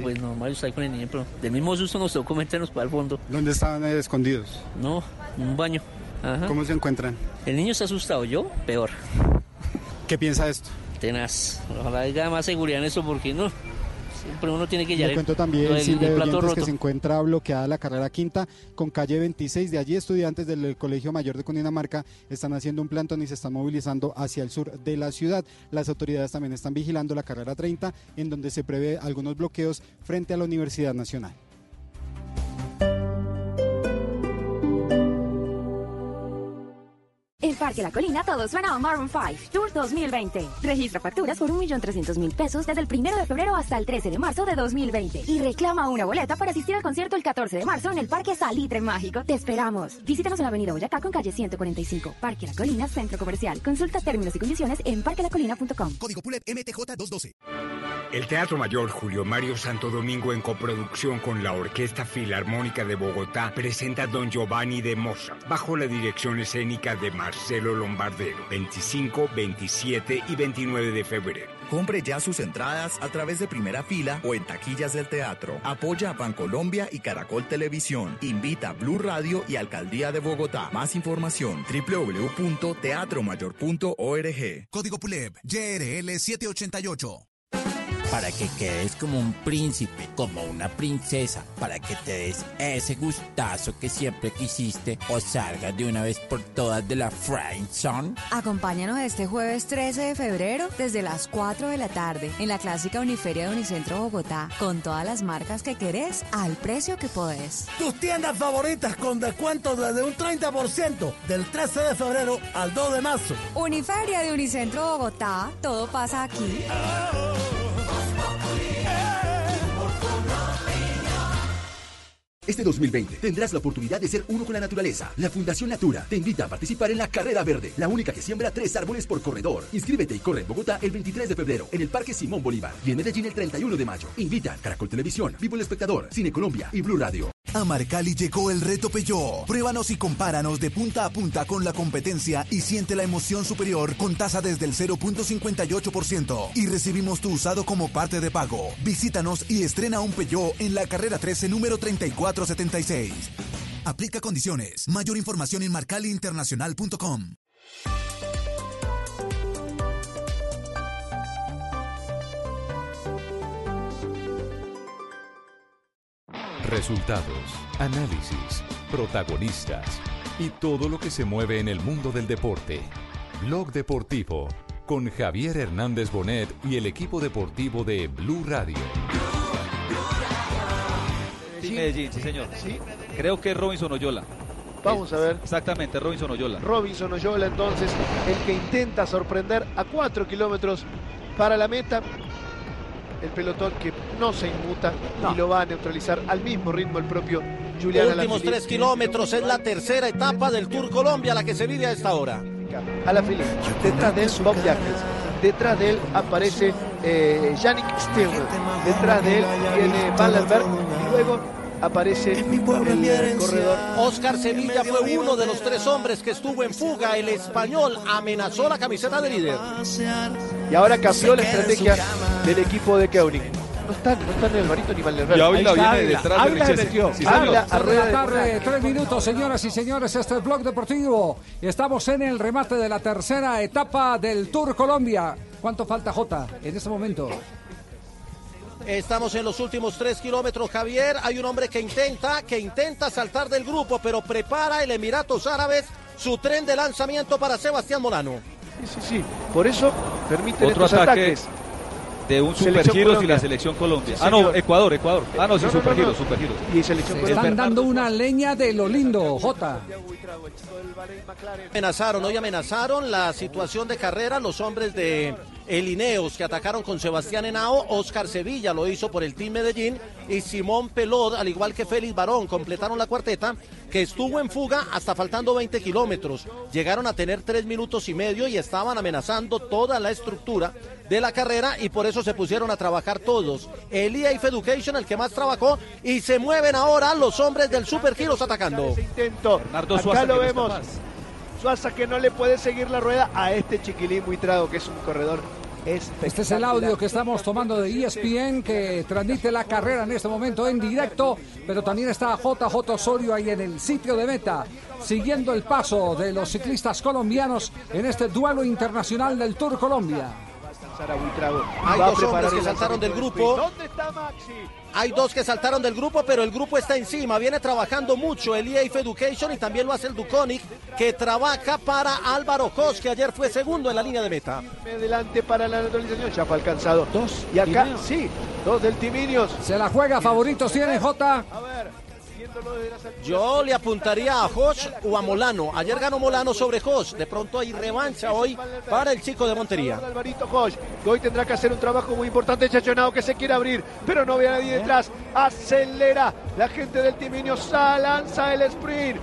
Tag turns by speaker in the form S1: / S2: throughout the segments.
S1: Pues normal, está ahí con el niño, pero del mismo susto nos tocó meternos para el fondo.
S2: ¿Dónde estaban eh, escondidos?
S1: No, en un baño. Ajá.
S2: ¿Cómo se encuentran?
S1: El niño está asustado, yo peor.
S2: ¿Qué piensa de esto?
S1: Tenaz. Ojalá haya más seguridad en eso porque no. Siempre uno tiene que
S2: Le
S1: llevar
S2: cuento también,
S1: el-
S2: Silvia,
S1: el
S2: de que se encuentra bloqueada la carrera quinta con calle 26. De allí estudiantes del Colegio Mayor de Cundinamarca están haciendo un plantón y se están movilizando hacia el sur de la ciudad. Las autoridades también están vigilando la carrera 30, en donde se prevé algunos bloqueos frente a la Universidad Nacional.
S3: En Parque La Colina todo suena a Maroon 5 Tour 2020. Registra facturas por 1.300.000 pesos desde el 1 de febrero hasta el 13 de marzo de 2020 y reclama una boleta para asistir al concierto el 14 de marzo en el Parque Salitre Mágico. Te esperamos. Visítanos en la Avenida Boyacá con calle 145. Parque La Colina, Centro Comercial. Consulta términos y condiciones en parquelacolina.com.
S4: Código PULEP MTJ 212.
S5: El Teatro Mayor Julio Mario Santo Domingo en coproducción con la Orquesta Filarmónica de Bogotá presenta Don Giovanni de Mozart bajo la dirección escénica de Marcelo Lombardero 25, 27 y 29 de febrero.
S4: Compre ya sus entradas a través de primera fila o en taquillas del teatro. Apoya a Bancolombia y Caracol Televisión. Invita a Blue Radio y Alcaldía de Bogotá. Más información www.teatromayor.org.
S6: Código PULEP YRL 788.
S7: Para que quedes como un príncipe, como una princesa, para que te des ese gustazo que siempre quisiste o salgas de una vez por todas de la friend zone.
S8: Acompáñanos este jueves 13 de febrero desde las 4 de la tarde en la clásica Uniferia de Unicentro Bogotá con todas las marcas que querés al precio que podés.
S9: Tus tiendas favoritas con descuento desde un 30% del 13 de febrero al 2 de marzo.
S8: Uniferia de Unicentro Bogotá, todo pasa aquí.
S10: Este 2020 tendrás la oportunidad de ser uno con la naturaleza. La Fundación Natura te invita a participar en la Carrera Verde, la única que siembra tres árboles por corredor. Inscríbete y corre en Bogotá el 23 de febrero en el Parque Simón Bolívar y en Medellín el 31 de mayo. Invita Caracol Televisión, Vivo el Espectador, Cine Colombia y Blue Radio.
S6: A Marcali llegó el reto Peugeot. Pruébanos y compáranos de punta a punta con la competencia y siente la emoción superior con tasa desde el 0.58% y recibimos tu usado como parte de pago. Visítanos y estrena un Peugeot en la carrera 13 número 3476. Aplica condiciones. Mayor información en marcaliinternacional.com.
S11: Resultados, análisis, protagonistas y todo lo que se mueve en el mundo del deporte. Blog Deportivo con Javier Hernández Bonet y el equipo deportivo de Blue Radio.
S12: Sí, Medellín, sí señor. Creo que es Robinson Oyola.
S13: Vamos a ver.
S12: Exactamente, Robinson Oyola.
S13: Robinson Oyola entonces, el que intenta sorprender a 4 kilómetros para la meta. El pelotón que no se inmuta y lo va a neutralizar al mismo ritmo el propio Julián
S14: Últimos tres kilómetros es la tercera etapa del Tour Colombia la que se vive a esta hora.
S13: Alaphilippe. Detrás de él, Bob Jacques. Detrás de él aparece eh, Yannick Stilner. Detrás de él viene Van Lerberg. Y luego aparece el corredor.
S14: Oscar Sevilla fue uno de los tres hombres que estuvo en fuga. El español amenazó la camiseta de líder.
S13: Y ahora cambió la estrategia del equipo de Koenig. No están, no están el Alvarito ni Van Lerberg.
S15: Y Ávila viene
S13: Ávila.
S15: detrás de
S13: Ávila metió.
S15: Sí.
S13: Ávila a
S15: Dos de
S16: tarde, tres minutos, señoras y señores. Este es el Blog Deportivo. Estamos en el remate de la tercera etapa del Tour Colombia. ¿Cuánto falta, Jota, en este momento?
S14: Estamos en los últimos tres kilómetros, Javier. Hay un hombre que intenta, que intenta saltar del grupo, pero prepara el Emiratos Árabes su tren de lanzamiento para Sebastián Molano.
S13: Sí, sí, sí. Por eso permiten
S12: Otro
S13: estos
S12: ataque
S13: ataques.
S12: de un Supergiros y la Selección Colombia.
S13: Sí,
S12: ah, no. Ecuador, Ecuador. Ah, no, sí,
S13: No, no, no,
S12: Supergiros,
S13: no.
S12: Supergiros.
S13: Y Selección
S16: Se están dando una leña de lo lindo, Jota.
S14: Amenazaron, hoy amenazaron la situación de carrera los hombres de el Ineos que atacaron con Sebastián Henao, Oscar Sevilla lo hizo por el Team Medellín y Simón Pelot, al igual que Félix Barón, completaron la cuarteta que estuvo en fuga hasta faltando 20 kilómetros. Llegaron a tener tres minutos y medio y estaban amenazando toda la estructura de la carrera y por eso se pusieron a trabajar todos. Elia y Education, el que más trabajó, y se mueven ahora los hombres del Super Giros atacando.
S13: Intento. Acá lo vemos. Suaza que no le puede seguir la rueda a este chiquilín muy trago que es un corredor
S16: Este es el audio que estamos tomando de ESPN que transmite la carrera en este momento en directo, pero también está JJ Osorio ahí en el sitio de meta, siguiendo el paso de los ciclistas colombianos en este duelo internacional del Tour Colombia.
S14: Hay dos hombres que saltaron del grupo.
S13: ¿Dónde está Maxi?
S14: Hay dos que saltaron del grupo, pero el grupo está encima. Viene trabajando mucho el EAF Education y también lo hace el Duconic, que trabaja para Álvaro Cos, que ayer fue segundo en la línea de meta.
S13: Adelante para la naturalización, ya fue alcanzado. Dos. Y acá,
S16: Timinios.
S13: sí, dos del Timinios.
S16: Se la juega, favoritos tiene J.
S13: A ver,
S14: Yo le apuntaría a Josh o a Molano. Ayer ganó Molano sobre Josh. De pronto hay revancha hoy para el chico de Montería.
S13: Alvarito que hoy tendrá que hacer un trabajo muy importante. Chachonado que se quiere abrir, pero no ve a nadie detrás. Acelera la gente del Timinio, lanza el sprint.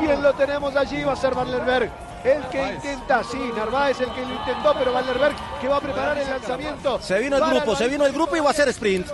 S13: ¿Quién lo tenemos allí? Va a ser Van Lerberg. El que intenta, sí, Narváez el que lo intentó, pero Van Lerberg que va a preparar el lanzamiento.
S14: Se vino el grupo, se vino el grupo y va a hacer sprint.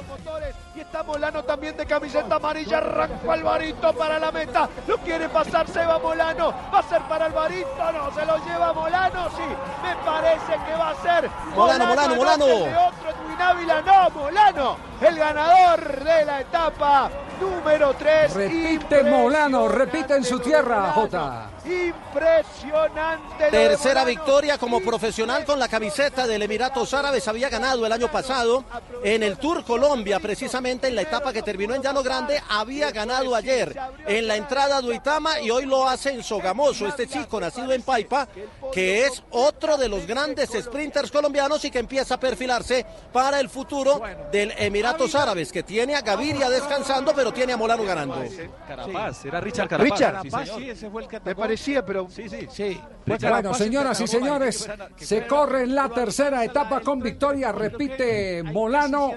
S13: Y está Molano también de camiseta amarilla. Arrancó Alvarito para la meta. Lo quiere pasar, se va Molano. Va a ser para Alvarito. No, se lo lleva Molano. Sí, me parece que va a ser.
S14: Molano, Molano, Molano.
S13: de otro Ávila. No, Molano. El ganador de la etapa número 3.
S16: Repite Molano, repite en su tierra, J.
S13: Impresionante.
S14: Tercera victoria como profesional con la camiseta del Emiratos Árabes. Había ganado el año pasado en el Tour Colombia, precisamente en la etapa que terminó en Llano Grande. Había ganado ayer en la entrada de Uitama y hoy lo hace en Sogamoso. Este chico nacido en Paipa, que es otro de los grandes sprinters colombianos y que empieza a perfilarse para el futuro del Emiratos Árabes, que tiene a Gaviria descansando, pero tiene a Molano ganando.
S17: Carapaz, era Richard Carapaz.
S13: Richard,
S17: sí, señor.
S13: sí, ese fue el que Me parecía, pero.
S17: Sí, sí.
S13: Sí.
S16: Bueno, señoras y señores, se corre en la tercera etapa con victoria. Repite Molano.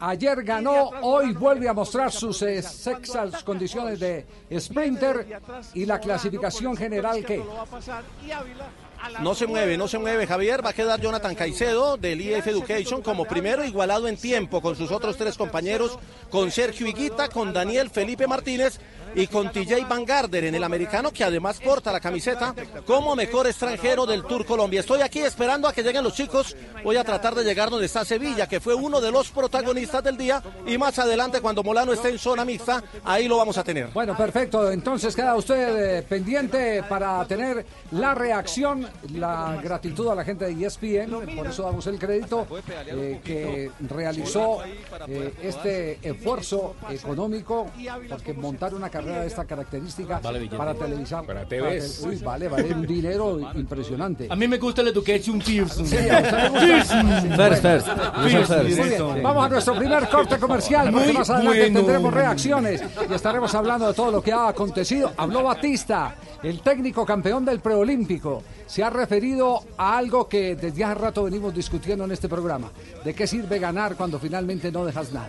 S16: Ayer ganó, hoy vuelve a mostrar sus eh, sexas condiciones de sprinter y la clasificación general que
S14: No se mueve, no se mueve Javier. Va a quedar Jonathan Caicedo del EF Education como primero, igualado en tiempo con sus otros tres compañeros, con Sergio Higuita, con Daniel Felipe Martínez y con TJ Van Garderen, el americano que además porta la camiseta como mejor extranjero del Tour Colombia. Estoy aquí esperando a que lleguen los chicos. Voy a tratar de llegar donde está Sevilla, que fue uno de los protagonistas del día. Y más adelante, cuando Molano esté en zona mixta, ahí lo vamos a tener.
S16: Bueno, perfecto. Entonces queda usted eh, pendiente para tener la reacción, la gratitud a la gente de ESPN, por eso damos el crédito, eh, que realizó eh, este esfuerzo económico, porque montar una carrera de esta característica
S18: Vale billete.
S16: para televisar.
S18: Para
S16: te-
S18: TVs.
S16: uy, vale, vale un dinero impresionante.
S18: A mí me gusta el Education Pearson.
S16: Sí, a usted le gusta.
S18: First, first.
S16: Muy bien, Vamos a nuestro primer corte comercial, porque
S18: Muy
S16: más adelante
S18: bueno.
S16: tendremos reacciones y estaremos hablando de todo lo que ha acontecido. Habló Batista, el técnico campeón del preolímpico. Se ha referido a algo que desde hace rato venimos discutiendo en este programa. ¿De qué sirve ganar cuando finalmente no dejas nada?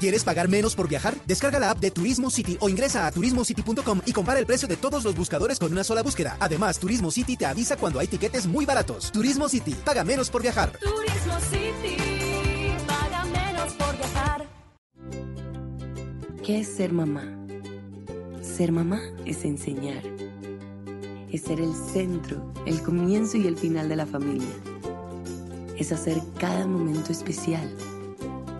S19: ¿Quieres pagar menos por viajar? Descarga la app de Turismo City o ingresa a turismocity.com y compara el precio de todos los buscadores con una sola búsqueda. Además, Turismo City te avisa cuando hay tiquetes muy baratos. Turismo City, paga menos por viajar.
S20: Turismo City, paga menos por viajar.
S21: ¿Qué es ser mamá? Ser mamá es enseñar. Es ser el centro, el comienzo y el final de la familia. Es hacer cada momento especial.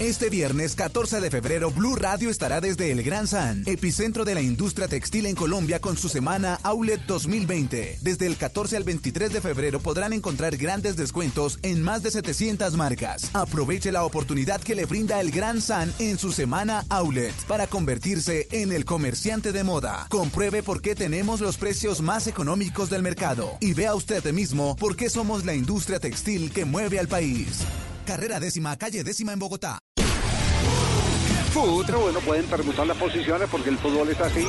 S6: Este viernes 14 de febrero, Blue Radio estará desde el Gran San, epicentro de la industria textil en Colombia con su semana Outlet 2020. Desde el 14 al 23 de febrero podrán encontrar grandes descuentos en más de 700 marcas. Aproveche la oportunidad que le brinda el Gran San en su semana Outlet para convertirse en el comerciante de moda. Compruebe por qué tenemos los precios más económicos del mercado y vea usted mismo por qué somos la industria textil que mueve al país. Carrera décima, calle décima en Bogotá.
S22: Food. Pero bueno, pueden permutar las posiciones porque el fútbol es así.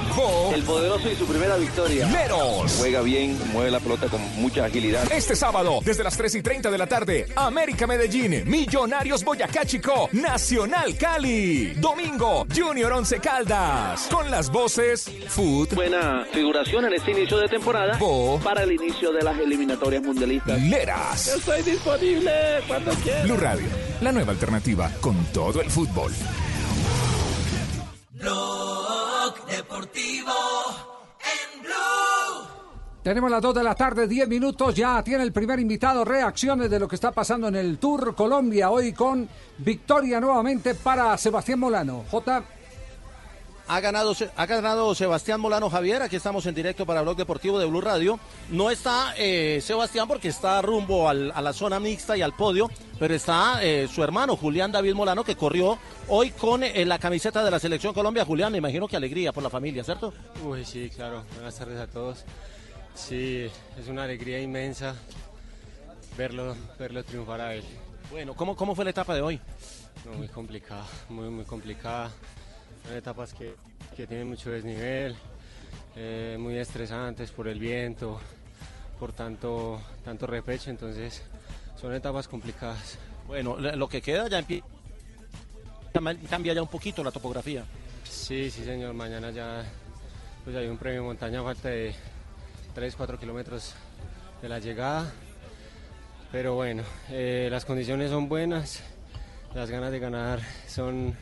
S22: El poderoso y su primera victoria.
S23: Meros.
S22: Juega bien, mueve la pelota con mucha agilidad.
S23: Este sábado, desde las 3 y 30 de la tarde, América Medellín, Millonarios Boyacá Chico, Nacional Cali. Domingo, Junior Once Caldas. Con las voces Food.
S22: Buena figuración en este inicio de temporada
S23: Bo.
S22: para el inicio de las eliminatorias mundialistas.
S23: Leras.
S22: Yo estoy disponible cuando quiera.
S23: Blue Radio, la nueva alternativa con todo el fútbol.
S24: Blog Deportivo en Blue.
S16: Tenemos las 2 de la tarde, 10 minutos. Ya tiene el primer invitado reacciones de lo que está pasando en el Tour Colombia hoy con victoria nuevamente para Sebastián Molano. J.
S14: Ha ganado, ha ganado Sebastián Molano Javier, aquí estamos en directo para Blog Deportivo de Blue Radio. No está eh, Sebastián porque está rumbo al- a la zona mixta y al podio, pero está eh, su hermano Julián David Molano que corrió hoy con eh, la camiseta de la Selección Colombia. Julián, me imagino que alegría por la familia, ¿cierto?
S25: Uy, sí, claro. Buenas tardes a todos. Sí, es una alegría inmensa verlo, verlo triunfar a él.
S14: Bueno, ¿cómo, cómo fue la etapa de hoy?
S25: No, muy complicada, muy, muy complicada. Son etapas que, que tienen mucho desnivel, eh, muy estresantes por el viento, por tanto, tanto repecho, entonces son etapas complicadas.
S14: Bueno, lo que queda ya empie- cambia- ya un poquito la topografía.
S25: Sí, sí, señor. Mañana ya pues hay un premio montaña a falta de 3, 4 kilómetros de la llegada. Pero bueno, eh, las condiciones son buenas, las ganas de ganar son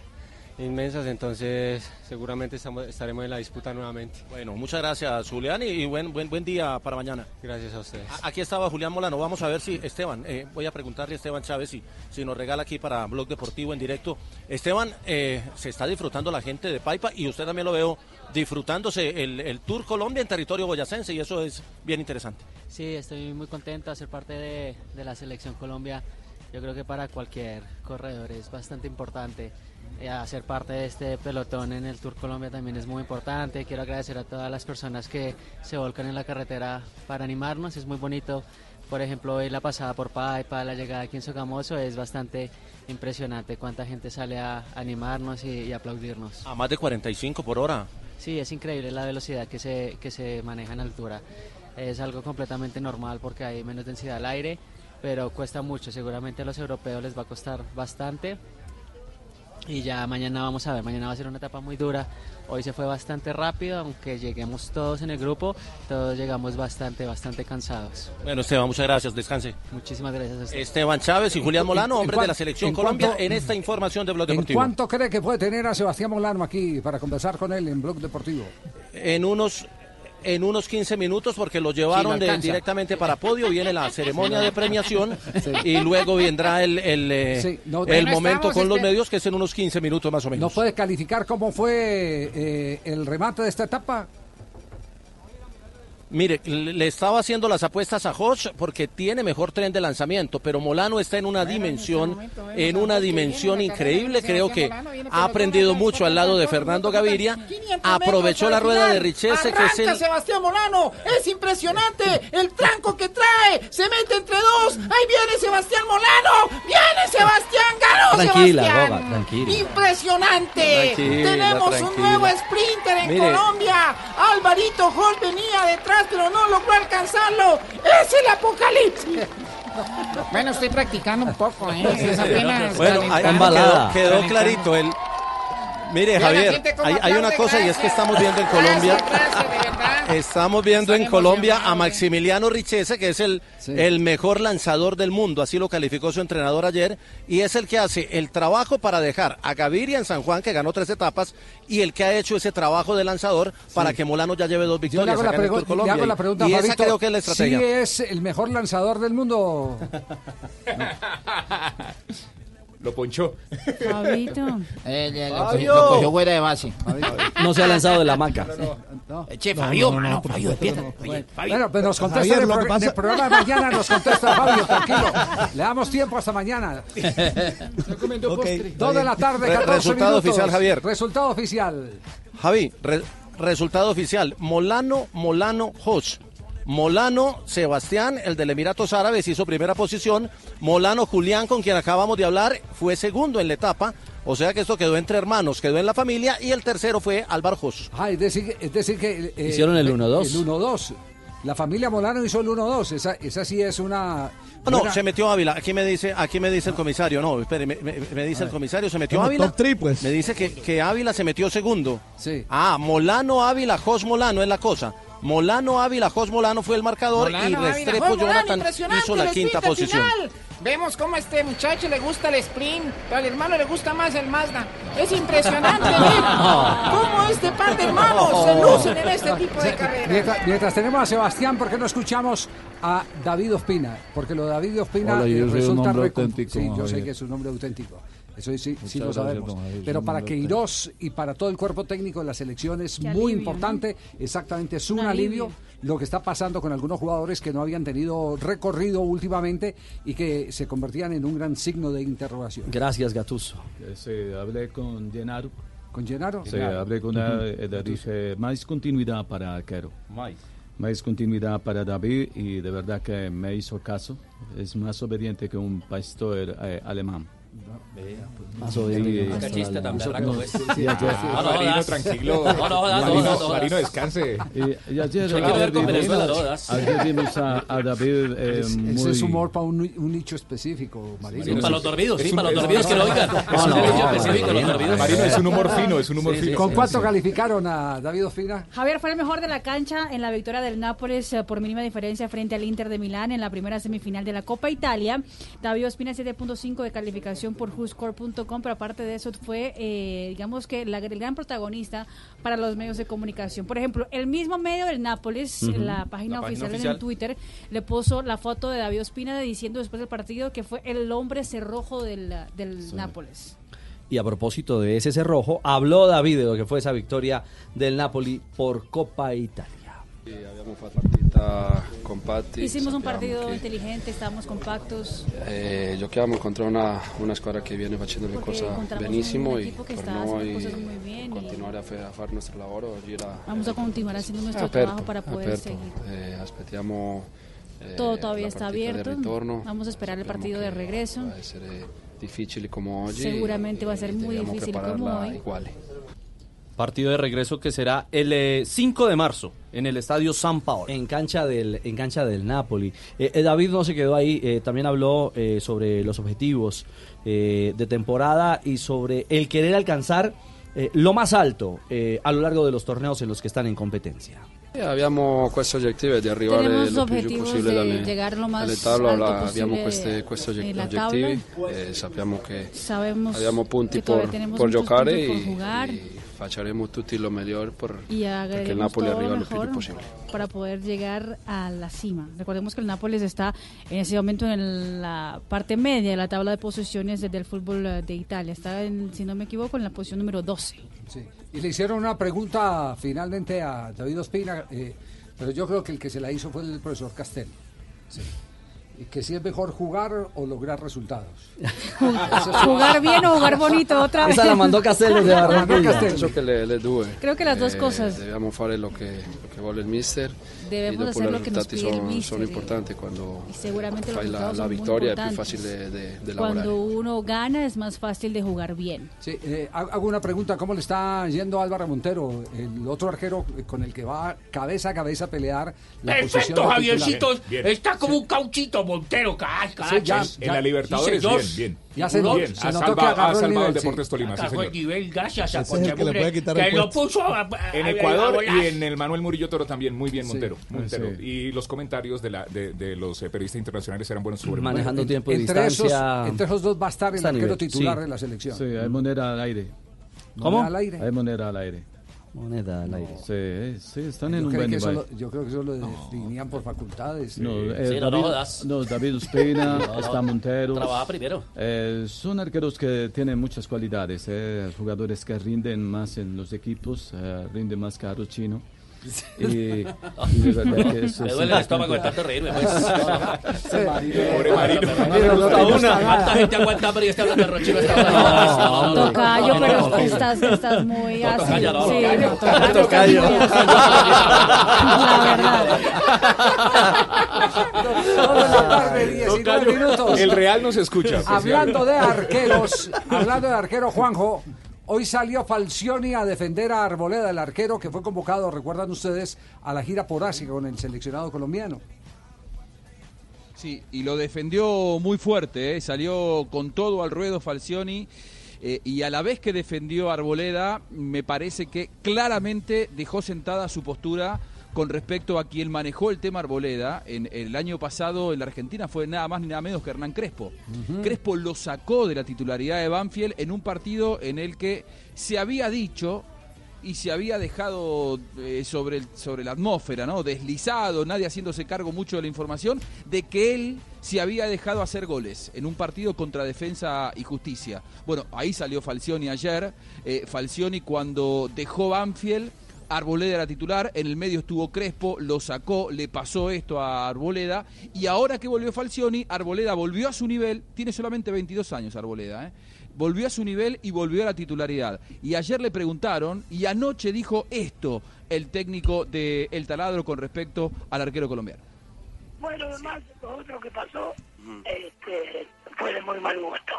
S25: inmensas, entonces seguramente estamos, estaremos en la disputa nuevamente.
S14: Bueno, muchas gracias, Julián, y, buen, buen, buen día para mañana.
S25: Gracias a ustedes.
S14: A- Aquí estaba Julián Molano. Vamos a ver si Esteban, eh, voy a preguntarle a Esteban Chávez si, si nos regala aquí para Blog Deportivo en directo. Esteban, eh, se está disfrutando la gente de Paipa y usted también lo veo disfrutándose el, el Tour Colombia en territorio boyacense y eso es bien interesante.
S26: Sí, estoy muy contento de ser parte de, de la selección Colombia. Yo creo que para cualquier corredor es bastante importante. Hacer parte de este pelotón en el Tour Colombia también es muy importante. Quiero agradecer a todas las personas que se volcan en la carretera para animarnos. Es muy bonito. Por ejemplo, hoy la pasada por Paipa, la llegada aquí en Sogamoso es bastante impresionante. Cuánta gente sale a animarnos y, y aplaudirnos.
S14: A más de 45 por hora.
S26: Sí, es increíble la velocidad que se, que se maneja en altura. Es algo completamente normal porque hay menos densidad al aire, pero cuesta mucho. Seguramente a los europeos les va a costar bastante. Y ya mañana vamos a ver, mañana va a ser una etapa muy dura. Hoy se fue bastante rápido, aunque lleguemos todos en el grupo, todos llegamos bastante, bastante cansados.
S14: Bueno, Esteban, muchas gracias. Descanse.
S26: Muchísimas gracias a usted.
S14: Esteban Chávez y Julián
S16: En-
S14: Molano,
S16: en
S14: hombres de la Selección
S16: en
S14: Colombia,
S16: cuanto-
S14: en esta información de Blog
S16: ¿En
S14: Deportivo.
S16: cuánto cree que puede tener a Sebastián Molano aquí para conversar con él en Blog Deportivo?
S14: en unos en unos 15 minutos porque lo llevaron
S16: Sí,
S14: de- directamente para podio, viene la ceremonia de premiación
S16: Sí.
S14: y luego vendrá el, el, eh,
S16: Sí, no-
S14: el
S16: Bueno,
S14: momento con los
S16: esper-
S14: medios que es en unos 15 minutos más o menos.
S16: ¿No puede calificar cómo fue eh, el remate de esta etapa?
S14: Mire, le estaba haciendo las apuestas a Hodge porque tiene mejor tren de lanzamiento, pero Molano está en una dimensión, en una dimensión increíble. Creo que ha aprendido mucho al lado de Fernando Gaviria. Aprovechó la rueda de Richese, que es el
S27: Sebastián Molano, es impresionante el tranco que trae, se mete entre dos, ahí viene Sebastián Molano, viene Sebastián, ganó
S28: Tranquila,
S27: Sebastián.
S28: Boba, tranquila.
S27: Impresionante,
S28: Tranquila,
S27: tenemos un nuevo sprinter en
S28: Mire.
S27: Colombia, Alvarito Hall venía detrás pero no logró alcanzarlo, es el apocalipsis. Bueno, estoy practicando un poco, ¿eh? Es apenas
S14: Bueno, ahí quedó, quedó clarito. El... Mire, Javier, hay, hay una cosa y es que estamos viendo en Colombia, estamos viendo en Colombia a Maximiliano Richese, que es el, el mejor lanzador del mundo, así lo calificó su entrenador ayer, y es el que hace el trabajo para dejar a Gaviria en San Juan, que ganó tres etapas, y el que ha hecho ese trabajo de lanzador para que Molano ya lleve dos
S16: Yo le
S14: victorias
S16: hago la, le
S14: Colombia.
S16: hago la
S14: y-
S16: pregunta,
S14: y esa creo que es la estrategia.
S16: ¿Sí es el mejor lanzador del mundo?
S29: Lo ponchó.
S27: Fabito. Eh, le- lo,
S29: Fabio.
S27: cogió, lo cogió fuera de base.
S30: No se ha lanzado de la hamaca.
S27: Eh, Che, Fabio, mano, Fabio, despierta. Oye, Fabio.
S16: Bueno, pues nos contesta
S27: Javier,
S16: en, el
S27: lo
S16: pro- en el
S27: pasa-
S16: programa de mañana, nos contesta Fabio, tranquilo. Le damos tiempo hasta mañana. Dos de la tarde,
S14: Re-
S16: 14
S14: resultado
S16: minutos.
S14: oficial, Javier.
S16: Resultado oficial.
S14: Javi, re- resultado oficial. Molano, Molano, Jos. Molano, Sebastián, el del Emiratos Árabes, hizo primera posición. Molano, Julián, con quien acabamos de hablar, fue segundo en la etapa. O sea que esto quedó entre hermanos, quedó en la familia. Y el tercero fue Álvaro Jos.
S16: Ah, es decir, es decir que... eh,
S14: Hicieron el
S16: eh,
S14: 1-2.
S16: El 1-2. La familia Molano hizo el 1-2. Esa, esa sí es una...
S14: Ah, No,
S16: buena-
S14: se metió Ávila. Aquí me dice, aquí me dice el comisario. No, espere, me, me- me dice el comisario, se metió Ávila.
S16: pues.
S14: Me dice que, que Ávila se metió segundo.
S16: Sí.
S14: Ah, Molano, Ávila, Jos Molano es la cosa. Molano, Ávila, Jos Molano fue el marcador
S27: Molano,
S14: y Restrepo Jonathan hizo la
S27: el
S14: quinta posición.
S27: final. Vemos cómo a este muchacho le gusta el sprint, pero al hermano le gusta más el Mazda. Es impresionante ver cómo este par de hermanos se lucen en este tipo de carreras.
S16: Mientras, mientras tenemos a Sebastián, ¿por qué no escuchamos a David Ospina? Porque lo de David Ospina
S31: Hola, yo
S16: eh,
S31: soy un
S16: resulta
S31: hombre
S16: recon-
S31: auténtico,
S16: Sí, yo sé que es un nombre auténtico. Eso sí, sí lo sabemos. Pero para Queiroz y para todo el cuerpo técnico de la selección es
S27: Qué
S16: muy
S27: alivio,
S16: importante. Exactamente, es un,
S27: Un
S16: alivio.
S27: alivio.
S16: lo que está pasando con algunos jugadores que no habían tenido recorrido últimamente y que se convertían en un gran signo de interrogación.
S30: Gracias, Gatuso.
S31: Sí, hablé con Gennaro.
S16: ¿Con Gennaro?
S31: Sí, hablé con él, e le dije más continuidad para Quero. Más continuidad para David y de verdad que me hizo caso. Es más obediente que un pastor eh, alemán.
S30: Más obediente que un
S31: Y-
S30: pastor
S31: Cachista
S30: alemán.
S31: tan
S30: Eso
S31: berraco
S30: no-
S31: es.
S30: sí,
S31: Y
S30: sí,
S31: ayer-
S30: sí. No, no,
S29: Marino, tranquilo. Marino, descanse.
S31: Y, y ayer,
S30: Hay que ver con
S31: vimos- a, David eh.
S16: Ese es humor para un, ni- un nicho específico, Marino.
S31: Para los dormidos, sí, para los dormidos que lo oigan.
S29: Es un
S31: Marino,
S29: específico, los dormidos. Marino, es un humor fino, es un humor fino.
S16: ¿Con cuánto calificaron a David Ospina?
S32: Javier fue el mejor de la cancha en la victoria del Nápoles eh, por mínima diferencia frente al Inter de Milán en la primera semifinal de la Copa Italia. David Ospina 7.5 de calificación por WhoScore.com, pero aparte de eso fue, eh, digamos que la- el gran protagonista para los medios de comunicación. Por ejemplo, el mismo medio del Nápoles, en la página
S27: La página
S32: oficial, en
S27: oficial.
S32: el Twitter, le puso la foto de David Ospina diciendo después del partido que fue el hombre cerrojo del, del Nápoles.
S30: Y a propósito de ese cerrojo, habló David de lo que fue esa victoria del Napoli por Copa Italia.
S33: Fatto partita compatti.
S32: Hicimos un partido
S33: che,
S32: inteligente, estábamos compactos.
S33: eh, giochiamo contro una, una squadra che viene facendo le cose benissimo e per noi continuare a, fe- a fare il nostro lavoro oggi era
S32: Vamos a continuar haciendo nuestro
S33: aperto,
S32: trabajo para poder
S33: aperto.
S32: seguir.
S33: Eh, aspettiamo eh,
S32: Todo todavía está abierto. Vamos a esperar el partido de
S33: che
S32: regreso.
S33: Va a essere difficile come oggi.
S32: Seguramente va a ser muy difícil como hoy.
S33: uguale.
S30: Partido de regreso que será el eh, 5 de marzo en el estadio San Paolo. En cancha del, en cancha del Napoli. Eh, eh, David no se quedó ahí, eh, también habló eh, sobre los objetivos eh, de temporada y sobre el querer alcanzar eh, lo más alto eh, a lo largo de los torneos en los que están en competencia.
S33: Eh, abbiamo questo obiettivo di arrivare lo più possibile
S32: de
S33: dalle,
S32: llegar lo más
S33: dalle tavole,
S32: alto
S33: allora abbiamo
S32: posible
S33: queste, questi obiettivi e sappiamo che
S32: Sabemos
S33: abbiamo punti
S32: muchos
S33: giocare
S32: por
S33: faremo tutti lo
S32: y
S33: perché il
S32: agreguemos
S33: Napoli
S32: todo
S33: arriva
S32: lo mejor
S33: possibile.
S32: para poder llegar a la cima. Recordemos que el Nápoles está en ese momento en la parte media de la tabla de posiciones del fútbol eh, de Italia. Está, en, si no me equivoco, en la posición número 12.
S16: Sí. Y le hicieron una pregunta finalmente a David Ospina, eh, pero yo creo que el que se la hizo fue el profesor Castel. Y que si es mejor jugar o lograr resultados.
S32: Jugar bien o jugar bonito otra vez.
S30: Esa la mandó Castello de Barranquilla.
S33: Penso che le, le due.
S32: Creo che le due cose.
S33: Dobbiamo fare lo che, lo che vuole il mister.
S32: Debemos hacer lo que nos pide el
S33: sono,
S32: mister
S33: sono
S32: y- seguramente los
S33: la,
S32: son
S33: è più
S32: importantes.
S33: facile de, de lavorare.
S32: Cuando uno gana es más fácil de jugar bien.
S16: Sí, eh, ha- hago una pregunta, ¿cómo le está yendo Álvaro Montero, el otro arquero con el que va cabeza a cabeza a pelear la
S27: Perfecto,
S16: de
S27: Javiercito.
S16: titular?
S29: Bien, bien.
S27: Está como un cauchito Montero, caray,
S16: Sí, ya,
S27: caray.
S29: En la Libertadores,
S27: Sí,
S29: bien, bien.
S16: Ya se-
S29: bien.
S16: se
S29: ha
S16: notó
S29: salvado,
S16: que el
S29: salvado
S16: nivel,
S29: el
S16: sí.
S29: Deportes Tolima, sí,
S27: Atajó el
S29: señor.
S27: nivel gracias a
S29: es que le
S27: Cochemure,
S29: puede quitar el
S27: que lo puso a, a-
S29: En
S27: a- a
S29: Ecuador y en el Manuel Murillo Toro también, muy bien
S16: Sí. Sí.
S29: Montero. Y los comentarios de, la, de, de los eh, periodistas internacionales eran buenos sobre
S30: Manejando tiempo y
S16: Entre esos,
S30: distancia.
S16: entre esos dos va a estar el arquero
S30: nivel,
S16: titular
S30: sí.
S16: de la selección.
S31: Sí, hay moneda al aire.
S16: ¿Cómo? Al aire.
S31: Hay moneda al aire.
S30: Moneda al aire.
S31: Sí, sí, están en
S16: Yo,
S31: un
S16: creo
S31: buen
S16: que eso
S31: nivel.
S16: lo, yo creo que eso lo definían por facultades.
S31: No,
S16: Eh,
S31: eh, David, no, David Ospina,
S18: No, no,
S31: está Montero.
S18: trabaja primero.
S31: Eh, son arqueros que tienen muchas cualidades, eh, jugadores que rinden más en los equipos, eh, rinden más caro chino. Y, y de verdad que eso
S18: Me duele el estómago de tanto reírme, pues. Pobre Marino.
S31: Marino, no te gusta nada.
S18: ¿Cuánta gente aguanta hambre y este hablando de Rochino?
S34: Tocayo,
S18: No,
S34: pero
S18: no, no.
S34: estás, estás muy
S18: No,
S34: ácido.
S18: tocayo, no,
S34: Sí,
S18: tocayo.
S34: no, tocayo,
S18: Tocayo.
S34: estás muy ácido. La verdad.
S16: minutos.
S29: El Real nos escucha.
S16: Hablando de arqueros, hablando de arquero Juanjo, hoy salió Falcioni a defender a Arboleda, el arquero que fue convocado, recuerdan ustedes, a la gira por Asia con el seleccionado colombiano.
S35: Sí, y lo defendió muy fuerte, ¿eh? salió con todo al ruedo Falcioni. eh, y a la vez que defendió a Arboleda, me parece que claramente dejó sentada su postura con respecto a quien manejó el tema Arboleda. En el año pasado en la Argentina fue nada más ni nada menos que Hernán Crespo. Crespo lo sacó de la titularidad de Banfield en un partido en el que se había dicho y se había dejado eh, sobre, el- sobre la atmósfera, ¿no? Deslizado, nadie haciéndose cargo mucho de la información, de que él se había dejado hacer goles en un partido contra Defensa y Justicia. Bueno, ahí salió Falcioni ayer. Eh, Falcioni cuando dejó Banfield, Arboleda era titular, en el medio estuvo Crespo, lo sacó, le pasó esto a Arboleda, y ahora que volvió Falcioni, Arboleda volvió a su nivel, tiene solamente 22 años Arboleda, ¿eh? volvió a su nivel y volvió a la titularidad. Y ayer le preguntaron, y anoche dijo esto el técnico de El Taladro con respecto al arquero colombiano.
S36: Bueno, además, lo otro que pasó este, fue de muy mal gusto.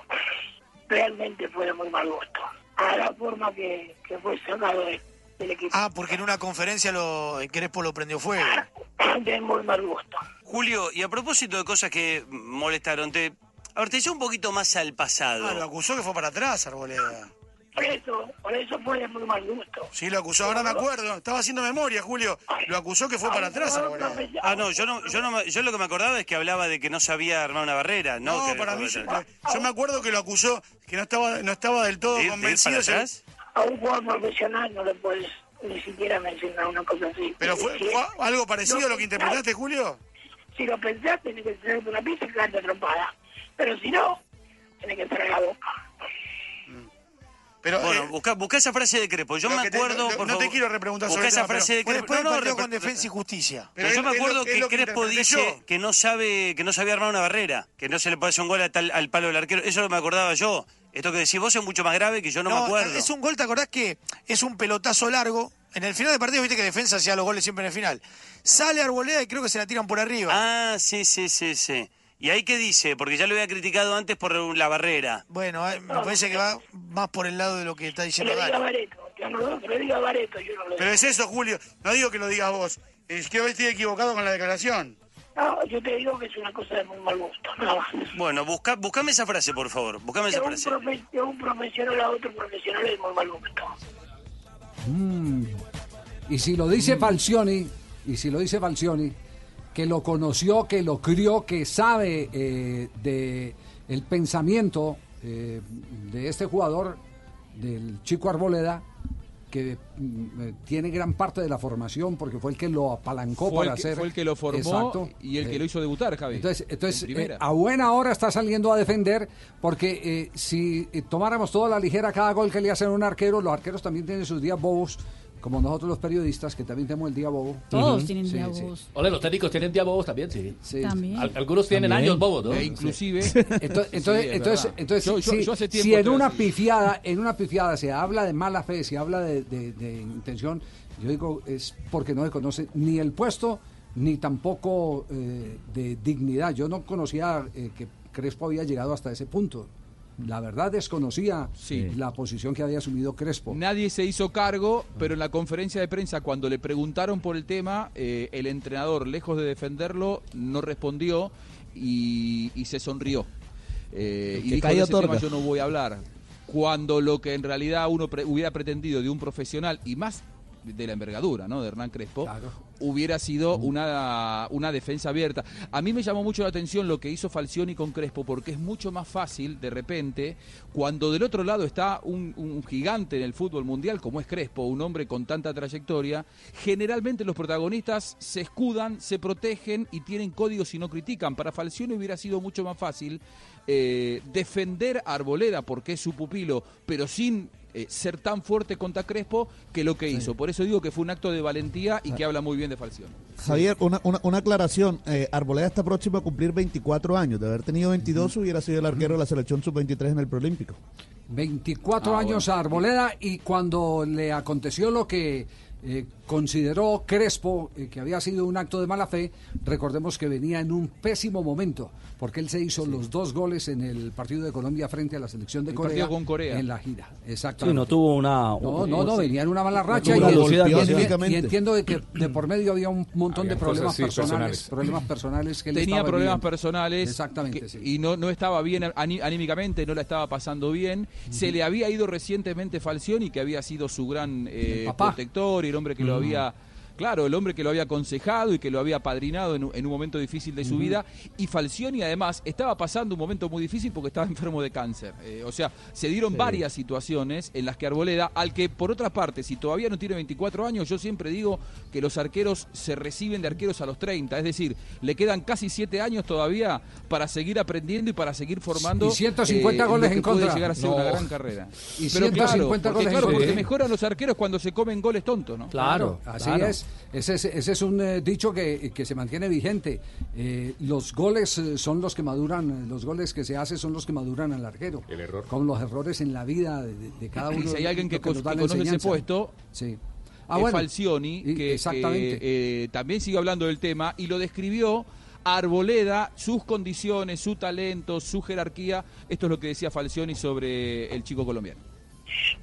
S36: Realmente fue de muy mal gusto. A la forma que, que fue sacado de- del equipo.
S37: Ah, porque en una conferencia lo, Crespo lo prendió fuego.
S36: De muy mal gusto.
S38: Julio, y a propósito de cosas que molestaron, te, a ver, te llevo un poquito más al pasado.
S37: Ah, lo acusó que fue para atrás, Arboleda.
S36: Por eso, por eso fue de muy mal gusto.
S37: Sí, lo acusó, ahora me acuerdo. Estaba haciendo memoria, Julio. Lo acusó que fue para atrás, Arboleda.
S38: Ah, no, yo no, yo no, me- yo lo que me acordaba es que hablaba de que no sabía armar una barrera, ¿no?
S37: No,
S38: Que-
S37: para mí, yo, yo me acuerdo que lo acusó, que no estaba, no estaba del todo
S38: ¿De- de ir
S37: convencido. se-
S38: atrás?
S36: A un jugador profesional no le puedes ni siquiera mencionar una cosa así.
S37: ¿Pero fue,
S36: Si-
S37: fue algo parecido
S36: no,
S37: a lo que interpretaste, Julio?
S36: Si lo pensás, tenés que tener una pizza y quedarte trompada. Pero si no, tenés que cerrar la boca.
S37: Pero,
S38: bueno, busca, busca esa frase de Crespo. Yo
S37: Lo
S38: me
S37: que te-
S38: acuerdo,
S37: no-
S38: por
S37: no te
S38: favor,
S37: quiero repreguntar
S38: busca
S37: sobre
S38: esa
S37: tema,
S38: frase de
S37: del
S38: No,
S37: con Defensa y Justicia.
S38: Pero
S37: Pero
S38: yo me
S37: es lo-
S38: acuerdo
S37: es
S38: que
S37: lo que
S38: Crespo dice
S37: yo.
S38: que no sabe que no sabía armar una barrera, que no se le puede hacer un gol a tal- al palo del arquero. Eso no me acordaba yo. Esto que decís vos es mucho más grave que yo no, me acuerdo.
S37: Es un gol, ¿te acordás que es un pelotazo largo? En el final del partido, viste que defensa hacía los goles siempre en el final. Sale Arboleda y creo que se la tiran por arriba.
S38: Ah, sí, sí, sí, sí. ¿Y ahí qué dice? Porque ya lo había criticado antes por la barrera.
S37: Bueno, eh, me parece que va más por el lado de lo que está
S36: Que
S37: diciendo
S36: le diga
S37: Dani.
S36: Bareto, que no, que le diga Bareto, yo no lo
S37: Pero es eso, Julio. No digo que lo digas vos. Es que hoy estoy equivocado con la declaración.
S36: No, yo te digo que es una cosa de muy mal gusto, nada más.
S38: Bueno, busca, buscame esa frase, por favor. Buscame
S36: De
S38: esa
S36: un,
S38: frase.
S36: profe- de un profesional a otro profesional es muy mal gusto.
S16: Mm. Y si lo dice Falcioni, y si lo dice Falcioni, que lo conoció, que lo crió, que sabe eh, de el pensamiento eh, de este jugador, del chico Arboleda, que mm, eh, tiene gran parte de la formación porque fue el que lo apalancó
S35: Fue
S16: para
S35: que,
S16: hacer.
S35: fue el que lo formó
S16: Exacto.
S35: y el que
S16: Eh,
S35: lo hizo debutar, Javi.
S16: entonces, entonces
S35: En
S16: eh, a buena hora está saliendo a defender porque si tomáramos toda la ligera cada gol que le hacen a un arquero, los arqueros también tienen sus días bobos, como nosotros los periodistas que también tenemos el día bobo.
S34: Todos tienen
S16: Sí,
S34: días
S16: sí.
S34: bobos.
S18: Ole, los técnicos tienen día bobos también, sí.
S34: También.
S18: Al- algunos tienen
S16: También.
S18: años bobos, ¿no?
S35: E inclusive...
S16: Entonces, entonces,
S35: Sí, es
S16: entonces,
S35: verdad.
S16: entonces,
S35: Yo- yo-
S16: si,
S35: yo hace
S16: si
S35: tiempo
S16: en una pifiada, en una pifiada se habla de mala fe, se habla de, de- de intención, yo digo es porque no se conoce ni el puesto ni tampoco eh, de dignidad. Yo no conocía eh, que Crespo había llegado hasta ese punto. La verdad desconocía la posición que había asumido Crespo.
S35: Nadie se hizo cargo, pero en la conferencia de prensa, cuando le preguntaron por el tema, eh, el entrenador, lejos de defenderlo, no respondió y, y se sonrió. Eh, y dijo, de ese tema yo no voy a hablar. Cuando lo que en realidad uno pre- hubiera pretendido de un profesional, y más de la envergadura, ¿no? De Hernán Crespo, hubiera sido una, una defensa abierta. A mí me llamó mucho la atención lo que hizo Falcioni con Crespo, porque es mucho más fácil, de repente, cuando del otro lado está un, un gigante en el fútbol mundial, como es Crespo, un hombre con tanta trayectoria, generalmente los protagonistas se escudan, se protegen y tienen códigos y no critican. Para Falcioni hubiera sido mucho más fácil eh, defender a Arboleda porque es su pupilo, pero sin eh, ser tan fuerte contra Crespo que lo que hizo. Por eso digo que fue un acto de valentía y que habla muy bien de Falcioni.
S39: Javier, una, una, una aclaración. Eh, Arboleda está próximo a cumplir 24 años. De haber tenido 22, hubiera sido el arquero de la selección sub-23 en el Prolímpico.
S16: 24 años a Arboleda y cuando le aconteció lo que eh, consideró Crespo eh, que había sido un acto de mala fe, recordemos que venía en un pésimo momento, porque él se hizo los dos goles en el partido de Colombia frente a la selección de
S35: El
S16: Corea,
S35: con Corea.
S16: en la gira.
S30: Sí,
S16: Exactamente.
S30: no tuvo una.
S16: No, no, no, venía en una mala racha y,
S30: tuvo una
S16: y-
S30: velocidad
S16: y-
S30: anímicamente.
S16: y entiendo de que de por medio había un montón
S35: Había
S16: de problemas
S35: cosas, sí,
S16: personales,
S35: personales.
S16: problemas personales que
S35: tenía problemas
S16: viviendo.
S35: personales
S16: Exactamente,
S35: que-
S16: sí.
S35: y no, no estaba bien aní- anímicamente, no la estaba pasando bien. Se le había ido recientemente Falcioni, que había sido su gran eh, protector y el hombre que lo Había... Claro, el hombre que lo había aconsejado y que lo había padrinado en, un- en un momento difícil de su vida. Y Falcioni, además, estaba pasando un momento muy difícil porque estaba enfermo de cáncer. Eh, o sea, se dieron
S16: Sí.
S35: varias situaciones en las que Arboleda, al que por otra parte, si todavía no tiene 24 años, yo siempre digo que los arqueros se reciben de arqueros a los 30. Es decir, le quedan casi 7 años todavía para seguir aprendiendo y para seguir formando.
S16: Y 150
S35: lo
S16: goles en
S35: puede
S16: contra.
S35: llegar a ser
S16: No.
S35: una gran carrera.
S16: Y
S35: Pero claro,
S16: 150
S35: porque,
S16: goles en
S35: claro, porque mejoran los arqueros cuando se comen goles tontos, ¿no?
S16: Claro, así es. Ese, es. ese es un eh, dicho que, que se mantiene vigente. Eh, los goles eh, son los que maduran, los goles que se hacen son los que maduran al arquero.
S35: El error.
S16: Con los errores en la vida de, de- de cada uno.
S35: Y si hay alguien que, que
S16: la
S35: conoce ese puesto,
S16: Sí.
S35: es Falcioni, que,
S16: exactamente.
S35: que, eh, también sigue hablando del tema y lo describió a Arboleda, sus condiciones, su talento, su jerarquía. Esto es lo que decía Falcioni sobre el chico colombiano.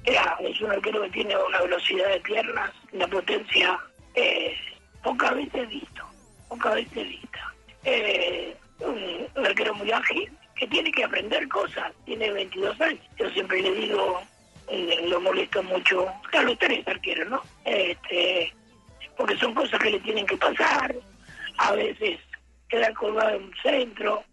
S36: Mira, es un arquero que tiene una velocidad de piernas, una potencia eh, pocas veces visto, pocas veces vista. Eh, un, arquero muy ágil, que tiene que aprender cosas, tiene 22 años. Yo siempre le digo, eh, lo molesto mucho a los tres arqueros, ¿no? Este, porque son cosas que le tienen que pasar, a veces quedar colgado en un centro,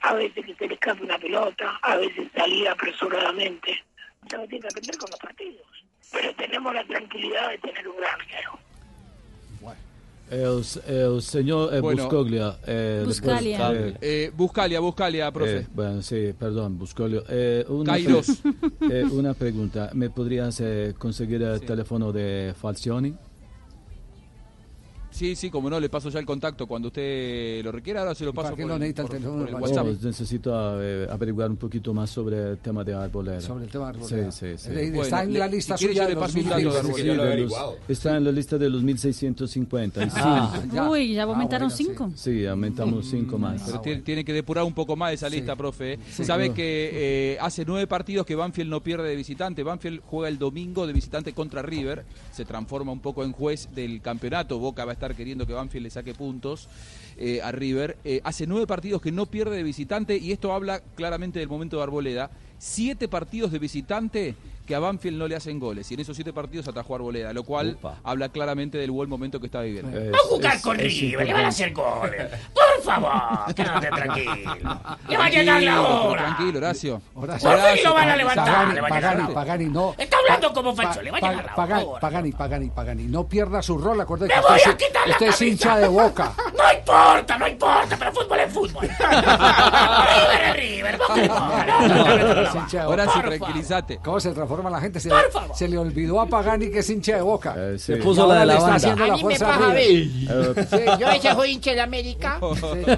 S36: a veces que se le escape una pelota, a veces salir apresuradamente. Se lo tiene que aprender con los partidos. Pero tenemos la tranquilidad de tener un gran arquero.
S31: El, el señor eh,
S35: Bueno.
S31: Buscoglia. eh,
S35: Buscalia.
S31: pues, eh,
S35: Eh, Buscalia, Buscalia, profe.
S31: eh, bueno, sí, perdón, Buscolio. Eh, una,
S35: Kairos.
S31: eh, una pregunta. ¿Me podrías eh, conseguir el teléfono de Falcioni?
S35: Sí, sí, como no, le paso ya el contacto cuando usted lo requiera. Ahora se lo paso por,
S16: lo
S35: el-
S16: necesita el
S35: por-
S16: teléfono
S35: por el WhatsApp.
S31: Oh, necesito eh, averiguar un poquito más sobre el tema de Arboleda.
S16: Sobre el tema de Arboleda.
S31: Sí, sí, sí.
S16: Está en la lista
S35: si
S16: suya de
S35: le paso un
S16: 2020.
S35: dato de
S31: Sí,
S35: Arboleda.
S31: de los- está en la lista de los 1655.
S16: Ah,
S34: Uy, ya aumentaron cinco.
S31: Sí, aumentamos cinco más.
S35: Pero tiene, tiene que depurar un poco más esa lista, profe. ¿eh?
S31: Sí.
S35: Sabe
S31: Claro.
S35: que eh, hace nueve partidos que Banfield no pierde de visitante. Banfield juega el domingo de visitante contra River. Se transforma un poco en juez del campeonato. Boca va a estar queriendo que Banfield le saque puntos eh, a River. Eh, hace nueve partidos que no pierde de visitante y esto habla claramente del momento de Arboleda. Siete partidos de visitante que a Banfield no le hacen goles y en esos siete partidos atajó Arboleda, lo cual habla claramente del buen momento que está viviendo.
S18: Va a jugar con River, le van a hacer goles. Por favor, quédate tranquilo. Le va a llegar la hora.
S35: Tranquilo, Horacio.
S18: Por fin lo van a levantar,
S16: Pagani,
S18: le va a llegar
S16: Pagani,
S18: la hora.
S16: Pagani, no.
S18: Está hablando como Facho, le va a llegar la
S16: Pagani,
S18: hora.
S16: Pagani, Pagani, Pagani, Pagani, no pierda su rol, acuérdate
S18: Me
S16: que
S18: voy
S16: usted,
S18: a quitar la
S16: usted es hincha de boca.
S18: No importa, no importa, pero fútbol es fútbol. River es River, es Boca. No, no, no, no,
S16: Es
S35: Horacio.
S16: ¿Cómo se la gente? Se,
S18: Por favor.
S16: se le olvidó a Pagani que es hincha de boca.
S31: sí.
S16: Y
S31: puso la de la banda.
S16: haciendo
S31: A mí me. Eh,
S27: Sí, yo ese soy hincha de América.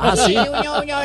S16: Ah,
S27: uno, uno,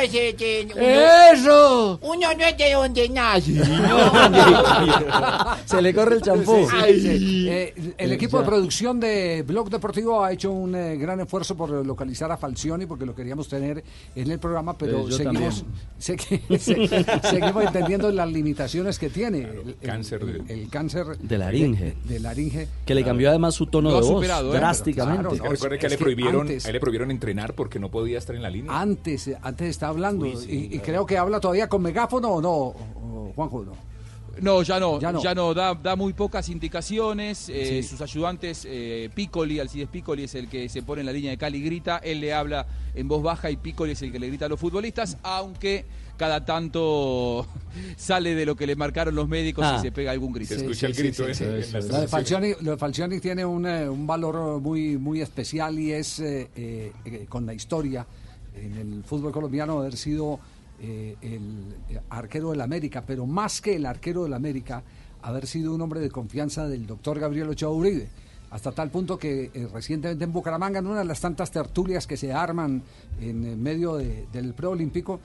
S16: ¡Eso!
S27: Uno no es de donde nace.
S30: Se le corre el champú.
S16: Sí, sí, sí. Eh, el
S30: Eh,
S16: equipo
S30: ya.
S16: de producción de Blog Deportivo ha hecho un eh, gran esfuerzo por localizar a Falcioni porque lo queríamos tener en el programa, pero
S31: Eh,
S16: seguimos, sé que- se- seguimos entendiendo las limitaciones que tiene el, el-
S29: cáncer
S16: el-
S29: de-
S16: el cáncer
S30: De laringe.
S16: de, de laringe.
S30: Que le cambió además su tono de voz
S35: superado, ¿eh?
S30: drásticamente.
S16: Claro, no,
S29: recuerde que, a él
S16: es
S29: le
S16: que
S29: prohibieron,
S16: antes-
S29: a él le prohibieron entrenar porque no podía estar en la línea.
S16: Antes, eh, antes está hablando y, y creo que habla todavía con megáfono o no, o- o Juanjo, no.
S35: No, ya no,
S16: Ya
S35: ya
S16: no.
S35: no, da, da muy pocas indicaciones. eh,
S16: Sí.
S35: Sus ayudantes, eh, Piccoli, Alcides Piccoli es el que se pone en la línea de Cali y grita. Él le habla en voz baja y Piccoli es el que le grita a los futbolistas, aunque cada tanto sale de lo que le marcaron los médicos
S16: Ah.
S35: y se pega algún grito.
S29: Se escucha el grito ese
S16: Lo de Falcioni, lo de Falcioni tiene un, eh, un valor muy, muy especial y es eh, eh, con la historia en el fútbol colombiano haber sido eh, el arquero del América, pero más que el arquero del América, haber sido un hombre de confianza del doctor Gabriel Ochoa Uribe. Hasta tal punto que eh, recientemente en Bucaramanga, en una de las tantas tertulias que se arman en medio de- del preolímpico,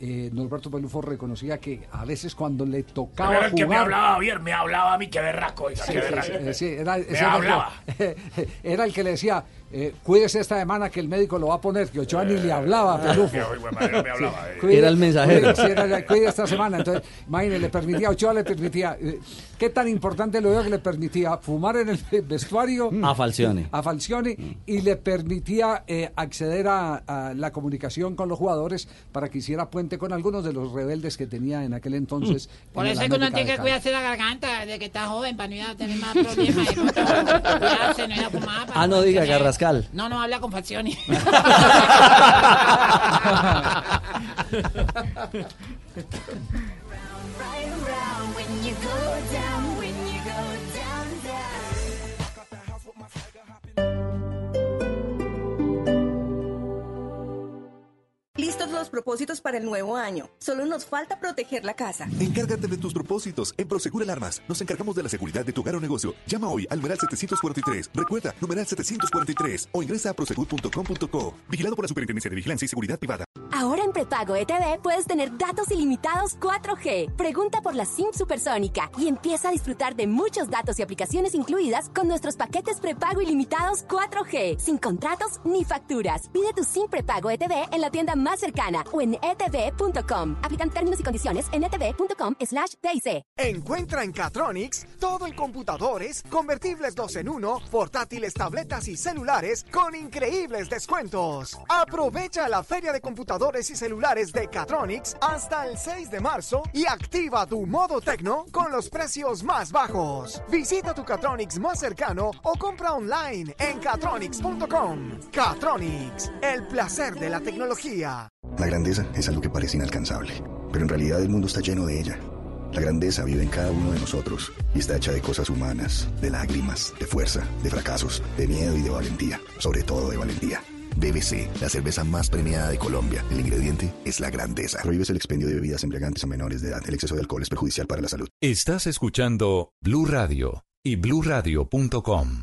S16: eh, Norberto Pelufo reconocía que a veces cuando le tocaba
S7: Pero el que me hablaba bien, me hablaba a mí, qué berraco, oiga,
S16: Sí,
S7: qué
S16: sí,
S7: berraco.
S16: sí, sí, era,
S7: Me
S16: ese era el que-
S7: hablaba.
S16: era el que le decía, eh, cuídese esta semana que el médico lo va a poner, que Ochoa ni le hablaba Pelufo.
S7: que hoy, madre, no me hablaba, eh.
S16: Cuide-
S30: Era el mensajero.
S16: Cuide, sí, era- cuide esta semana. Entonces, imagínese, le permitía, Ochoa le permitía, eh, ¿qué tan importante lo veo que le permitía fumar en el vestuario?
S30: A Falcioni.
S16: A Falcioni y le permitía eh, acceder a, a la comunicación con los jugadores para que hiciera puente con algunos de los rebeldes que tenía en aquel entonces.
S27: Por
S16: en
S27: eso es que uno tiene que cuidarse la garganta de que está joven para no ir a tener más problemas. cuidarse, no ir a fumar. para
S30: Ah, no diga,
S27: tener- No, no, habla con Falcioni.
S40: propósitos para el nuevo año. Solo nos falta proteger la casa.
S41: Encárgate de tus propósitos. En Prosegur Alarmas nos encargamos de la seguridad de tu hogar o negocio. Llama hoy al numeral 743. Recuerda, numeral 743 o ingresa a prosegur.com.co. Vigilado por la Superintendencia de Vigilancia y Seguridad Privada.
S42: Ahora en prepago ETV puedes tener datos ilimitados 4G. Pregunta por la SIM supersónica y empieza a disfrutar de muchos datos y aplicaciones incluidas con nuestros paquetes prepago ilimitados 4G, sin contratos ni facturas. Pide tu SIM prepago ETV en la tienda más cercana o en etv.com. Aplican términos y condiciones en etv.com slash TIC.
S43: Encuentra en Catronics todo en computadores, convertibles 2 en 1, portátiles, tabletas y celulares con increíbles descuentos. Aprovecha la feria de computadores y celulares de Catronics hasta el 6 de marzo y activa tu modo tecno con los precios más bajos. Visita tu Catronics más cercano o compra online en catronics.com. Catronics, el placer de la tecnología.
S44: La grandeza es algo que parece inalcanzable, pero en realidad el mundo está lleno de ella. La grandeza vive en cada uno de nosotros y está hecha de cosas humanas, de lágrimas, de fuerza, de fracasos, de miedo y de valentía, sobre todo de valentía. BBC, la cerveza más premiada de Colombia. El ingrediente es la grandeza. Prohíbes el expendio de bebidas embriagantes a menores de edad. El exceso de alcohol es perjudicial para la salud.
S11: Estás escuchando Blue Radio y bluradio.com.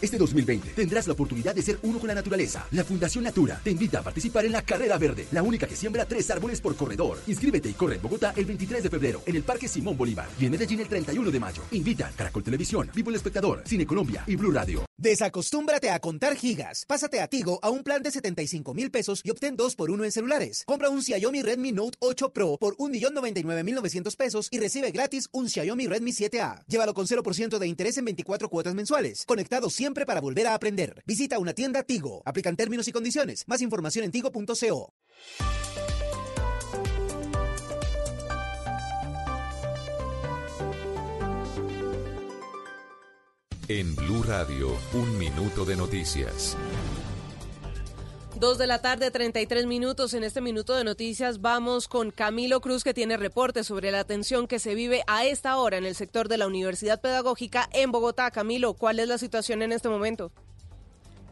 S10: Este 2020 tendrás la oportunidad de ser uno con la naturaleza. La Fundación Natura te invita a participar en la Carrera Verde, la única que siembra tres árboles por corredor. Inscríbete y corre en Bogotá el 23 de febrero en el Parque Simón Bolívar y en Medellín el 31 de mayo. Invitan Caracol Televisión, Vivo el Espectador, Cine Colombia y Blue Radio.
S45: Desacostúmbrate a contar gigas. Pásate a Tigo a un plan de 75 mil pesos y obtén 2 por 1 en celulares. Compra un Xiaomi Redmi Note 8 Pro por 1.099.900 pesos y recibe gratis un Xiaomi Redmi 7A. Llévalo con 0% de interés en 24 cuotas mensuales. Conectado siempre para volver a aprender. Visita una tienda Tigo. Aplican términos y condiciones. Más información en tigo.co.
S11: En Blue Radio, un minuto de noticias.
S46: Dos de la tarde, 33 minutos. En este minuto de noticias vamos con Camilo Cruz, que tiene reportes sobre la tensión que se vive a esta hora en el sector de la Universidad Pedagógica en Bogotá. Camilo, ¿cuál es la situación en este momento?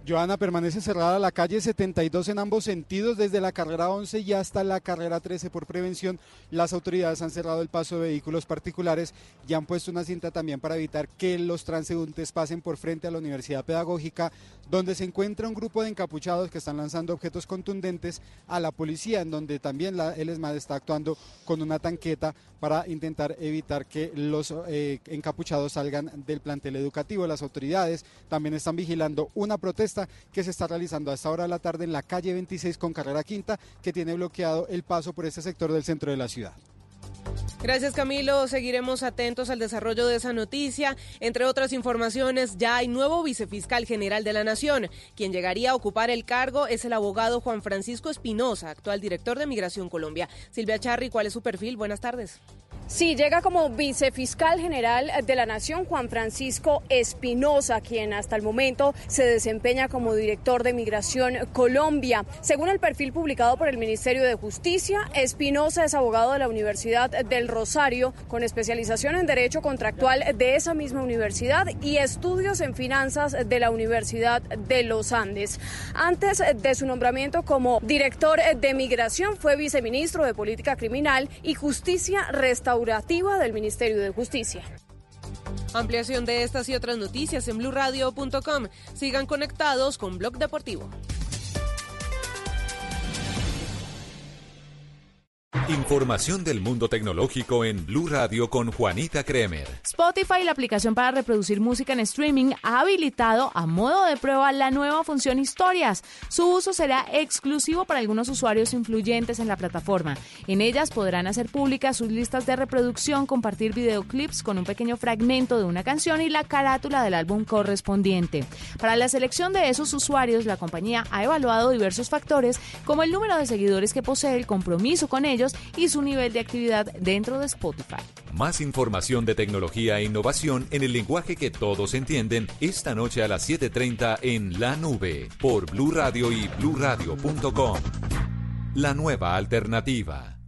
S2: Joana, permanece cerrada la calle 72 en ambos sentidos, desde la carrera 11 y hasta la carrera 13 por prevención. Las autoridades han cerrado el paso de vehículos particulares y han puesto una cinta también para evitar que los transeúntes pasen por frente a la Universidad Pedagógica, donde se encuentra un grupo de encapuchados que están lanzando objetos contundentes a la policía, en donde también la, el ESMAD está actuando con una tanqueta para intentar evitar que los eh, encapuchados salgan del plantel educativo. Las autoridades también están vigilando una protesta que se está realizando a esta hora de la tarde en la calle 26 con carrera quinta, que tiene bloqueado el paso por este sector del centro de la ciudad.
S46: Gracias Camilo, seguiremos atentos al desarrollo de esa noticia. Entre otras informaciones, ya hay nuevo vicefiscal general de la Nación. Quien llegaría a ocupar el cargo es el abogado Juan Francisco Espinosa, actual director de Migración Colombia. Silvia Charri, ¿cuál es su perfil? Buenas tardes.
S47: Sí, llega como vicefiscal general de la Nación Juan Francisco Espinosa, quien hasta el momento se desempeña como director de Migración Colombia. Según el perfil publicado por el Ministerio de Justicia, Espinosa es abogado de la Universidad del Rosario, con especialización en Derecho Contractual de esa misma universidad y estudios en finanzas de la Universidad de los Andes. Antes de su nombramiento como director de Migración, fue viceministro de Política Criminal y Justicia Restaurativa del Ministerio de Justicia.
S46: Ampliación de estas y otras noticias en blurradio.com. Sigan conectados con Blog Deportivo.
S11: Información del mundo tecnológico en Blue Radio con Juanita Kremer.
S48: Spotify, la aplicación para reproducir música en streaming, ha habilitado a modo de prueba la nueva función Historias. Su uso será exclusivo para algunos usuarios influyentes en la plataforma. En ellas podrán hacer públicas sus listas de reproducción, compartir videoclips con un pequeño fragmento de una canción y la carátula del álbum correspondiente. Para la selección de esos usuarios, la compañía ha evaluado diversos factores como el número de seguidores que posee, el compromiso con ellos, y su nivel de actividad dentro de Spotify.
S11: Más información de tecnología e innovación en el lenguaje que todos entienden esta noche a las 7:30 en La Nube por Blue Radio y bluradio.com. La nueva alternativa.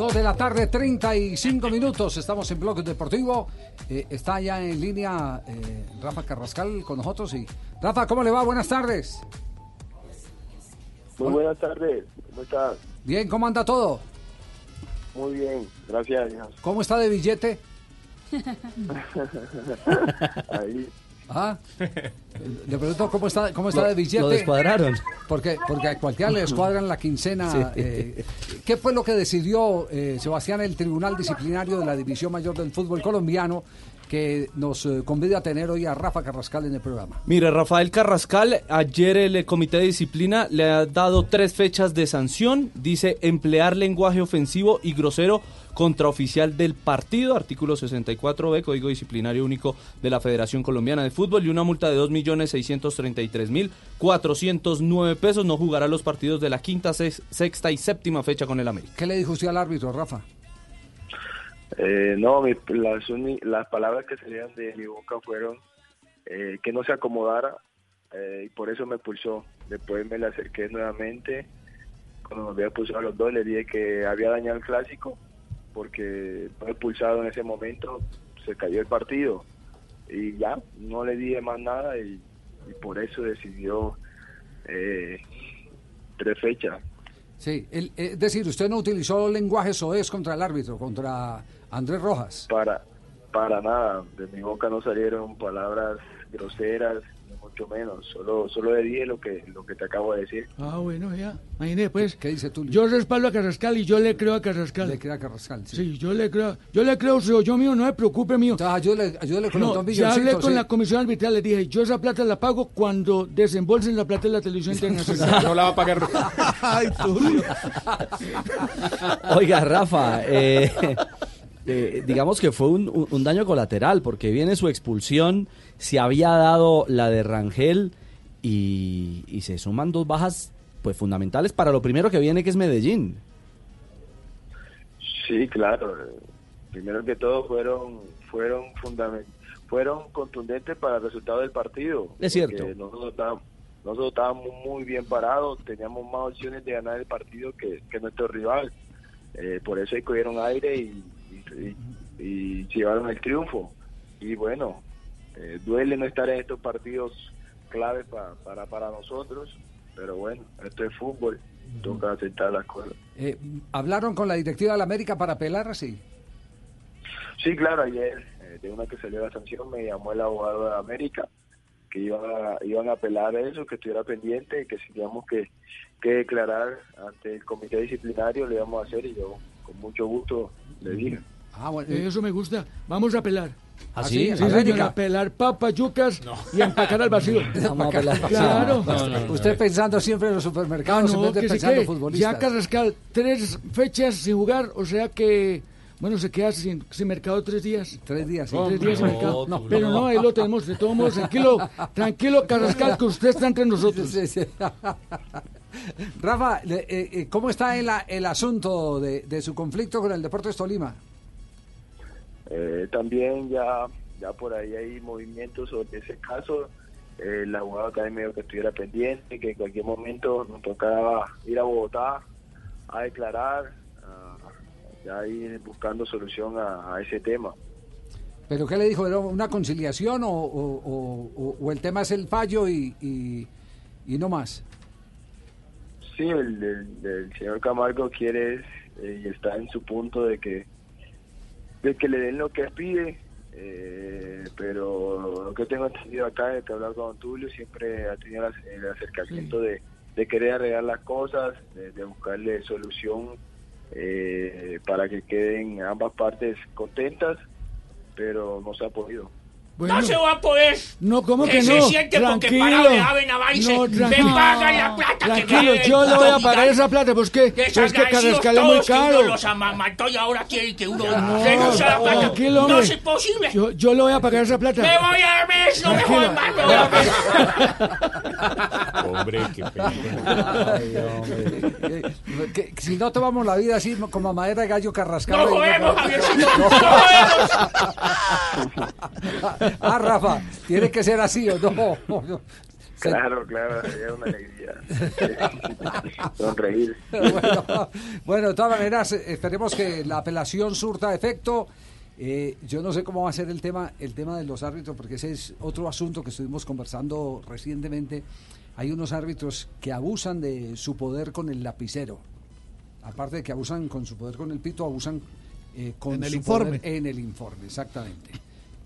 S16: Dos de la tarde, 35 minutos. Estamos en Bloque Deportivo. Eh, está ya en línea eh, Rafa Carrascal con nosotros. Y Rafa, ¿cómo le va? Buenas tardes.
S49: Muy buenas tardes. ¿Cómo estás?
S16: Bien, ¿cómo anda todo?
S49: Muy bien, gracias
S16: ¿Cómo está de billete?
S49: Ahí.
S16: Ah, le pregunto cómo está, cómo está de billete.
S30: Lo descuadraron.
S16: Porque, porque a cualquiera le descuadran la quincena. Eh, ¿Qué fue lo que decidió eh, Sebastián el Tribunal Disciplinario de la División Mayor del Fútbol Colombiano que nos eh, convida a tener hoy a Rafa Carrascal en el programa?
S30: Mire, Rafael Carrascal, ayer el Comité de Disciplina le ha dado tres fechas de sanción. Dice emplear lenguaje ofensivo y grosero contra oficial del partido, artículo 64b, Código Disciplinario Único de la Federación Colombiana de Fútbol, y una multa de 2.633.409 pesos. No jugará los partidos de la quinta, sexta y séptima fecha con el América.
S16: ¿Qué le dijo usted al árbitro, Rafa?
S49: Eh, no, las, las, palabras que salían de mi boca fueron eh, que no se acomodara eh, y por eso me pulsó. Después me le acerqué nuevamente, cuando me había expulsado a los dos, le dije que había dañado el clásico porque no expulsado en ese momento, se cayó el partido y ya, no le dije más nada y, por eso decidió tres fechas.
S16: Sí, es decir, usted no utilizó lenguaje soez contra el árbitro, contra Andrés Rojas.
S49: Para, para nada, de mi boca no salieron palabras groseras, mucho menos. Solo, solo le dije lo que, lo que te acabo de decir.
S50: Ah, bueno, ya. Imagínate, pues.
S16: ¿Qué dice tú?
S50: Yo respaldo a Carrascal y yo le creo a Carrascal.
S16: Le creo a Carrascal, sí.
S50: Sí, yo le creo. Yo le creo, yo mío, no me preocupe mío.
S16: ayúdele, ayúdele con
S50: no,
S16: los
S50: Ya hablé con la comisión arbitral, le dije, yo esa plata la pago cuando desembolsen la plata de la televisión internacional.
S29: no la va a pagar.
S50: Ay, tú.
S30: Oiga, Rafa, eh, eh, digamos que fue un, daño colateral, porque viene su expulsión, se había dado la de Rangel y, se suman dos bajas pues fundamentales para lo primero que viene que es Medellín.
S49: Sí, claro. Primero que todo fueron fueron fueron contundentes para el resultado del partido.
S30: Es cierto.
S49: Nosotros estábamos, nosotros estábamos muy bien parados, teníamos más opciones de ganar el partido que, nuestro rival. Eh, por eso cogieron aire y, y, llevaron el triunfo. Y bueno, eh, duele no estar en estos partidos claves para, para nosotros, pero bueno, esto es fútbol, toca aceptar las cosas.
S16: Eh, ¿Hablaron con la directiva de la América para apelar así?
S49: Sí, claro, ayer, eh, de una que salió la sanción, me llamó el abogado de América que iban a, iban a apelar a eso, que estuviera pendiente y que si teníamos que, que declarar ante el comité disciplinario le íbamos a hacer y yo con mucho gusto le dije.
S16: Ah, bueno.
S50: Eso me gusta. Vamos a
S16: ¿Ah, sí?
S50: Sí,
S16: América.
S50: señor, a pelar papas, yucas y empacar al vacío.
S16: Vamos a pelar.
S50: Claro.
S16: Usted pensando siempre en los
S50: Ah,
S16: supermercados en
S50: no,
S16: vez de
S50: sí
S16: pensando en futbolistas.
S50: ya Carrascal, tres fechas sin jugar, o sea que, bueno, se queda sin, sin mercado tres días.
S16: Tres días,
S50: sí.
S16: sí.
S50: Tres días sin
S16: No,
S50: mercado.
S16: no,
S50: Pero
S16: no.
S50: ahí lo tenemos, de todos modos, tranquilo, tranquilo Carrascal, que usted está entre nosotros.
S16: Rafa, le- eh, eh, ¿cómo está el, a- el asunto de, de su conflicto con el Deportes Tolima?
S49: Eh, también ya, ya por ahí hay movimientos sobre ese caso. Eh, el abogado también me dijo que estuviera pendiente, que en cualquier momento nos tocaba ir a Bogotá a declarar, ah, ya ir buscando solución a, a ese tema.
S16: ¿Pero qué le dijo? ¿Era una conciliación o, o- o- o- o el tema es el fallo y, y- y no más?
S49: Sí, el, el- el señor Camargo quiere eh, y está en su punto de que de que le den lo que pide, eh, pero lo que tengo entendido acá es que hablar con Tulio siempre ha tenido el acercamiento de, de querer arreglar las cosas, de, de buscarle solución eh, para que queden ambas partes contentas, pero no se ha podido.
S7: No se va a poder.
S50: No, ¿cómo que,
S7: se
S50: no?
S7: siente porque
S50: tranquilo.
S7: parado de ave naval y se-
S50: No,
S7: me
S50: tranquilo.
S7: pagan la plata que
S50: Tranquilo,
S7: deben.
S50: yo le voy a pagar esa plata, pues que, pues que
S7: Desagradecidos
S50: Carrascal es muy
S7: todos que uno
S50: caro.
S7: los amamantó y ahora quiere que uno
S50: No,
S7: renuncie a la plata.
S50: tranquilo,
S7: no
S50: hombre.
S7: es posible.
S50: Yo, yo le voy a pagar esa plata.
S7: Me voy a mes, no me
S50: Tranquilo.
S7: jodan más, me voy a mes.
S29: Hombre, qué
S16: Ay, hombre. Que- que si no tomamos la vida así como a madera de gallo carrascal.
S7: No jodemos,
S16: no-
S7: Javiercito,
S16: no-
S7: no
S16: ah, Rafa, tiene que ser así o no. no.
S49: Claro, claro, es una alegría. Sonreír.
S16: bueno, bueno, de todas maneras, esperemos que la apelación surta efecto. Eh, yo no sé cómo va a ser el tema, el tema de los árbitros, porque ese es otro asunto que estuvimos conversando recientemente. Hay unos árbitros que abusan de su poder con el lapicero. Aparte de que abusan con su poder con el pito, abusan eh, con
S51: En el
S16: su
S51: informe.
S16: poder en el informe, exactamente.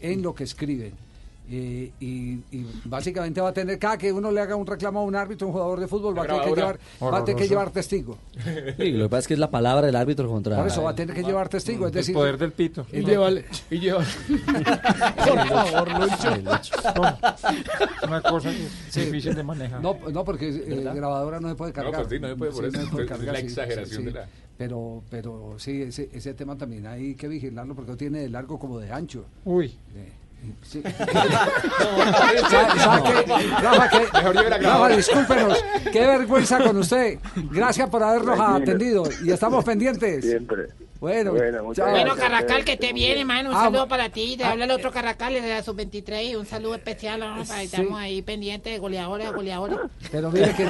S16: En lo que escriben. Eh, y, y básicamente va a tener, cada que uno le haga un reclamo a un árbitro, un jugador de fútbol, va a tener que llevar, va a tener que llevar testigo.
S30: Sí, lo que pasa es que es la palabra del árbitro contra.
S16: Por eso va a tener que llevar testigo, es
S30: El
S16: decir,
S30: poder del pito.
S50: Y llévale, y llévale.
S51: Por favor, Lucho.
S52: Una cosa que es difícil de manejar.
S16: No, no porque eh, grabadora no se puede cargar.
S29: pues sí, no se puede por eso.
S16: se puede
S29: Es
S16: cargar,
S29: la
S16: sí,
S29: exageración
S16: sí,
S29: de
S16: sí.
S29: la-
S16: Pero, pero sí, ese, ese tema también hay que vigilarlo porque tiene de largo como de ancho.
S52: Uy.
S16: Sí. Rafa, discúlpenos. Qué vergüenza con usted. Gracias por habernos
S49: Tranquilo.
S16: atendido y estamos pendientes.
S49: Siempre.
S16: Bueno,
S49: Bueno,
S16: chao.
S27: Bueno, Carracal, que te viene, mano. Un
S16: Ah,
S27: saludo para ti. Te
S16: ah,
S27: habla el otro Carracal de la sub-23 y un saludo especial. ¿no? Para
S16: Sí.
S27: Estamos ahí pendientes de goleadores, goleadores.
S16: Pero mire que,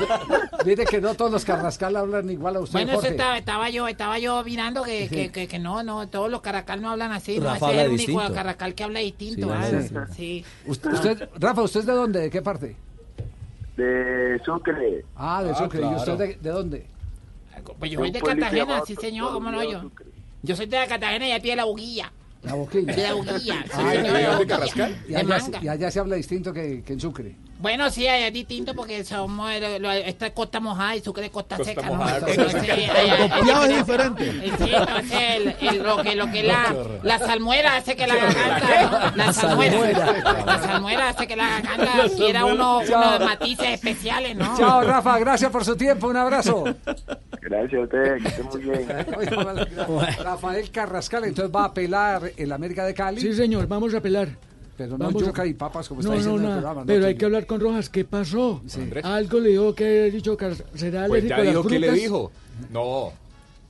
S16: mire que no todos los carrascal hablan igual a usted,
S27: Bueno, eso estaba, estaba yo, estaba yo mirando que, que, que, que no, no, todos los Carracal no hablan así, no,
S16: Rafa
S27: ese es el único
S16: distinto.
S27: Carracal que habla distinto.
S16: Sí,
S27: ah,
S16: sí,
S27: sí.
S16: Usted, usted- Rafa, ¿usted es de dónde? ¿De qué parte?
S49: De Sucre.
S16: Ah, de
S49: Ah,
S16: Sucre. ¿Y usted de, de dónde?
S27: Pues yo soy de Cartagena, sí señor, cómo no yo.
S49: Sucre.
S27: Yo soy de Cartagena y de pie de la buguilla.
S16: La boquilla.
S27: De la buguilla, sí,
S16: Ah,
S27: señor,
S16: ¿y
S27: de
S16: allá-
S27: Carrascal?
S16: Y
S27: De
S16: allá,
S27: manga.
S16: y allá se habla distinto que, que en Sucre.
S27: Bueno, sí, allá es distinto porque somos, lo- lo- esta es costa mojada y Sucre es costa,
S16: Costa
S27: seca,
S16: mojada,
S27: ¿no? Entonces, allá-
S16: es diferente.
S27: Eh, Sí, entonces el, el- lo que, lo que la, la salmuera hace que la garganta, ¿no? La salmuera. La salmuera hace que la garganta quiera uno, unos matices especiales, ¿no?
S16: Chao, Rafa. Gracias por su tiempo. Un abrazo.
S49: Gracias a ustedes, que estén muy bien.
S16: Rafael Carrascal, entonces va a apelar el América de Cali.
S50: Sí, señor, vamos a pelar.
S16: Pero no
S50: Vamos a-
S16: yuca y papas como
S50: No,
S16: está diciendo
S50: no,
S16: el programa. ¿no?
S50: Pero hay que hablar con Rojas. ¿Qué pasó?
S29: Andrés.
S50: Algo le dijo que ha dicho que será
S29: Pues
S50: alérgico
S29: ya
S50: a las
S29: dijo que le dijo. No.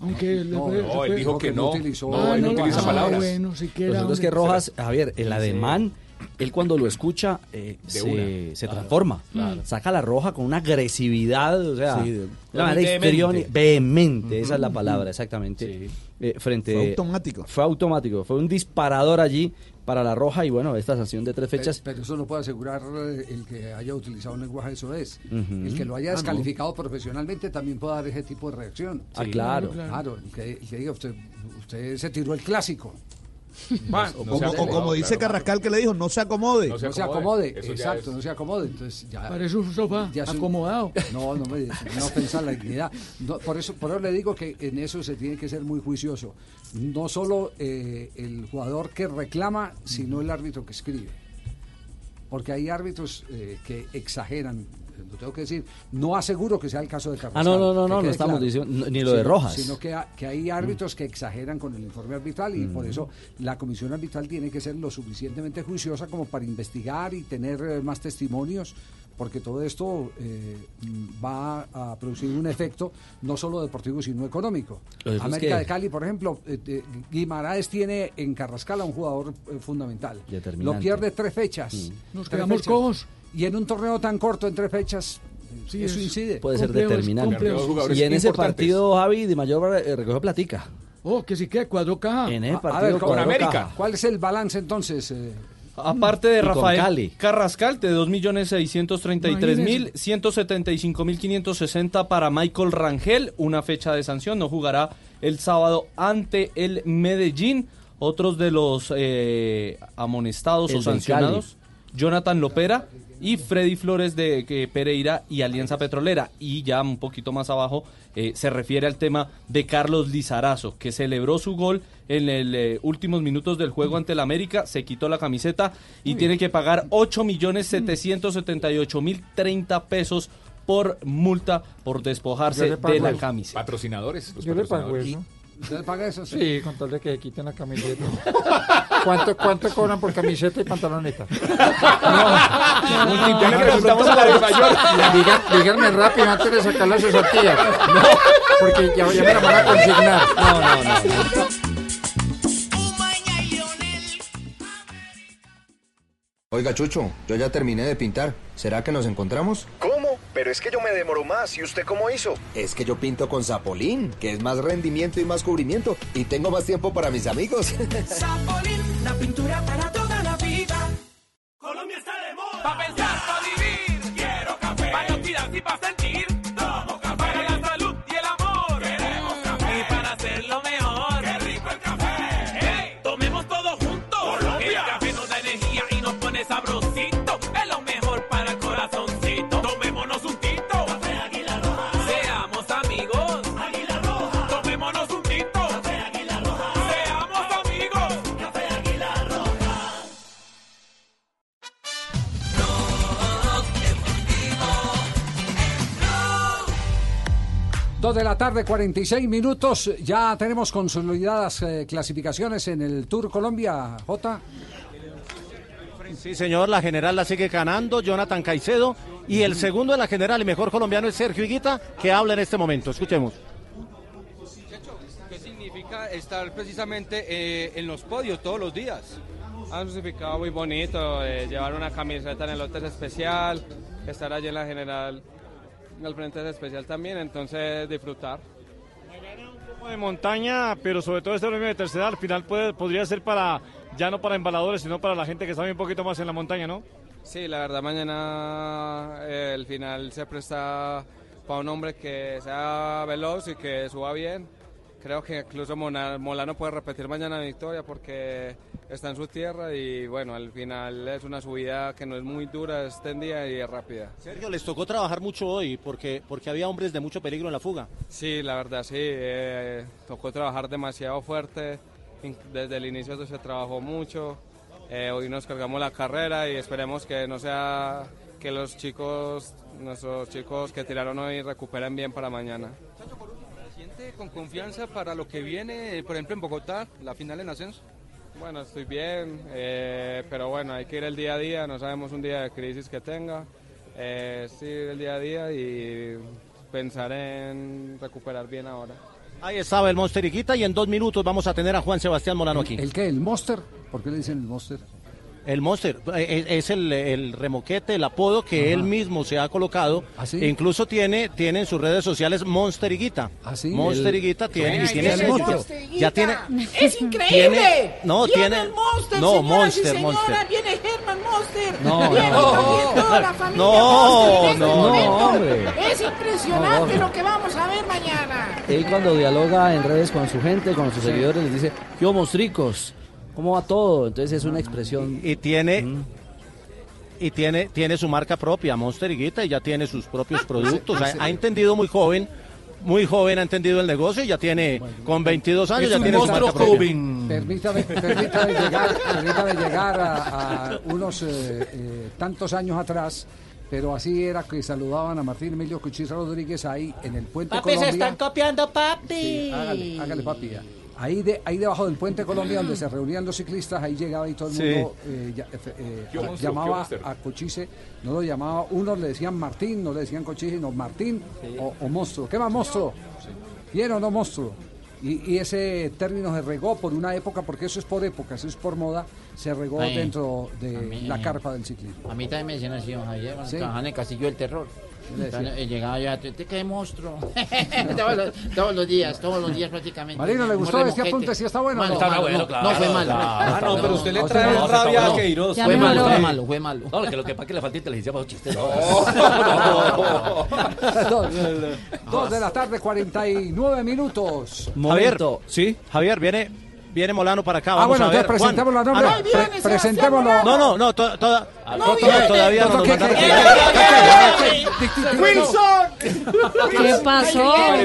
S50: Aunque le
S29: No,
S50: puede-
S29: no, él dijo que no.
S16: utilizó-
S29: No, él no
S50: Ah,
S29: utiliza
S50: ah,
S29: palabras.
S50: bueno, siquiera,
S30: Lo cierto es que Rojas, Javier, el ademán, él cuando lo escucha eh, se,
S29: una.
S30: se
S29: Claro,
S30: transforma.
S29: claro.
S30: Saca la roja con una agresividad, o sea,
S29: Sí, de-
S30: de una manera
S29: vehemente.
S30: vehemente, esa es la palabra, exactamente. Eh, frente,
S51: Fue automático.
S30: Fue automático, fue un disparador allí para la roja y bueno, esta sanción de tres fechas.
S16: Pero eso no puede asegurar eh, el que haya utilizado un lenguaje, eso es. El que lo haya
S30: Ah, no.
S16: descalificado profesionalmente también puede dar ese tipo de reacción.
S30: Ah, claro.
S16: Claro, el que, el que diga usted, usted se tiró el clásico.
S53: O como, o como dice Carrascal que le dijo, no se acomode.
S16: No se acomode, exacto, no se acomode. Entonces ya.
S50: Parece un sofá
S16: ya es un-
S50: acomodado.
S16: No, no me no pensar la dignidad. No, por eso, por eso le digo que en eso se tiene que ser muy juicioso. No solo eh, el jugador que reclama, sino el árbitro que escribe. Porque hay árbitros eh, que exageran. Lo tengo que decir, no aseguro que sea el caso de Carrascal.
S54: Ah, no, no, no, no, no estamos
S16: claro.
S54: diciendo- ni lo de
S16: Sino-
S54: Rojas.
S16: Sino que, ha- que hay árbitros que exageran con el informe arbitral y por eso la comisión arbitral tiene que ser lo suficientemente juiciosa como para investigar y tener eh, más testimonios, porque todo esto eh, mm, va a producir un efecto no solo deportivo sino económico. América
S54: que-
S16: de Cali, por ejemplo, eh, eh, Guimaraes tiene en Carrascal a un jugador eh, fundamental. Lo pierde tres fechas.
S50: Nos
S16: Tres
S50: quedamos
S16: fechas.
S50: cojos.
S16: Y en un torneo tan corto, en tres fechas,
S50: Sí,
S16: eso
S50: es-
S16: incide.
S54: Puede ser determinante. Y en ese partido, Javi, Di Mayor eh, recogió platica.
S50: Oh, que sí que cuadró caja.
S54: En ese
S16: a
S54: partido
S16: ver,
S54: cuadró
S16: ¿cuál-
S54: caja.
S16: ¿Cuál es el balance entonces? eh?
S30: Aparte de
S54: Y con
S30: Rafael. Carrascal, de 2.633.000, 175.560 para Michael Rangel, una fecha de sanción, no jugará el sábado ante el Medellín. Otros de los eh, amonestados
S54: El
S30: o sancionados, Jonathan Lopera y Freddy Flores de eh, Pereira y Alianza Petrolera. Y ya un poquito más abajo eh, se refiere al tema de Carlos Lizarazo, que celebró su gol en los últimos minutos del juego ante el América, se quitó la camiseta y tiene que pagar 8 millones 778 mil 30 pesos por multa por despojarse de la camisa.
S29: Patrocinadores. los
S55: Yo le pago
S29: patrocinadores.
S55: eso.
S16: ¿Usted paga eso?
S55: Sí, con tal de que quiten la camiseta. ¿Cuánto, ¿Cuánto cobran por camiseta y pantaloneta?
S29: Ya le preguntamos a la de mayor.
S55: Díganme rápido antes de sacar las cesantías. No, porque ya, ya me la van a consignar.
S30: No, no, no.
S56: Oiga, Chucho, yo ya terminé de pintar. ¿Será que nos encontramos?
S57: ¿Cómo? Pero es que yo me demoro más. ¿Y usted cómo hizo?
S56: Es que yo pinto con Zapolín, que es más rendimiento y más cubrimiento. Y tengo más tiempo para mis amigos.
S58: Zapolín, la pintura para toda la vida. Colombia está de moda. Pa' pensar, pa' vivir. Quiero café. Pa' no tirar y pa' sentir.
S16: Dos de la tarde, 46 minutos. Ya tenemos consolidadas eh, clasificaciones en el Tour Colombia, J.
S14: Sí, señor, la general la sigue ganando Jonathan Caicedo y el segundo de la general y mejor colombiano es Sergio Higuita, que habla en este momento. Escuchemos.
S12: ¿Qué significa estar precisamente eh, en los podios todos los días?
S59: Ha un significado muy bonito, eh, llevar una camiseta en el lote es especial, estar allí en la general al frente es especial también, entonces disfrutar.
S14: de montaña, pero sobre todo este premio de tercera al final puede, podría ser para, ya no para embaladores, sino para la gente que sabe un poquito más en la montaña, ¿no?
S59: Sí, la verdad mañana eh, el final se presta para un hombre que sea veloz y que suba bien. Creo que incluso Molano puede repetir mañana la victoria porque está en su tierra y bueno, al final es una subida que no es muy dura, es tendida y es rápida.
S14: Sergio, les tocó trabajar mucho hoy porque, porque había hombres de mucho peligro en la fuga.
S59: Sí, la verdad sí, eh, tocó trabajar demasiado fuerte, desde el inicio se trabajó mucho, eh, hoy nos cargamos la carrera y esperemos que no sea que los chicos, nuestros chicos que tiraron hoy recuperen bien para mañana.
S12: ¿Siente con confianza para lo que viene, por ejemplo en Bogotá, la final en ascenso?
S59: Bueno, estoy bien, eh, pero bueno, hay que ir el día a día, no sabemos un día de crisis que tenga, eh, sí, el día a día y pensar en recuperar bien ahora.
S14: Ahí estaba el Monster Higuita y en dos minutos vamos a tener a Juan Sebastián Molano aquí.
S16: ¿El qué? ¿El Monster? ¿Por qué le dicen el Monster?
S14: El Monster eh, es el, el remoquete, el apodo que él mismo se ha colocado. E incluso tiene, tiene en sus redes sociales Monster Higuita. Monster
S16: El-
S14: Higuita tiene,
S16: Ay,
S14: y tiene el.
S16: Monster
S14: Ya tiene,
S27: ¡Es increíble!
S14: tiene- no,
S27: Viene
S14: tiene-
S27: el Monster,
S14: no,
S27: señoras
S14: Monster,
S27: y señoras,
S14: Monster.
S27: Viene Herman Monster.
S14: No,
S27: viene
S14: no.
S27: también toda la familia
S54: No,
S27: Monster en este
S54: no,
S27: momento.
S54: hombre.
S27: Es impresionante
S54: No,
S27: lo que vamos a ver mañana.
S54: Él cuando dialoga en redes con su gente, con sus seguidores, les dice, yo monstricos,
S30: cómo va todo. Entonces es una expresión.
S14: Y tiene. Y tiene, tiene su marca propia, Monster y Guita, y ya tiene sus propios productos. Ha, ha entendido muy joven, muy joven ha entendido el negocio y ya tiene, con 22 años, ya tiene su marca propia.
S16: Permítame, permítame llegar, permítame llegar a, a unos eh, eh, tantos años atrás, pero así era que saludaban a Martín Emilio Cuchisa Rodríguez ahí en el Puente
S27: Papi, se
S16: Colombia.
S27: están copiando, papi.
S16: Sí, hágale, hágale, papi. ya. Ahí, de, ahí debajo del Puente Colombia, donde se reunían los ciclistas, ahí llegaba y todo el
S14: Sí.
S16: mundo eh, ya- eh, eh,
S14: ¿Qué
S16: a-
S14: monstruo, qué
S16: llamaba a Cochise, no lo llamaba, unos le decían Martín, no le decían Cochise, sino Martín o, o monstruo. ¿Qué más monstruo? ¿Bien o no monstruo? Y, y ese término se regó por una época, porque eso es por época, eso es por moda, se regó
S12: Ay,
S16: dentro de
S12: mí-
S16: la carpa del ciclismo.
S12: A mí también me decían así, don Javier,
S16: Sí.
S12: en el Castillo del Terror. Entonces, llegaba yo, ¿te, te qué monstruo? todos, los, todos los días, todos los días prácticamente.
S16: Marino, ¿le gustó este apunte? ¿Sí está bueno o
S12: Malo,
S16: Está bueno,
S12: no,
S16: claro,
S12: No, fue malo.
S16: claro.
S12: Ah, no, pero usted le trae
S16: no,
S12: rabia
S16: no,
S12: a Queiroz. Fue malo, fue malo, fue malo.
S7: No, lo que, lo que pasa es que le falta inteligencia para los chistes.
S16: dos, dos de la tarde, 49 minutos.
S14: Javier, sí. Javier, viene, viene Molano para acá.
S16: Ah,
S14: Vamos
S16: bueno,
S14: a ver.
S16: entonces presentémoslo a nombre-
S14: Ah, no.
S16: pre- presentémoslo.
S14: No, no, no, to- toda-
S16: No
S14: todavía no
S16: No,
S14: nos
S16: ¿qué-
S14: mandaron.
S16: qué-
S27: ¡Wilson!
S32: ¿Qué pasó?
S27: Ay,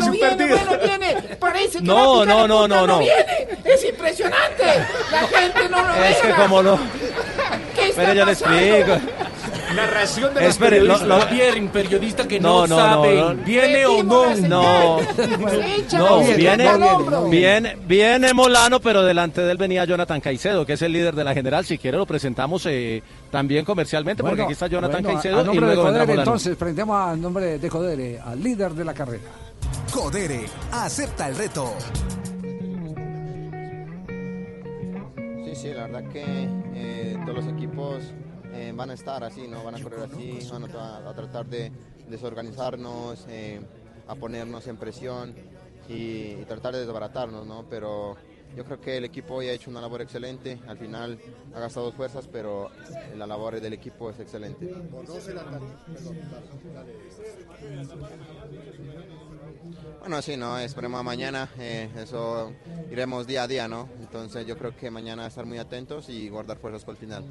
S32: Parece
S27: que
S14: No,
S27: va a picar
S14: no, no, no, no.
S27: viene. Es impresionante. La gente no lo
S14: Es que como no.
S27: ¿Qué está
S14: Espere, yo le explico.
S7: Narración de los
S14: Espere,
S7: periodistas.
S14: lo- lo-
S7: Javier, un periodista que
S14: No,
S7: no,
S14: no,
S7: sabe,
S14: no, no.
S7: viene o no.
S14: No, no,
S7: Viene,
S14: viene,
S7: no viene,
S14: viene, viene Molano, pero delante de él venía Jonathan Caicedo, que es el líder de la general. Si quiere lo presentamos eh, también comercialmente, porque
S16: Bueno,
S14: aquí está Jonathan
S16: bueno,
S14: Caicedo
S16: a
S14: y
S16: nombre de
S14: luego vendrá
S16: Codere, entonces, presentemos a nombre de Codere, al líder de la carrera.
S60: Codere, acepta el reto.
S61: Sí, sí, la verdad que eh, todos los equipos eh, van a estar así, ¿no? Van a correr así, van a, a tratar de desorganizarnos, eh, a ponernos en presión y, y tratar de desbaratarnos, ¿no? Pero yo creo que el equipo hoy ha hecho una labor excelente. Al final ha gastado fuerzas, pero la labor del equipo es excelente. Bueno, sí, no, esperemos a mañana, eh, eso iremos día a día, ¿no? Entonces yo creo que mañana estar muy atentos y guardar fuerzas para el final.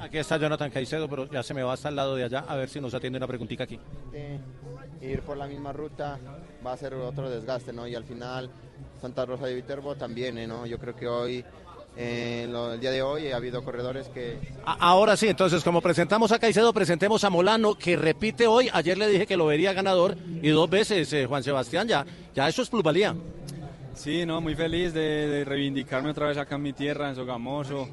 S14: Aquí está Jonathan Caicedo, pero ya se me va hasta el lado de allá a ver si nos atiende una preguntita aquí.
S61: Eh, ir por la misma ruta va a ser otro desgaste, ¿no? Y al final Santa Rosa de Viterbo también, ¿eh? ¿no? Yo creo que hoy, eh, lo- el día de hoy, ha habido corredores que
S14: Ahora sí, entonces como presentamos a Caicedo, presentemos a Molano, que repite hoy. Ayer le dije que lo vería ganador y dos veces, eh, Juan Sebastián, ya, ya eso es plusvalía.
S59: Sí, no, muy feliz de, de reivindicarme otra vez acá en mi tierra, en Sogamoso,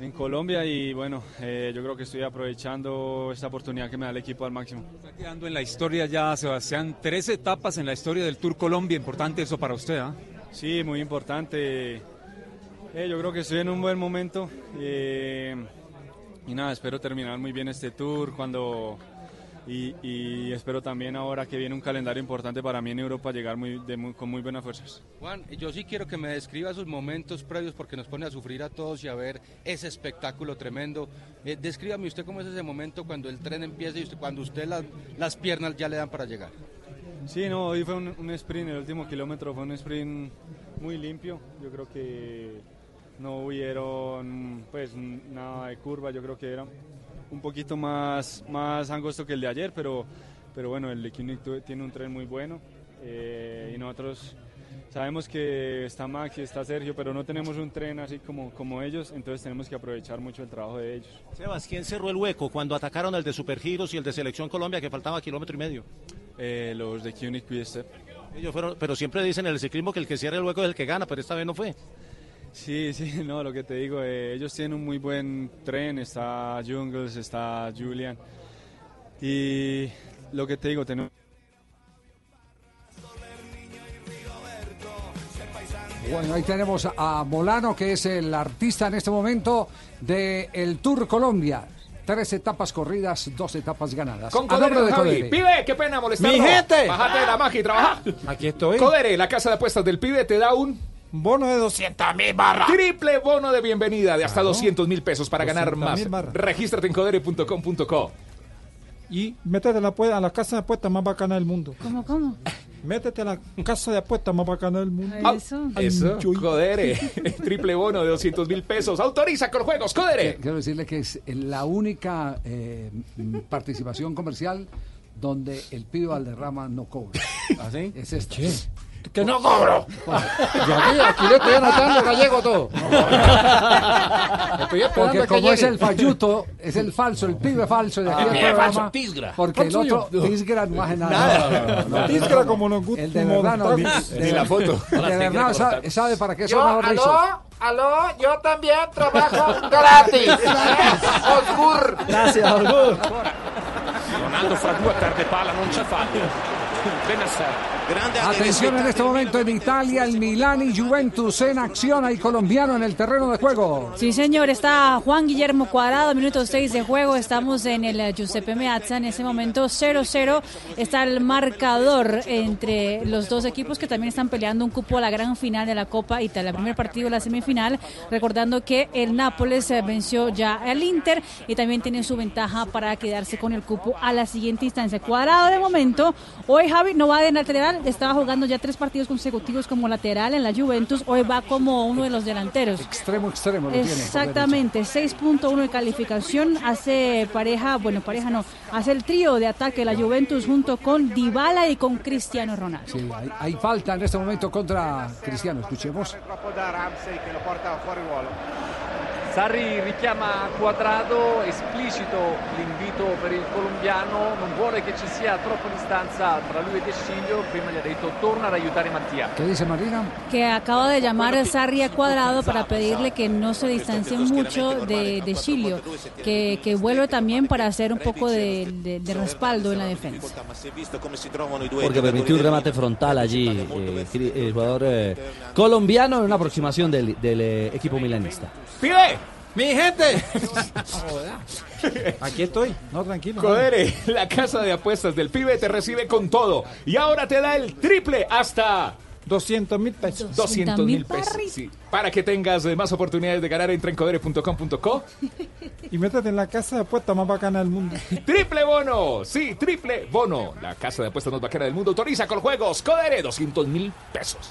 S59: en Colombia y bueno, eh, yo creo que estoy aprovechando esta oportunidad que me da el equipo al máximo.
S62: Está quedando en la historia ya, Sebastián, tres etapas en la historia del Tour Colombia. Importante eso para usted, ¿ah?
S59: Sí, muy importante. Eh, yo creo que estoy en un buen momento eh, y nada, espero terminar muy bien este tour cuando y, y espero también ahora que viene un calendario importante para mí en Europa llegar muy, de muy- con muy buenas fuerzas.
S55: Juan, yo sí quiero que me describa sus momentos previos porque nos pone a sufrir a todos y a ver ese espectáculo tremendo. Eh, descríbame usted cómo es ese momento cuando el tren empieza y usted, cuando usted las, las piernas ya le dan para llegar.
S59: Sí, no, hoy fue un, un sprint, el último kilómetro fue un sprint muy limpio. Yo creo que no hubieron pues nada de curva, yo creo que era un poquito más, más angosto que el de ayer, pero, pero bueno, el tu- tiene un tren muy bueno eh, y nosotros sabemos que está Max y está Sergio, pero no tenemos un tren así como, como ellos, entonces tenemos que aprovechar mucho el trabajo de ellos.
S14: Sebas, ¿quién cerró el hueco cuando atacaron el de Supergiros y el de Selección Colombia, que faltaba kilómetro y medio?
S59: Eh, los de Quick-Step.
S14: Ellos fueron, pero siempre dicen en el ciclismo que el que cierra el hueco es el que gana, pero esta vez no fue.
S59: Sí, sí, no, lo que te digo, eh, ellos tienen un muy buen tren, está Jungles, está Julian. Y lo que te digo, tenemos...
S16: Bueno, ahí tenemos a Molano, que es el artista en este momento del Tour Colombia. Tres etapas corridas, dos etapas ganadas.
S29: Con
S16: a
S29: Codere,
S16: de
S29: Javi.
S16: Codere.
S29: Pibe, qué pena molestarlo.
S16: ¡Mi gente!
S29: Bájate de la magia y trabaja.
S12: Aquí estoy.
S29: Codere, la casa de apuestas del pibe, te da un...
S12: Bono de 200 mil barras.
S29: Triple bono de bienvenida de hasta
S12: Claro.
S29: 200 mil pesos para ganar
S12: 200.000
S29: más. Regístrate en codere.com.co.
S56: Y métete a la, pue- a la casa de apuestas más bacana del mundo.
S32: ¿Cómo, cómo?
S56: Métete a la casa de apuestas más bacana del mundo.
S29: Ah,
S63: Eso.
S29: Eso, Codere. Triple bono de 200 mil pesos. Autoriza con juegos, Codere.
S16: Quiero decirle que es la única eh, mm, participación comercial donde el pibe Valderrama no cobra.
S64: ¿Así?
S16: Es esta.
S56: ¡Que no cobro!
S16: Yo aquí, aquí le estoy anotando gallego todo.
S56: Estoy esperando
S16: Porque como es el falluto, es el falso, el pibe falso de aquí
S56: Ah,
S16: del programa,
S56: falso, Tisgra.
S16: Porque el
S56: ¿Cuál
S16: otro? Tisgra no hace nada.
S56: Nada.
S16: No, no, no.
S56: Tisgra como nos gusta
S16: El de verdad no.
S56: Ni la foto.
S16: De verdad sabe, sabe para qué son mejor rizos.
S27: aló, aló, yo también trabajo gratis. Osgur.
S16: Gracias, Osgur.
S65: Ronaldo fra due perde palla, non c'è fallo.
S16: Atención en este momento en Italia, el Milán y Juventus en acción. Hay colombiano en el terreno de juego.
S32: Sí, señor, está Juan Guillermo Cuadrado, minuto 6 de juego. Estamos en el eh, Giuseppe Meazza. En ese momento 0-0 está el marcador entre los dos equipos que también están peleando un cupo a la gran final de la Copa Italia. El primer partido de la semifinal, recordando que el Nápoles eh, venció ya al Inter y también tiene su ventaja para quedarse con el cupo a la siguiente instancia. Cuadrado de momento, hoy Javi no va de lateral, estaba jugando ya tres partidos consecutivos como lateral en la Juventus, hoy va como uno de los delanteros.
S16: Extremo, extremo lo
S32: Exactamente, 6.1 de calificación, hace pareja, bueno, pareja no, hace el trío de ataque la Juventus junto con Dybala y con Cristiano Ronaldo.
S16: Sí, hay, hay falta en este momento contra Cristiano. Escuchemos.
S55: Sarri richiama Quadrado, esplicito l'invito per il colombiano, non vuole che ci sia troppa distanza tra lui e De Sciglio, prima gli ha detto torna ad aiutare Mattia.
S16: ¿Qué dice Marina?
S32: Que acaba de llamar a Sarri a Cuadrado para pedirle que no se distancie mucho de, de Chilio, que, que vuelve también para hacer un poco de, de- de respaldo en la defensa.
S30: Porque permitió un remate frontal allí eh, el jugador eh, colombiano en una aproximación del, del, eh, equipo milanista.
S29: ¡Pibe!
S56: ¡Mi gente! Aquí estoy. No, tranquilo.
S29: Codere, la casa de apuestas del pibe te recibe con todo. Y ahora te da el triple hasta
S56: 200 mil pesos.
S29: 200 mil pesos. Sí. Para que tengas eh, más oportunidades de ganar, entra en codere.com.co.
S56: Y métete en la casa de apuestas más bacana del mundo.
S29: Triple bono, sí, triple bono. La casa de apuestas más bacana del mundo autoriza con juegos. Codere, 200 mil pesos.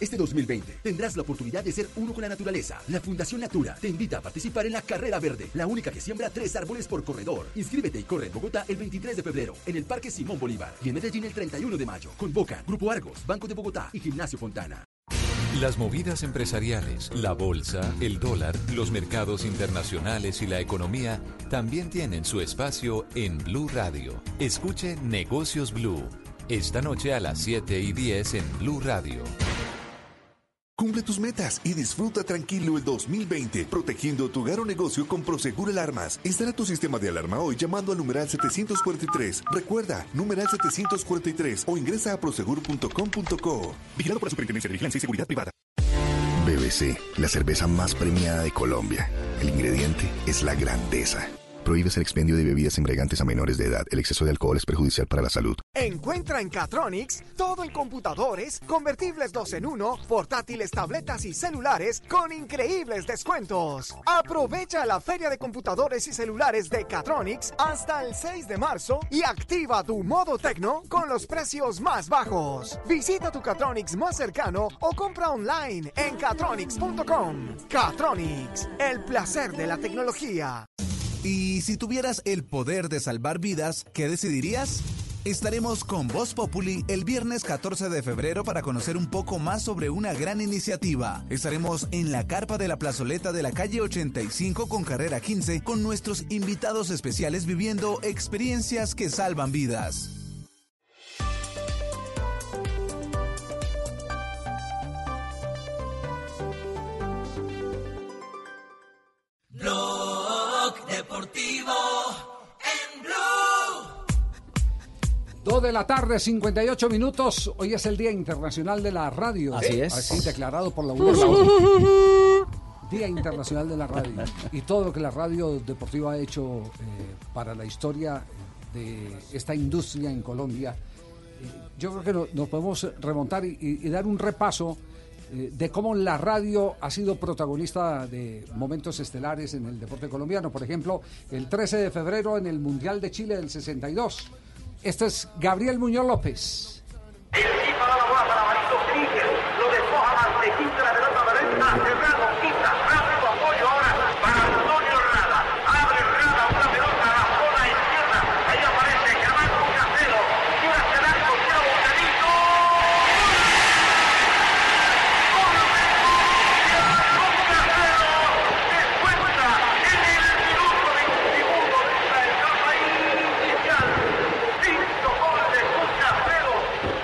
S10: Este 2020 tendrás la oportunidad de ser uno con la naturaleza. La Fundación Natura te invita a participar en la Carrera Verde, la única que siembra tres árboles por corredor. Inscríbete y corre en Bogotá el 23 de febrero, en el Parque Simón Bolívar y en Medellín el 31 de mayo. Convoca Grupo Argos, Banco de Bogotá y Gimnasio Fontana.
S11: Las movidas empresariales, la bolsa, el dólar, los mercados internacionales y la economía también tienen su espacio en Blue Radio. Escuche Negocios Blue. Esta noche a las 7 y 10 en Blue Radio.
S66: Cumple tus metas y disfruta tranquilo el 2020, protegiendo tu hogar o negocio con Prosegur Alarmas. Instala tu sistema de alarma hoy llamando al numeral 743. Recuerda, numeral 743 o ingresa a prosegur.com.co. Vigilado por la Superintendencia de Vigilancia y Seguridad Privada.
S44: BBC, la cerveza más premiada de Colombia. El ingrediente es la grandeza. Prohíbes el expendio de bebidas embriagantes a menores de edad. El exceso de alcohol es perjudicial para la salud.
S43: Encuentra en Catronics todo en computadores, convertibles 2 en 1, portátiles, tabletas y celulares con increíbles descuentos. Aprovecha la feria de computadores y celulares de Catronics hasta el 6 de marzo y activa tu modo tecno con los precios más bajos. Visita tu Catronics más cercano o compra online en catronics.com. Catronics, el placer de la tecnología. Y si tuvieras el poder de salvar vidas, ¿qué decidirías? Estaremos con Voz Populi el viernes 14 de febrero para conocer un poco más sobre una gran iniciativa. Estaremos en la carpa de la plazoleta de la calle 85 con carrera 15 con nuestros invitados especiales viviendo experiencias que salvan vidas.
S16: Dos de la tarde, 58 minutos. Hoy es el Día Internacional de la Radio.
S30: Así es.
S16: Así declarado por la UNESCO. Día Internacional de la Radio. Y todo lo que la radio deportiva ha hecho eh, para la historia de esta industria en Colombia. Eh, yo creo que no- nos podemos remontar y, y dar un repaso eh, de cómo la radio ha sido protagonista de momentos estelares en el deporte colombiano. Por ejemplo, el 13 de febrero en el Mundial de Chile del 62. Este es Gabriel Muñoz López
S18: derecha, Cerrado quita, rápido apoyo ahora para Antonio Rada. Abre Rada una pelota a la zona izquierda. Ahí aparece Germán Casero. Quiere hacer algo, quiere Bocanito. Descuenta en el minuto 21 de esta etapa inicial. Cinco goles de Casero.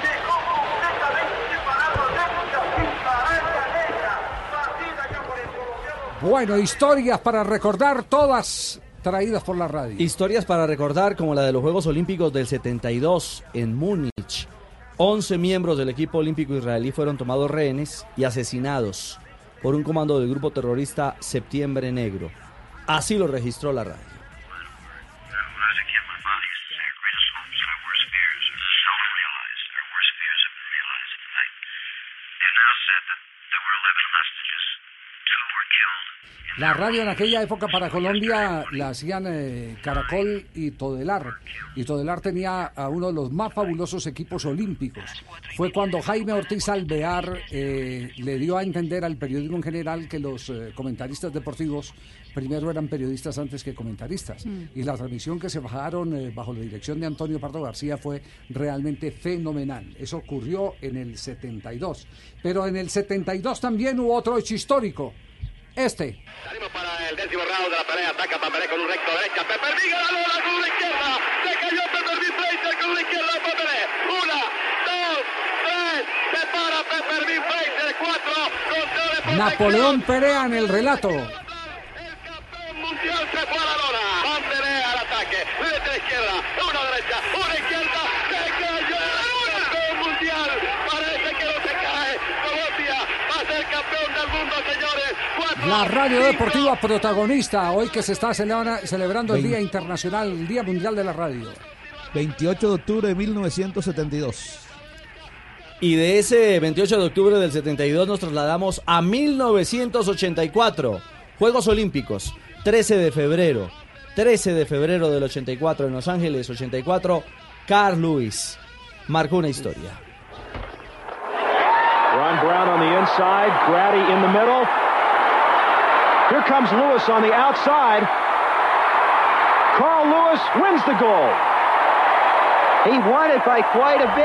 S18: Dejó completamente parado a Necha sin araña negra. Batida ya por el colombiano.
S16: Bueno, historias para recordar todas traídas por la radio.
S30: Historias para recordar como la de los Juegos Olímpicos del 72 en Múnich. 11 miembros del equipo olímpico israelí fueron tomados rehenes y asesinados por un comando del grupo terrorista Septiembre Negro. Así lo registró la radio.
S16: La radio en aquella época para Colombia la hacían eh, Caracol y Todelar. Y Todelar tenía a uno de los más fabulosos equipos olímpicos. Fue cuando Jaime Ortiz Alvear eh, le dio a entender al periodismo en general que los eh, comentaristas deportivos primero eran periodistas antes que comentaristas.
S32: Mm.
S16: Y la transmisión que se bajaron bajo la dirección de Antonio Pardo García fue realmente fenomenal. Eso ocurrió en el 72. Pero en el 72 también hubo otro hecho histórico. Este.
S18: El décimo round de la pelea ataca Paperé con un recto derecha. Pepper Viga la bola con una izquierda. Se cayó V. Fraser con una izquierda de Paperé. Una, dos, tres. Se para V. Fraser. Cuatro. Control de protección.
S16: Napoleón Perea en el relato.
S18: Mundial se fue a la lona. Van Perea al ataque. La izquierda. Una derecha. Una izquierda. Se cayó. Campeón mundial. Parece que no se cae. Colombia va a ser campeón del mundo, señores. Cuatro.
S16: La radio deportiva protagonista, hoy que se está celebra- celebrando el Día Internacional, el Día Mundial de la Radio.
S56: 28 de octubre de 1972.
S30: Y de ese 28 de octubre del 72 nos trasladamos a 1984. Juegos Olímpicos, 13 de febrero. 13 de febrero del 84 en Los Ángeles, 84. Carl Lewis marcó una historia.
S67: Ron Brown on the inside, Grady in the middle. Here comes Lewis on the outside. Carl Lewis wins the gold.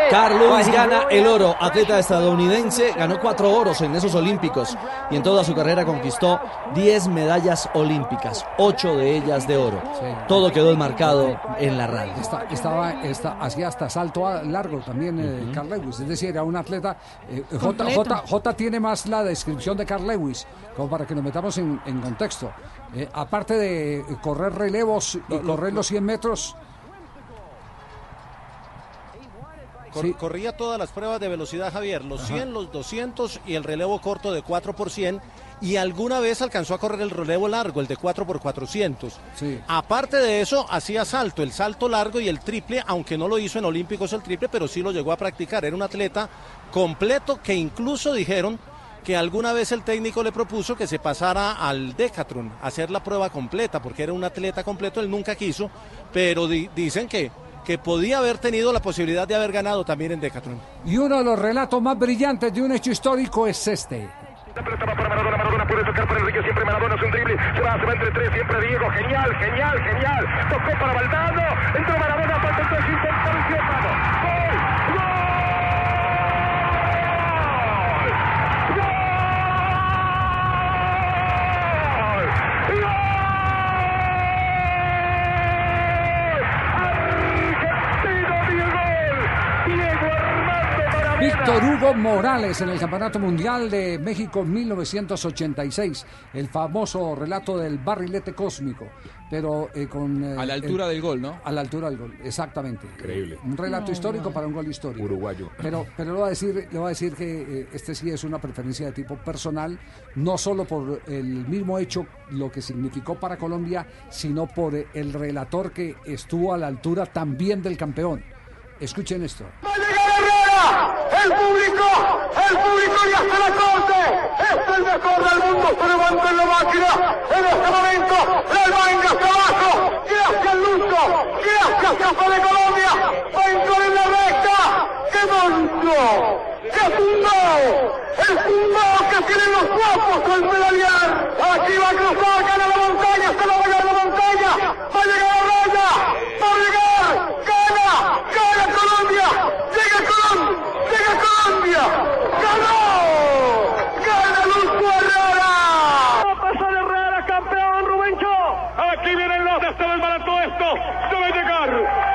S30: Carl Lewis gana el oro, atleta estadounidense, ganó cuatro oros en esos Olímpicos y en toda su carrera conquistó 10 medallas olímpicas, ocho de ellas de oro. Todo quedó enmarcado en la radio.
S16: Esta- estaba, esta- hacía hasta salto a- largo también eh, Carl Lewis, es decir, era un atleta. eh, J. J- J tiene más la descripción de Carl Lewis, como para que nos metamos en, en contexto. Eh, aparte de correr relevos y correr los 100 metros,
S14: Cor- Corría todas las pruebas de velocidad, Javier, los 100, los 200 y el relevo corto de 4 por 100 y alguna vez alcanzó a correr el relevo largo, el de 4 por 400. Aparte de eso, hacía salto, el salto largo y el triple, aunque no lo hizo en Olímpicos el triple, pero sí lo llegó a practicar. Era un atleta completo que incluso dijeron que alguna vez el técnico le propuso que se pasara al Decathlon, a hacer la prueba completa, porque era un atleta completo, él nunca quiso, pero di- dicen que, que podía haber tenido la posibilidad de haber ganado también en Decathlon.
S16: y uno de los relatos más brillantes de un hecho histórico es este.
S18: Maradona puede tocar para Enrique, siempre Maradona es un drible, se va, se va entre tres, siempre Diego, genial, genial, genial, tocó para Valdano, entró Maradona, falta el intentó
S16: Víctor Hugo Morales en el Campeonato Mundial de México 1986. El famoso relato del barrilete cósmico. Pero eh, con. eh,
S68: A la altura
S16: el-
S68: del gol, ¿no?
S16: A la altura del gol, exactamente.
S29: Increíble.
S16: Un relato
S29: No,
S16: histórico
S29: no.
S16: para un gol histórico.
S29: Uruguayo.
S16: Pero, pero le voy a decir, le voy a decir que eh, este sí es una preferencia de tipo personal, no solo por el mismo hecho, lo que significó para Colombia, sino por eh, el relator que estuvo a la altura también del campeón. Escuchen esto.
S18: El público, el público ya se la corte. Es el mejor del mundo. Se levanta en la máquina. En este momento, la manga hacia abajo. Gracias, Lucho. Gracias, Casa de Colombia. Va en gol en la recta. ¡Qué monstruo! ¡Qué tumbao! El tumbao que tienen los guapos con pedalear. Aquí va a cruzar, gana la montaña. Se va a ganar la montaña. Va a llegar a raya. Va a llegar. Gana. Gana Colombia. Llega Colombia. Llega Colombia. ¡Ganó! ¡Gana Lucho Herrera! Va a pasar Herrera, campeón, Rubencho. Aquí vienen los de este desbarato esto. Debe llegar.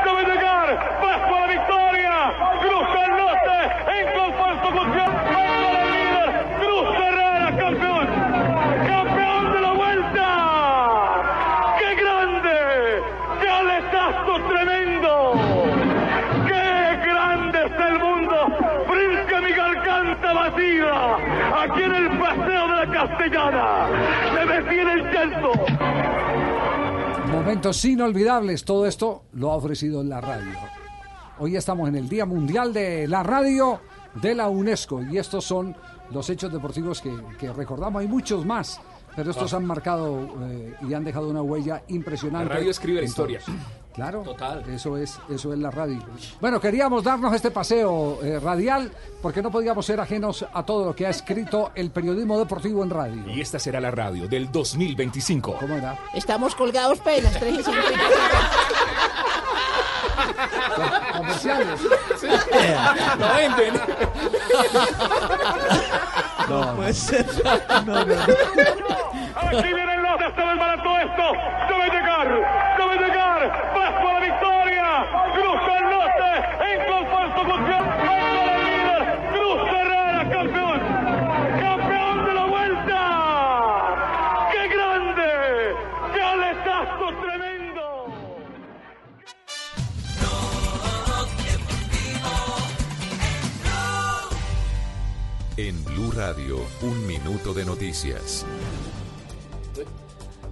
S18: Debe llegar. A la victoria. Cruza el norte. Aquí en el paseo de la Castellana. ¡Se me tiene el llanto!
S16: Momentos inolvidables, todo esto lo ha ofrecido la radio. Hoy estamos en el Día Mundial de la Radio de la UNESCO y estos son los hechos deportivos que, que recordamos. Hay muchos más, pero estos
S29: Ah.
S16: han marcado eh, y han dejado una huella impresionante.
S29: La radio escribe la historia.
S16: Claro, Eso es, eso es la radio. Bueno, queríamos darnos este paseo eh, radial porque no podíamos ser ajenos a todo lo que ha escrito el periodismo deportivo en radio.
S29: Y esta será la radio del 2025.
S16: ¿Cómo era?
S27: Estamos colgados pelas, 3 y 50.
S16: Comerciales.
S29: Lo venden.
S16: No,
S30: puede ser.
S18: Aquí vienen los de este desbarato esto. Debe llegar. Debe llegar. Paso a la victoria. Cruza el norte. En confusión. Paso al líder. Cruz Herrera, campeón. Campeón de la vuelta. ¡Qué grande! ¡Qué aletazo tremendo!
S11: En Blue Radio, un minuto de noticias.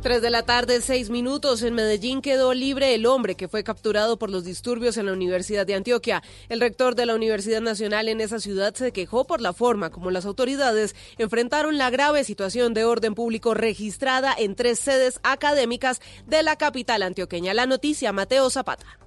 S46: 3 de la tarde, 6 minutos. En Medellín quedó libre el hombre que fue capturado por los disturbios en la Universidad de Antioquia. El rector de la Universidad Nacional en esa ciudad se quejó por la forma como las autoridades enfrentaron la grave situación de orden público registrada en tres sedes académicas de la capital antioqueña. La noticia, Mateo Zapata.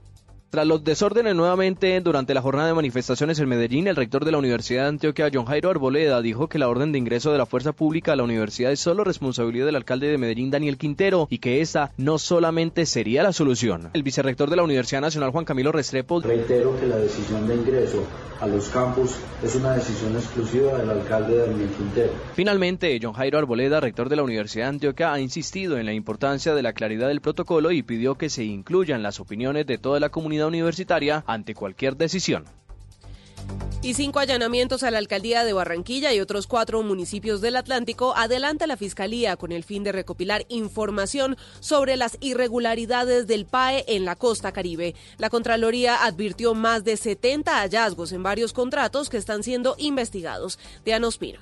S69: Tras los desórdenes nuevamente durante la jornada de manifestaciones en Medellín, el rector de la Universidad de Antioquia, John Jairo Arboleda, dijo que la orden de ingreso de la fuerza pública a la universidad es solo responsabilidad del alcalde de Medellín, Daniel Quintero, y que esta no solamente sería la solución. El vicerrector de la Universidad Nacional, Juan Camilo Restrepo,
S70: Reitero que la decisión de ingreso a los campus es una decisión exclusiva del alcalde Daniel Quintero.
S69: Finalmente, John Jairo Arboleda, rector de la Universidad de Antioquia, ha insistido en la importancia de la claridad del protocolo y pidió que se incluyan las opiniones de toda la comunidad universitaria ante cualquier decisión.
S46: Y cinco allanamientos a la alcaldía de Barranquilla y otros cuatro municipios del Atlántico adelanta la Fiscalía con el fin de recopilar información sobre las irregularidades del PAE en la costa caribe. La Contraloría advirtió más de 70 hallazgos en varios contratos que están siendo investigados. Diana Ospina.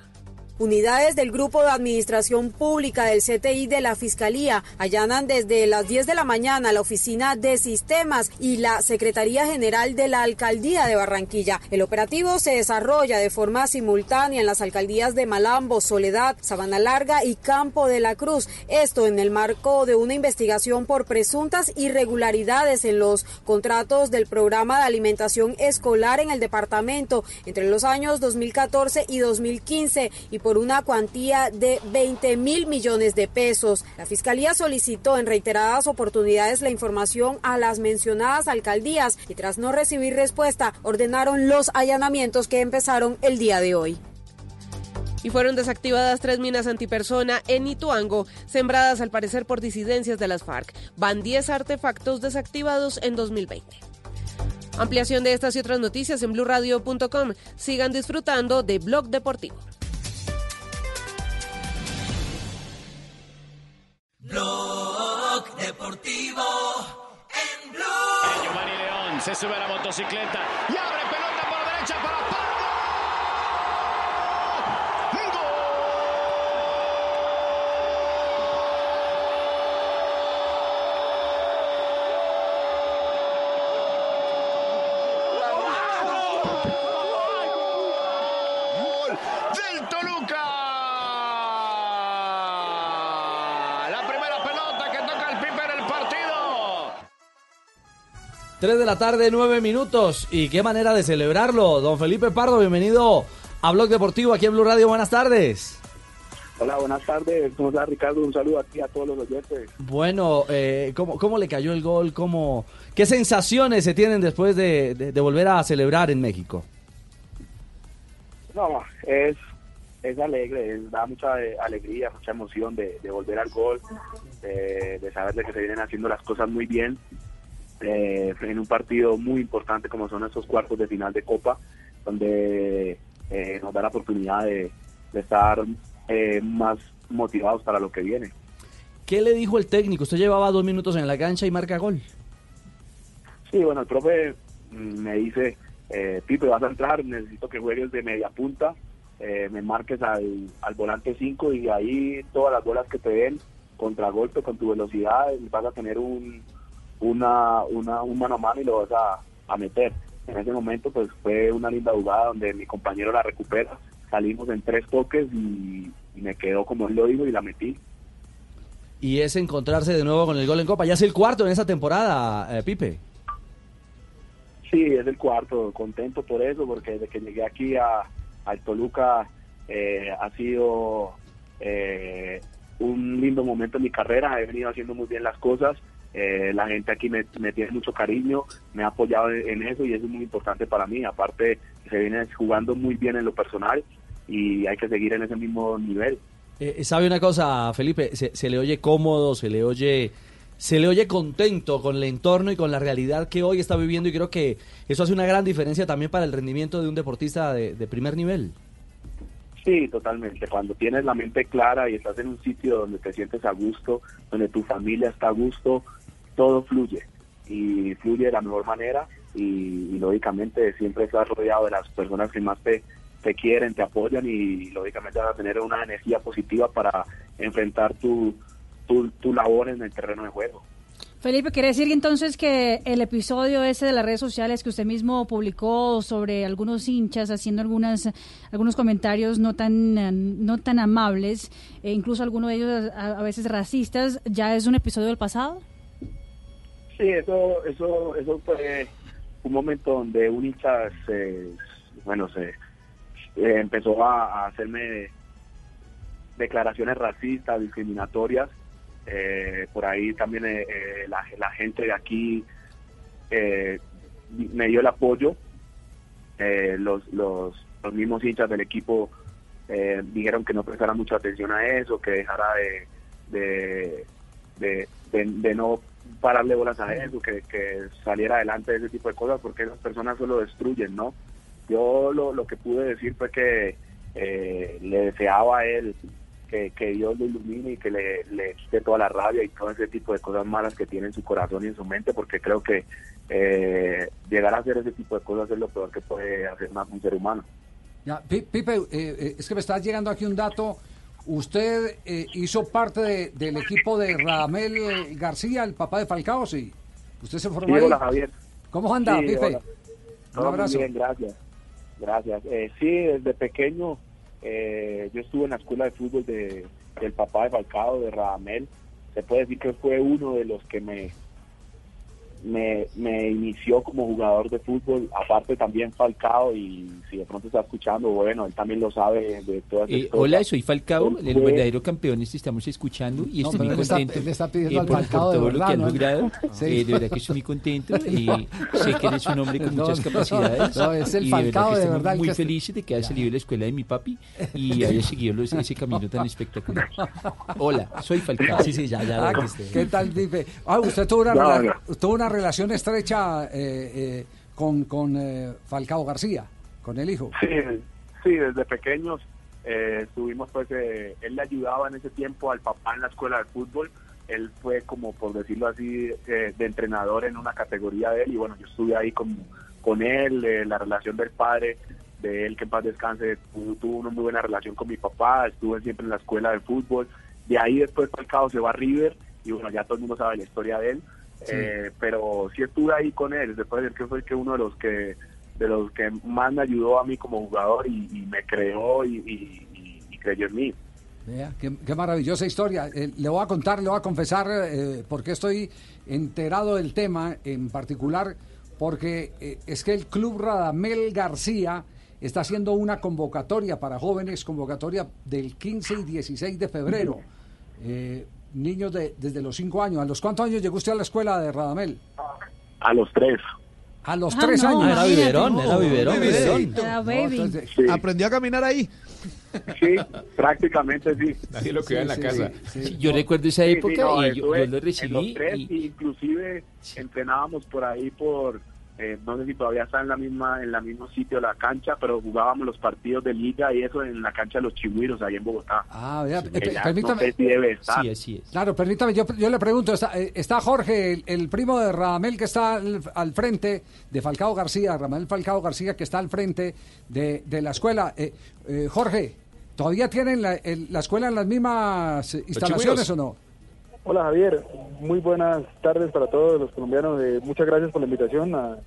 S71: Unidades del Grupo de Administración Pública del CTI de la Fiscalía allanan desde las 10 de la mañana la Oficina de Sistemas y la Secretaría General de la Alcaldía de Barranquilla. El operativo se desarrolla de forma simultánea en las alcaldías de Malambo, Soledad, Sabana Larga y Campo de la Cruz. Esto en el marco de una investigación por presuntas irregularidades en los contratos del programa de alimentación escolar en el departamento entre los años 2014 y 2015 y por una cuantía de 20 mil millones de pesos. La Fiscalía solicitó en reiteradas oportunidades la información a las mencionadas alcaldías y tras no recibir respuesta ordenaron los allanamientos que empezaron el día de hoy.
S46: Y fueron desactivadas tres minas antipersona en Ituango, sembradas al parecer por disidencias de las FARC. Van 10 artefactos desactivados en 2020. Ampliación de estas y otras noticias en blurradio.com. Sigan disfrutando de Blog Deportivo.
S18: Blog Deportivo en Blue.
S68: Giovanni León se sube a la motocicleta y abre pelota por la derecha para Pardo. Gol del Toluca. La primera pelota que toca el Pipe en el partido.
S30: 3 de la tarde, 9 minutos. ¿Y qué manera de celebrarlo? Don Felipe Pardo, bienvenido a Blog Deportivo aquí en Blue Radio. Buenas tardes.
S49: Hola, buenas tardes. ¿Cómo estás, Ricardo? Un saludo aquí a todos los oyentes.
S30: Bueno, eh, ¿cómo, cómo le cayó el gol? ¿Cómo, ¿Qué sensaciones se tienen después de, de- de volver a celebrar en México?
S49: No, es, es alegre, es- da mucha eh, alegría, mucha emoción de, de volver al gol, de, de saber de que se vienen haciendo las cosas muy bien eh, en un partido muy importante como son estos cuartos de final de Copa, donde eh, nos da la oportunidad de, de estar eh, más motivados para lo que viene.
S30: ¿Qué le dijo el técnico? Usted llevaba dos minutos en la cancha y marca gol.
S49: Sí, bueno, el profe mm, me dice, eh, Pipe, vas a entrar, necesito que juegues de media punta, eh, me marques al, al volante 5 y ahí todas las bolas que te den, contragolpe con tu velocidad, vas a tener un, una, una, un mano a mano y lo vas a, a meter. En ese momento pues fue una linda jugada donde mi compañero la recupera, salimos en tres toques y, y me quedó como él lo dijo y la metí.
S30: Y es encontrarse de nuevo con el gol en Copa. Ya es el cuarto en esa temporada, eh, Pipe.
S49: Sí, es el cuarto, contento por eso, porque desde que llegué aquí a, al Toluca eh, ha sido eh, un lindo momento en mi carrera, he venido haciendo muy bien las cosas, eh, la gente aquí me, me tiene mucho cariño, me ha apoyado en, en eso y eso es muy importante para mí, aparte se viene jugando muy bien en lo personal y hay que seguir en ese mismo nivel.
S30: Eh, ¿Sabe una cosa, Felipe? Se, se le oye cómodo, se le oye, se le oye contento con el entorno y con la realidad que hoy está viviendo y creo que eso hace una gran diferencia también para el rendimiento de un deportista de, de primer nivel.
S49: Sí, totalmente. Cuando tienes la mente clara y estás en un sitio donde te sientes a gusto, donde tu familia está a gusto, todo fluye y fluye de la mejor manera y, lógicamente siempre estás rodeado de las personas que más te, te quieren, te apoyan y lógicamente vas a tener una energía positiva para enfrentar tu, tu, tu labor en el terreno de juego.
S72: Felipe, ¿quiere decir entonces que el episodio ese de las redes sociales que usted mismo publicó sobre algunos hinchas haciendo algunas algunos comentarios no tan no tan amables, e incluso algunos de ellos a veces racistas, ya es un episodio del pasado?
S49: Sí, eso, eso, eso fue un momento donde un hincha se, bueno, se eh, empezó a, hacerme declaraciones racistas, discriminatorias. Eh, por ahí también eh, la, gente de aquí me dio el apoyo. Los, los, los mismos hinchas del equipo dijeron que no prestara mucha atención a eso, que dejara de, de, de, de- de no pararle bolas a eso, que, que saliera adelante de ese tipo de cosas, porque esas personas solo destruyen, ¿no? Yo lo, lo que pude decir fue que eh, le deseaba a él que, que Dios lo ilumine y que le, le quite toda la rabia y todo ese tipo de cosas malas que tiene en su corazón y en su mente, porque creo que eh, llegar a hacer ese tipo de cosas es lo peor que puede hacer más un ser humano.
S16: Ya, Pi- Pipe, eh, eh, es que me está llegando aquí un dato. Usted eh, hizo parte de- del equipo de Ramel García, el papá de Falcao, sí. Usted se formó
S49: Sí,
S16: ahí.
S49: hola, Javier.
S16: ¿Cómo anda,
S49: Sí,
S16: Pipe? Un
S49: Todo muy
S16: abrazo.
S49: bien, gracias. Gracias. Eh, sí, desde pequeño eh, yo estuve en la escuela de fútbol de, del papá de Falcao, de Radamel. Se puede decir que fue uno de los que me, me, me inició como jugador de fútbol. Aparte también Falcao y si de pronto está escuchando, bueno, él también lo sabe de todas
S73: Eh, hola, soy Falcao, el
S49: fue-
S73: verdadero campeón. Te estamos escuchando y
S16: No,
S73: estoy muy
S16: está-
S73: contento.
S16: él está pidiendo al
S73: por,
S16: Falcao
S73: por
S16: de
S73: todo
S16: verdad,
S73: lo que han
S16: ¿no?
S73: logrado.
S16: Sí.
S73: Eh, de verdad que estoy muy contento y sé que eres un hombre con
S16: No,
S73: muchas capacidades.
S16: no, es el
S73: y
S16: de verdad el
S73: muy
S16: que está-
S73: felices de que haya salido de la escuela de mi papi y haya seguido los- ese camino tan espectacular. Hola, soy Falcao.
S30: Sí, sí, ya, ya.
S16: Ah, ¿qué, tal, Pipe? Ah, usted tuvo una,
S49: No,
S16: rela-
S49: no.
S16: tuvo una relación estrecha eh, eh, con, eh, Falcao García, con el hijo.
S49: Sí, sí, desde pequeños eh, estuvimos, pues, eh, él le ayudaba en ese tiempo al papá en la escuela de fútbol. Él fue como, por decirlo así, eh, de entrenador en una categoría de él y bueno, yo estuve ahí con, con él, eh, la relación del padre de él, que en paz descanse, tuvo, tuvo una muy buena relación con mi papá, estuve siempre en la escuela de fútbol. De ahí después Falcao se va a River y bueno, ya todo el mundo sabe la historia de él.
S16: Sí.
S49: Eh, pero sí estuve ahí con él, se puede decir que fue que uno de los que de los que más me ayudó a mí como jugador y, y me creó y, y- y- y creyó en mí.
S16: Vea, qué, qué maravillosa historia. Eh, le voy a contar, le voy a confesar eh, porque estoy enterado del tema en particular, porque eh, es que el Club Radamel García está haciendo una convocatoria para jóvenes, convocatoria del 15 y 16 de febrero. Eh, niños de, desde los 5 años. ¿A los cuántos años llegó usted a la escuela de Radamel?
S49: A los tres.
S16: A los
S72: Ah,
S16: 3
S72: no,
S16: años.
S72: era biberón, era biberón,
S74: bebecito.
S72: Era baby.
S16: entonces,
S49: Sí.
S74: Aprendió a caminar ahí.
S49: Sí, prácticamente sí.
S29: Nadie lo cuida en la
S16: sí,
S29: casa.
S16: sí, sí.
S73: Yo recuerdo esa época
S49: sí, no,
S73: y yo, yo lo
S49: en
S73: recibí.
S49: los tres,
S73: y-
S49: y inclusive entrenábamos por ahí por eh, no sé si todavía está en la misma en la mismo sitio la cancha pero jugábamos los partidos de liga y eso en la cancha de los Chigüiros ahí en Bogotá
S16: Ah, eh,
S49: ya
S16: permítame.
S49: no sé si debe estar
S73: sí, es.
S16: Claro, permítame, yo, yo le pregunto, está, eh, está Jorge, el, el primo de Radamel que está al, al frente, de Falcao García, Radamel Falcao García que está al frente de, de la escuela. Eh, eh, Jorge, ¿todavía tienen la, el- la escuela en las mismas eh, instalaciones o no?
S75: Hola Javier, muy buenas tardes para todos los colombianos. Eh, muchas gracias por la invitación a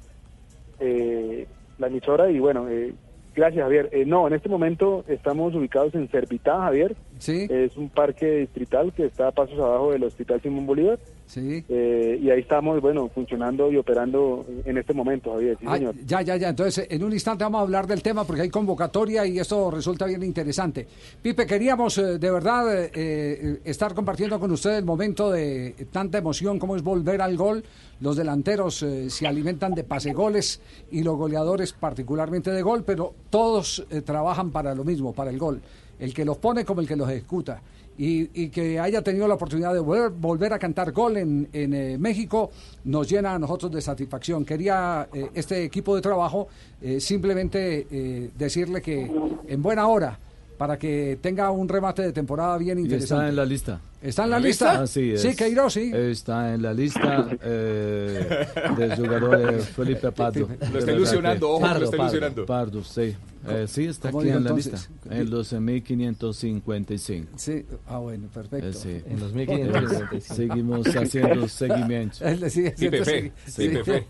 S75: eh, la emisora y bueno, eh, gracias Javier. Eh, no, en este momento estamos ubicados en Servitá, Javier.
S16: Sí,
S75: Es un parque distrital que está a pasos abajo del Hospital Simón Bolívar
S16: sí.
S75: eh, y ahí estamos, bueno, funcionando y operando en este momento, Javier. Sí,
S16: Ah,
S75: señor.
S16: ya, ya, ya. Entonces, en un instante vamos a hablar del tema porque hay convocatoria y esto resulta bien interesante. Pipe, queríamos eh, de verdad eh, eh, estar compartiendo con usted el momento de tanta emoción como es volver al gol. Los delanteros eh, se alimentan de pase goles y los goleadores particularmente de gol, pero todos trabajan para lo mismo, para el gol. El que los pone como el que los ejecuta. Y, que haya tenido la oportunidad de volver, volver a cantar gol en, eh, México nos llena a nosotros de satisfacción. Quería eh, este equipo de trabajo eh, simplemente decirle que en buena hora para que tenga un remate de temporada bien
S76: Y
S16: interesante.
S76: está en la lista.
S16: ¿Está en la lista?
S76: Así es.
S16: Sí, Queiroz, sí.
S76: Está en la lista eh, del jugador eh, Felipe Pardo.
S29: Lo está ilusionando, ojo, que lo está ilusionando.
S76: Pardo, sí. Eh, sí, está
S16: ¿Cómo
S76: aquí
S16: digo
S76: en la
S16: entonces?
S76: lista. En los 1555.
S16: Sí, ah, bueno, perfecto.
S76: Eh, sí.
S30: En los
S76: Eh,
S30: 1555.
S76: Seguimos haciendo seguimiento.
S16: Él le sigue haciendo
S29: Pipe Fe.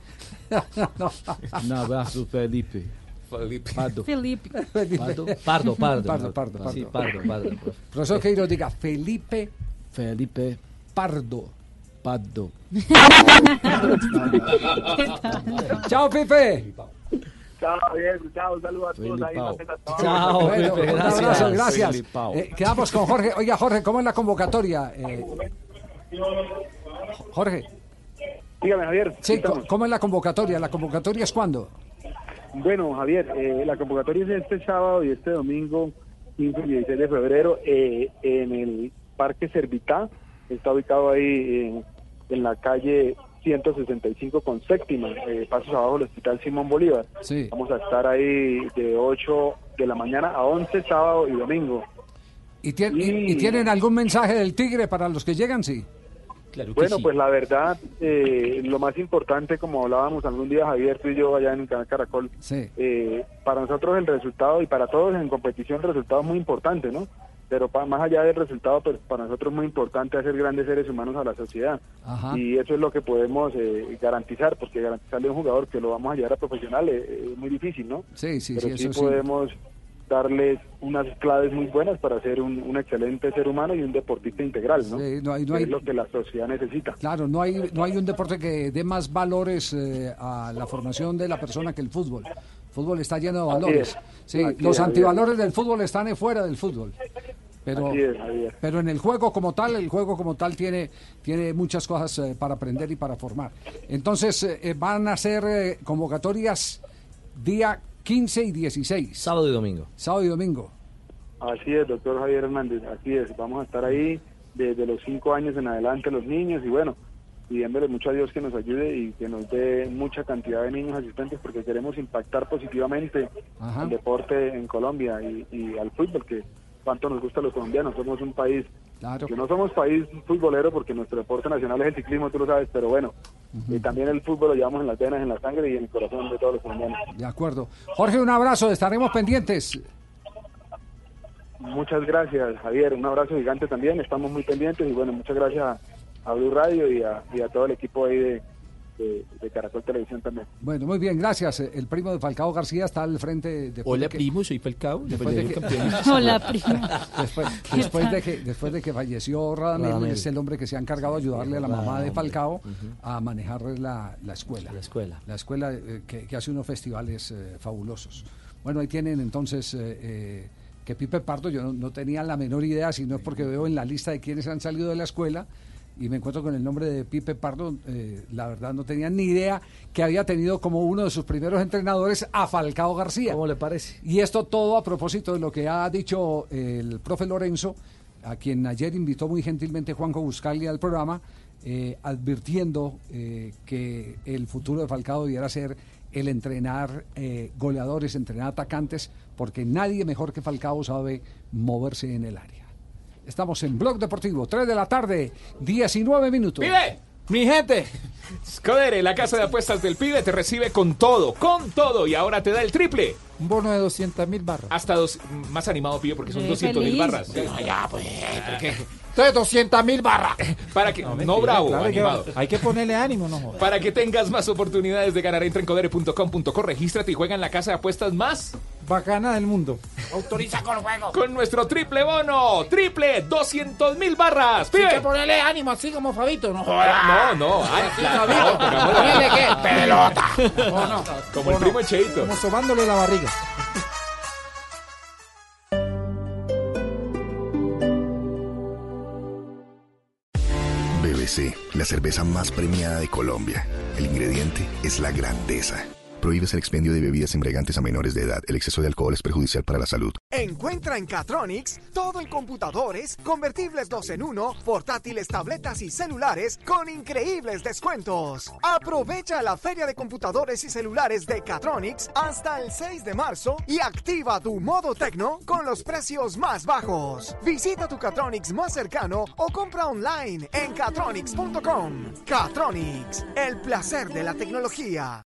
S16: No.
S76: Un abrazo, Felipe.
S29: Felipe.
S76: Pardo.
S72: Felipe.
S76: Pardo.
S30: Pardo, pardo.
S16: Pardo, pardo,
S30: Sí,
S16: pardo.
S30: pardo, pardo.
S16: Profesor Queiroz, diga Felipe
S76: Felipe
S16: Pardo.
S76: Pardo.
S16: Chao, Pipe.
S49: chao Javier chao un saludo a todos ahí.
S30: Chao,
S16: Bueno,
S30: Pepe,
S16: un
S30: gracias.
S16: abrazo, gracias.
S76: Felipao.
S16: Eh, quedamos con Jorge. Oiga, Jorge, ¿cómo es la convocatoria? Eh, Jorge,
S75: Dígame Javier.
S16: sí, ¿cómo es la convocatoria? ¿La convocatoria es cuándo?
S75: Bueno, Javier, eh, la convocatoria es este sábado y este domingo, 15 y 16 de febrero, eh, en el Parque Servitá. Está ubicado ahí eh, en la calle 165 con séptima, eh, pasos abajo del Hospital Simón Bolívar.
S16: Sí.
S75: Vamos a estar ahí de 8 de la mañana a 11 sábado y domingo.
S16: ¿Y, y tienen algún mensaje del Tigre para los que llegan? Sí.
S73: Claro
S75: Bueno,
S73: sí.
S75: pues la verdad, eh, lo más importante, como hablábamos algún día Javier, tú y yo allá en el canal Caracol,
S16: Sí.
S75: eh, para nosotros el resultado y para todos en competición el resultado es muy importante, ¿no? Pero pa- más allá del resultado, pues para nosotros es muy importante hacer grandes seres humanos a la sociedad.
S16: Ajá.
S75: Y eso es lo que podemos eh, garantizar, porque garantizarle a un jugador que lo vamos a llevar a profesional eh, es, muy difícil, ¿no?
S16: Sí, sí,
S75: Pero
S16: sí,
S75: sí
S16: eso sí.
S75: podemos darles unas claves muy buenas para ser un, un excelente ser humano y un deportista integral, ¿no?
S16: Sí, no hay- no hay-
S75: es lo que la sociedad necesita.
S16: Claro, no hay, no hay un deporte que dé más valores eh, a la formación de la persona que el fútbol. El fútbol está lleno de valores.
S75: es.
S16: Sí,
S75: Así
S16: los
S75: es,
S16: antivalores del fútbol están fuera del fútbol. Pero,
S75: es,
S16: pero en el juego como tal, el juego como tal tiene, tiene muchas cosas eh, para aprender y para formar. Entonces, eh, eh, van a ser convocatorias día 15 y 16.
S30: Sábado y domingo.
S16: Sábado y domingo.
S75: Así es, doctor Javier Hernández, así es. Vamos a estar ahí desde los cinco años en adelante los niños y bueno, pidiéndole mucho a Dios que nos ayude y que nos dé mucha cantidad de niños asistentes porque queremos impactar positivamente
S16: Ajá.
S75: al deporte en Colombia y, y al fútbol, que cuánto nos gusta a los colombianos. Somos un país que no somos país futbolero porque nuestro deporte nacional es el ciclismo, tú lo sabes, pero bueno, y también el fútbol lo llevamos en las venas, en la sangre y en el corazón de todos los colombianos.
S16: De acuerdo. Jorge, un abrazo, estaremos pendientes.
S75: Muchas gracias, Javier. Un abrazo gigante también. Estamos muy pendientes y bueno, muchas gracias a, a Blue Radio y a, y a todo el equipo ahí de, de- de Caracol Televisión también.
S16: Bueno, muy bien, gracias. El primo de Falcao García está al frente de
S73: Hola, primo, soy Falcao,
S16: Después de que,
S72: Hola, primo.
S16: Después, de que, después de que falleció Radamel,
S30: Radamel.
S16: es el hombre que se ha encargado de ayudarle a la mamá de. Falcao a manejar la, la escuela. La
S30: escuela.
S16: La escuela eh, que, que hace unos festivales eh, fabulosos. Bueno, ahí tienen entonces eh, eh, que Pipe Pardo, yo no, no tenía la menor idea, si no es porque veo en la lista de quienes han salido de la escuela y me encuentro con el nombre de Pipe Pardo, eh, la verdad no tenía ni idea que había tenido como uno de sus primeros entrenadores a Falcao García.
S30: ¿Cómo le parece?
S16: Y esto todo a propósito de lo que ha dicho el profe Lorenzo, a quien ayer invitó muy gentilmente Juanjo Buscali al programa, eh, advirtiendo eh, que el futuro de Falcao debiera ser el entrenar eh, goleadores, entrenar atacantes, porque nadie mejor que Falcao sabe moverse en el área. Estamos en Blog Deportivo, 3 de la tarde, 19 minutos.
S29: ¡Pibe! ¡Mi gente! Scodere, la casa de apuestas del pibe, te recibe con todo, con todo, y ahora te da el triple.
S73: Un bono de 200 mil barras.
S29: Hasta dos, más animado, pibe, porque son
S73: Sí,
S29: 200 mil barras.
S73: Ah, ya, pues,
S29: ¿qué?
S73: Entonces 200 mil barras.
S29: Para que, no,
S73: mentira,
S29: bravo,
S73: claro hay que ponerle ánimo, no.
S29: Para que tengas más oportunidades de ganar, entra en codere.com.co, regístrate y juega en la casa de apuestas más
S73: Bacana del mundo.
S27: Autoriza con juego.
S29: con nuestro triple bono. Triple, 200 mil barras.
S27: Hay que ponerle ánimo así como Fabito, ¿no?
S29: No, no, ay, la-
S27: Fabito.
S29: no,
S27: ¿Ponerle qué? Pelota. ¿O no?
S29: Como el primo Cheito.
S73: Como sobándole la barriga.
S44: La cerveza más premiada de Colombia. El ingrediente es la grandeza. Prohíbes el expendio de bebidas embriagantes a menores de edad. El exceso de alcohol es perjudicial para la salud.
S43: Encuentra en Catronics todo en computadores, convertibles 2 en 1, portátiles, tabletas y celulares con increíbles descuentos. Aprovecha la feria de computadores y celulares de Catronics hasta el 6 de marzo y activa tu modo tecno con los precios más bajos. Visita tu Catronics más cercano o compra online en catronics.com. Catronics, el placer de la tecnología.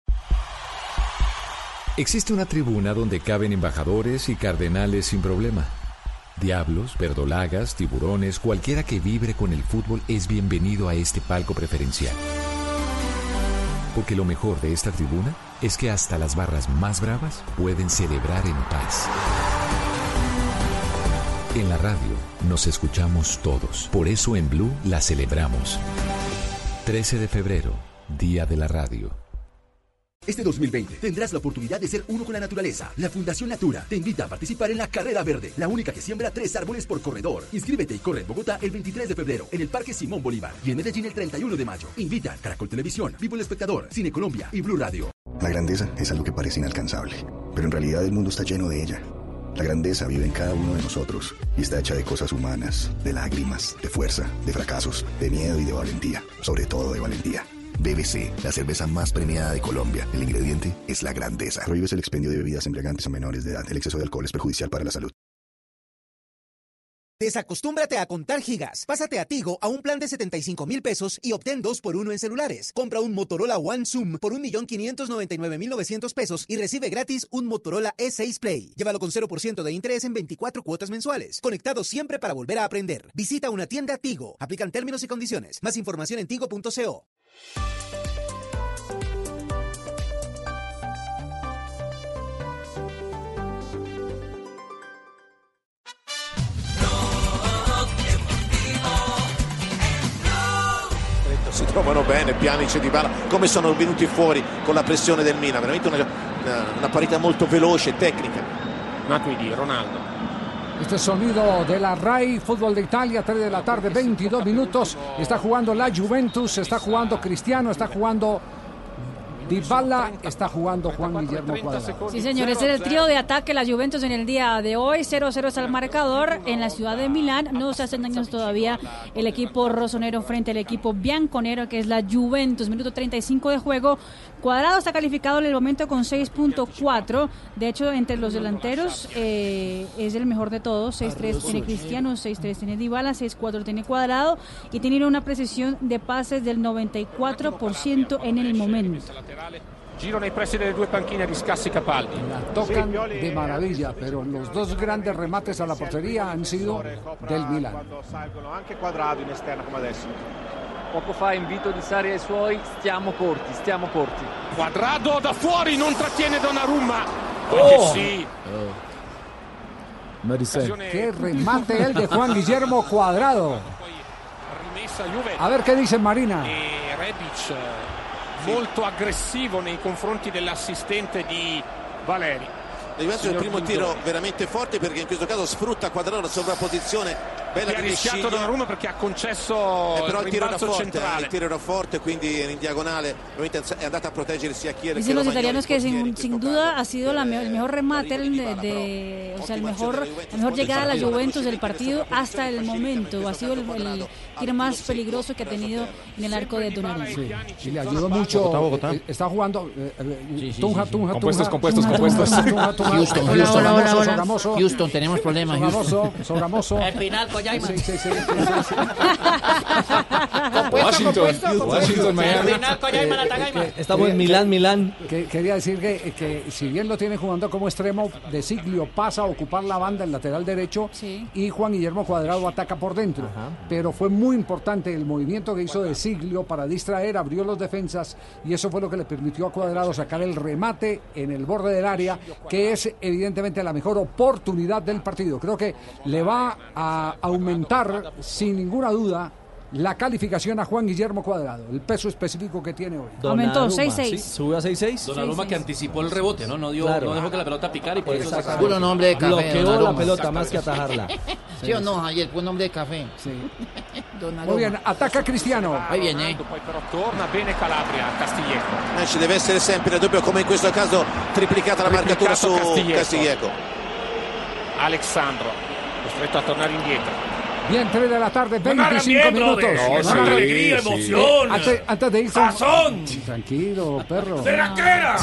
S11: Existe una tribuna donde caben embajadores y cardenales sin problema. Diablos, verdolagas, tiburones, cualquiera que vibre con el fútbol es bienvenido a este palco preferencial. Porque lo mejor de esta tribuna es que hasta las barras más bravas pueden celebrar en paz. En la radio nos escuchamos todos, por eso en Blue la celebramos. 13 de febrero, Día de la Radio.
S77: Este 2020 tendrás la oportunidad de ser uno con la naturaleza. La Fundación Natura te invita a participar en la Carrera Verde, la única que siembra tres árboles por corredor. Inscríbete y corre en Bogotá el 23 de febrero en el Parque Simón Bolívar y en Medellín el 31 de mayo. Invita Caracol Televisión, Vivo el Espectador, Cine Colombia y Blue Radio.
S44: La grandeza es algo que parece inalcanzable, pero en realidad el mundo está lleno de ella. La grandeza vive en cada uno de nosotros y está hecha de cosas humanas, de lágrimas, de fuerza, de fracasos, de miedo y de valentía, sobre todo de valentía. BBC, la cerveza más premiada de Colombia. El ingrediente es la grandeza. Prohíbes el expendio de bebidas embriagantes a menores de edad. El exceso de alcohol es perjudicial para la salud.
S78: Desacostúmbrate a contar gigas. Pásate a Tigo a un plan de 75 mil pesos y obtén 2 por 1 en celulares. Compra un Motorola One Zoom por 1.599.900 pesos y recibe gratis un Motorola E6 Play. Llévalo con 0% de interés en 24 cuotas mensuales. Conectado siempre para volver a aprender. Visita una tienda Tigo. Aplican términos y condiciones. Más información en tigo.co.
S79: si trovano bene Pjanic e Dybala. Come sono venuti fuori con la pressione del Milan? Veramente una, una, una parità molto veloce tecnica.
S27: Matuidi, Ronaldo.
S16: Este sonido de la RAI, fútbol de Italia, 3 de la tarde, 22 minutos. Está jugando la Juventus, está jugando Cristiano, está jugando Dybala está jugando Juan Guillermo Cuadrado.
S32: Sí, señor, ese es el trío de ataque la Juventus en el día de hoy. 0-0 es el marcador en la ciudad de Milán. No se hacen daños todavía el equipo rosonero frente al equipo bianconero que es la Juventus. Minuto 35 de juego. Cuadrado está calificado en el momento con 6.4. De hecho, entre los delanteros eh, es el mejor de todos. 6-3 tiene Cristiano, 6-3 tiene Dybala, 6-4 tiene Cuadrado y tiene una precisión de pases del 94% en el momento.
S80: Giro nei pressi delle due panchine di Scassi Capaldi.
S16: Tocan de maravilla, pero los dos grandes remates a la portería han sido del Milan.
S80: Quando salgono anche quadrato in esterna come adesso.
S31: Poco fa invito di Sari ai suoi, stiamo corti, stiamo corti.
S80: Quadrado da fuori, non trattiene Donnarumma.
S31: Oh.
S80: Che sì.
S16: Qué remate el de Juan Guillermo Cuadrado.
S80: Juve.
S16: A ver qué dice Marina.
S80: E Rebic eh, molto aggressivo nei confronti dell'assistente di Valeri.
S79: Juventus è il primo
S80: Guido.
S79: tiro veramente forte perché in questo caso sfrutta Quadraro la sovrapposizione bella
S80: Che ha rischiato. Donnarumma perché ha concesso
S79: Eh, però
S80: il
S79: il tiro era forte, eh,
S80: centrale.
S79: il tiro era forte, quindi in diagonale è andata a proteggere sia Chiesa
S32: Dicen los italianos que sin, duda ha sido la me- el mejor remate el de, de- o sea, el mejor, la mejor llegada a la Juventus del partido hasta el momento. Ha sido el, el tiro más peligroso que ha tenido en el arco de Donnarumma.
S16: Sí, y le ayudó mucho.
S29: Bogotá, Bogotá.
S16: eh, Está jugando. eh, eh, Tunja. Tunja,
S29: Compuestos, compuestos, compuestos.
S16: Tunja, Tunja, Tunja.
S29: Houston, Houston.
S16: Sogamoso.
S29: Houston, tenemos problemas,
S16: Sogamoso, Sogamoso.
S31: Espinal, Collaima.
S16: Sí, sí, sí, sí, sí, sí.
S29: Washington, Washington, Miami.
S31: Collaima, la Tagaima.
S30: Estamos en Milán, Milán.
S16: Que, quería decir que, que si bien lo tiene jugando como extremo, De Siglio pasa a ocupar la banda, el lateral derecho, y Juan Guillermo Cuadrado ataca por dentro. Pero fue muy importante el movimiento que hizo De Siglio para distraer, abrió los defensas, y eso fue lo que le permitió a Cuadrado sacar el remate en el borde del área, que es evidentemente la mejor oportunidad del partido. Creo que le va a aumentar, sin ninguna duda, la calificación a Juan Guillermo Cuadrado, el peso específico que tiene hoy.
S32: Aumentó,
S30: Donnarumma,
S32: 6-6.
S30: ¿sí? ¿Sube a 6-6?
S81: Donnarumma que anticipó el rebote, ¿no? No, dio,
S30: Claro.
S81: no dejó que la pelota picara y por eso sacó-
S30: Puro nombre de café, Bloqueó la pelota más que atajarla.
S81: ¿Sí o no, Javier? Fue nombre de café.
S16: Muy bien, ataca Cristiano.
S80: Ahí viene. Poi però torna bene Calabria, Castiglieco.
S79: Eh, ci deve essere sempre dubbio come in questo caso triplicata la marcatura su.
S80: Castiglieco. Alexandro, costretto a tornare indietro.
S16: Bien, 3 de la tarde,
S80: No me hagan
S16: 25
S80: bien,
S16: minutos.
S80: No,
S16: No
S80: sí, alegría,
S16: Sí.
S80: emoción.
S16: Antes, antes de ir con...
S80: Sazón.
S16: Tranquilo, perro.
S80: ¿De la quera?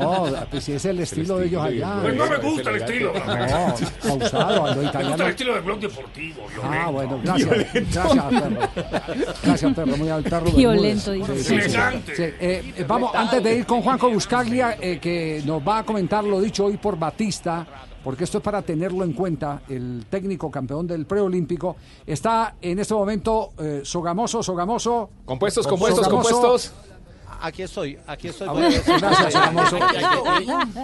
S16: No, no, pues si es el estilo de ellos allá.
S80: Pues no me gusta el estilo.
S16: No, pausado, a los
S80: Me gusta el estilo del blog deportivo.
S16: Ah,
S80: violento.
S16: bueno, gracias. Gracias, perro. Gracias, perro. Muy al perro.
S32: Violento, dice.
S16: Sí, sí, sí. Sí, eh, eh, vamos, antes de ir con Juanjo Buscaglia, eh, que nos va a comentar lo dicho hoy por Batista, porque esto es para tenerlo en cuenta, el técnico campeón del preolímpico, está en este momento eh, Sogamoso, Sogamoso.
S29: Compuestos, compuestos,
S16: Sogamoso.
S29: compuestos.
S14: Aquí estoy, aquí estoy.
S16: Ah, gracias, hermoso.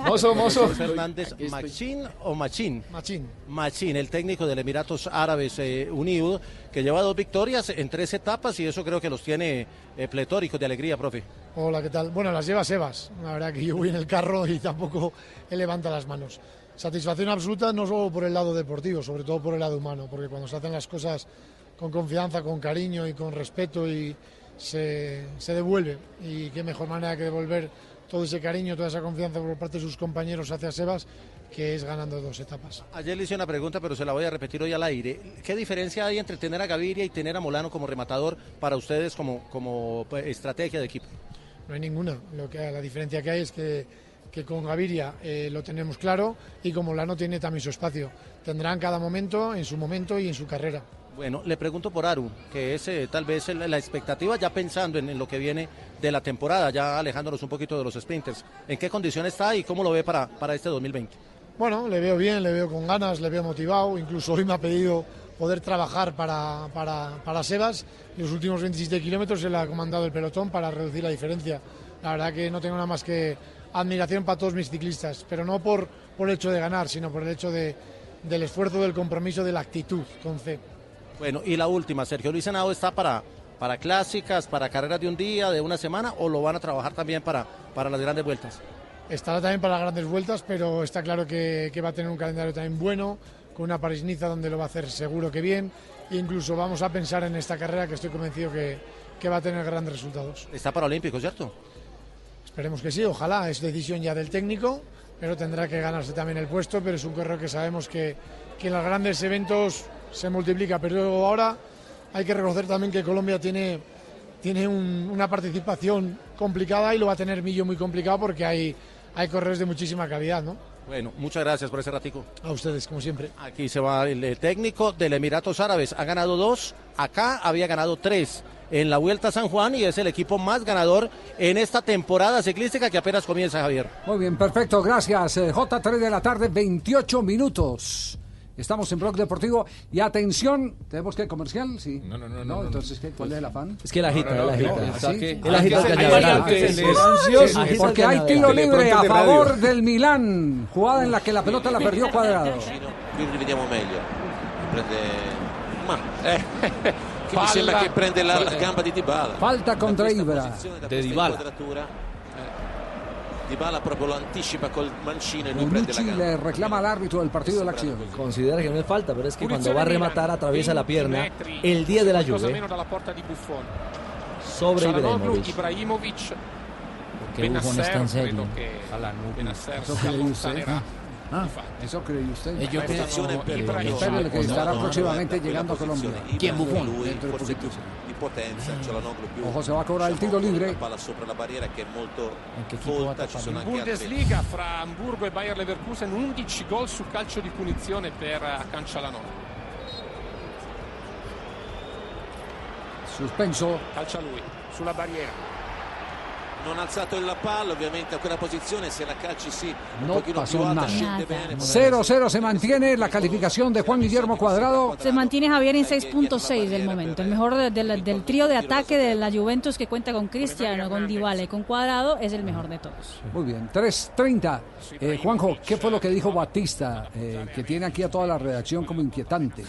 S29: Mozo, mozo.
S14: Fernández, Machín o Machín. Machín. Machín, el técnico del Emiratos Árabes eh, Unidos, que lleva dos victorias en tres etapas y eso creo que los tiene eh, pletóricos de alegría, profe.
S82: Hola, ¿qué tal? Bueno, las lleva Sebas. La verdad que yo voy en el carro y tampoco levanta las manos. Satisfacción absoluta no solo por el lado deportivo, sobre todo por el lado humano, porque cuando se hacen las cosas con confianza, con cariño y con respeto y se, se devuelve. Y qué mejor manera que devolver todo ese cariño, toda esa confianza por parte de sus compañeros hacia Sebas, que es ganando dos etapas.
S14: Ayer le hice una pregunta, pero se la voy a repetir hoy al aire. ¿Qué diferencia hay entre tener a Gaviria y tener a Molano como rematador para ustedes como, como pues, estrategia de equipo?
S82: No hay ninguna. Lo que, la diferencia que hay es que, que con Gaviria eh, lo tenemos claro y como Molano tiene también su espacio. Tendrá en cada momento, en su momento y en su carrera.
S14: Bueno, le pregunto por Aru, que es eh, tal vez la expectativa ya pensando en, en lo que viene de la temporada, ya alejándonos un poquito de los sprinters. ¿En qué condición está y cómo lo ve para, para este 2020?
S82: Bueno, le veo bien, le veo con ganas, le veo motivado. Incluso hoy me ha pedido poder trabajar para, para, para Sebas. Los últimos 27 kilómetros él ha comandado el pelotón para reducir la diferencia. La verdad que no tengo nada más que admiración para todos mis ciclistas, pero no por, por el hecho de ganar, sino por el hecho de, del esfuerzo, del compromiso, de la actitud con C.
S14: Bueno, y la última, Sergio Luis Henao está para, para clásicas, para carreras de un día, de una semana, o lo van a trabajar también para, para las grandes vueltas?
S82: Estará también para las grandes vueltas, pero está claro que, que va a tener un calendario también bueno, con una París-Niza donde lo va a hacer seguro que bien. E incluso vamos a pensar en esta carrera que estoy convencido que, que va a tener grandes resultados.
S14: Está para Olímpico, ¿cierto?
S82: Esperemos que sí, ojalá, es decisión ya del técnico, pero tendrá que ganarse también el puesto, pero es un correo que sabemos que, que en los grandes eventos se multiplica, pero ahora hay que reconocer también que Colombia tiene, tiene un- una participación complicada y lo va a tener Millo muy complicado porque hay, hay correos de muchísima calidad, ¿no?
S14: Bueno, muchas gracias por ese ratico.
S82: A ustedes, como siempre.
S14: Aquí se va el técnico del Emiratos Árabes. Ha ganado dos, acá había ganado tres en la Vuelta a San Juan y es el equipo más ganador en esta temporada ciclística que apenas comienza, Javier.
S16: Muy bien, perfecto, gracias. Eh, J3 de la tarde, 28 minutos. Estamos en Blog Deportivo y atención, ¿tenemos que comercial? Sí. No, no, no. no, entonces, ¿qué? ¿cuál es el afán?
S30: Es que él agita, él agita.
S16: ¿Ah, Ah,
S30: el
S16: ah,
S30: agita el
S16: Porque hay tiro libre a favor del Milán, jugada en la que la pelota la perdió cuadrado.
S79: Che mi
S16: Palla.
S79: sembra che prende la, la gamba di Dybala.
S16: Falta contra Ibra.
S79: Questa
S30: Dybala.
S79: eh, Dybala proprio lo anticipa col mancino e lui prende la gamba.
S16: le reclama al árbitro del partido de la acción.
S30: Considera que no es falta, pero es que cuando va a rematar atraviesa la
S80: 20
S30: pierna. El día de la
S80: qualcosa
S30: Juve
S80: meno dalla porta di Buffon.
S30: sobre Ibrahimovic.
S80: Ibrahimovic.
S30: Buffon es tan serio.
S80: credo che Benasser si allontanerà.
S16: Ah, usted.
S80: E io credo-
S79: Attenzione per
S16: estará
S79: No, no,
S16: próximamente
S79: quella
S16: llegando a. Colombia.
S79: Ibrahimovic, Lui
S16: Dentro de
S79: forse più di potenza, Çalhanoğlu più
S16: Ojo, se va a cobrar il tiro libre.
S79: la palla sopra la barriera che è molto folta, ci sono anche
S80: Bundesliga fra Hamburgo e Bayer Leverkusen 11 gol su calcio di punizione per Hakan Çalhanoğlu.
S16: Suspenso.
S80: Calcia lui sulla barriera.
S79: Non ha alzato la palla ovviamente a quella posizione se la calci sì un
S16: No
S79: pochino più
S16: pasó
S79: alta
S16: nada.
S79: scende bene
S16: 0-0 se mantiene la calificación de Juan Guillermo Cuadrado.
S32: Se mantiene Javier en 6.6 del momento. El mejor de- del, del trío de ataque de la Juventus que cuenta con Cristiano, con Dybala y con Cuadrado es el mejor de todos.
S16: Muy bien, 3.30. Eh, Juanjo, ¿qué fue lo que dijo Batista? eh, que tiene aquí a toda la redacción como inquietante.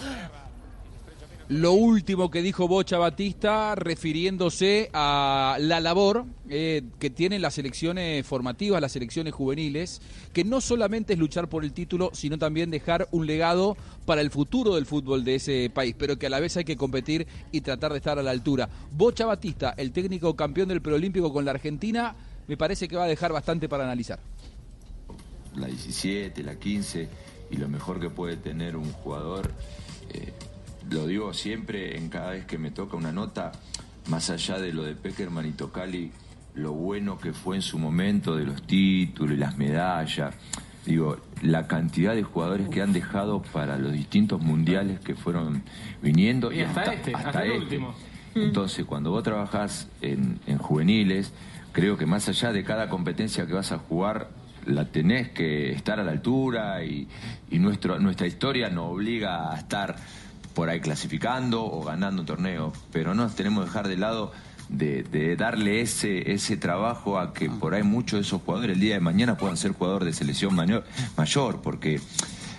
S35: Lo último que dijo Bocha Batista refiriéndose a la labor eh, que tienen las selecciones formativas, las selecciones juveniles, que no solamente es luchar por el título, sino también dejar un legado para el futuro del fútbol de ese país, pero que a la vez hay que competir y tratar de estar a la altura. Bocha Batista, el técnico campeón del preolímpico con la Argentina, me parece que va a dejar bastante para analizar.
S83: la 17, la 15 y lo mejor que puede tener un jugador. eh, lo digo siempre en cada vez que me toca una nota, más allá de lo de Peckerman y Tocali, lo bueno que fue en su momento de los títulos y las medallas. Digo, la cantidad de jugadores que han dejado para los distintos mundiales que fueron viniendo
S84: Y hasta este, hasta el último.
S83: entonces, cuando vos trabajás en, en juveniles, creo que más allá de cada competencia que vas a jugar, la tenés que estar a la altura y, y nuestro, nuestra historia nos obliga a estar por ahí clasificando o ganando un torneo, pero no nos tenemos que dejar de lado de, de darle ese, ese trabajo a que por ahí muchos de esos jugadores el día de mañana puedan ser jugador de selección mayor, mayor porque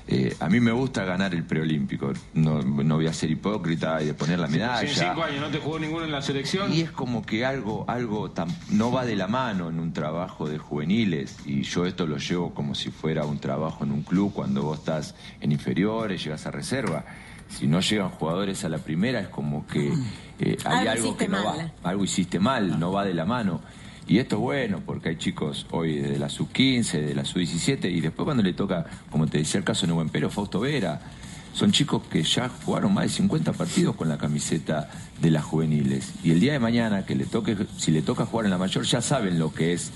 S83: eh, a mí me gusta ganar el preolímpico, no, no voy a ser hipócrita y de poner la medalla.
S84: En cinco años no te jugó ninguno en la selección.
S83: Y es como que algo, algo tan- no va de la mano en un trabajo de juveniles. Y yo esto lo llevo como si fuera un trabajo en un club cuando vos estás en inferiores, llegas a reserva. Si no llegan jugadores a la primera es como que eh, hay
S3: Algo
S83: que no
S3: mal.
S83: va. Algo hiciste mal, no va de la mano. Y esto es bueno porque hay chicos hoy de la sub-15, de la sub-17 y después cuando le toca, como te decía el caso de Pero Fausto Vera, son chicos que ya jugaron más de 50 partidos con la camiseta de las juveniles. Y el día de mañana, que le toque, si le toca jugar en la mayor, ya saben lo que es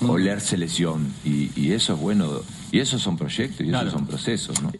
S83: oler selección. Y, y eso es bueno. Y esos son proyectos y esos son procesos, ¿no?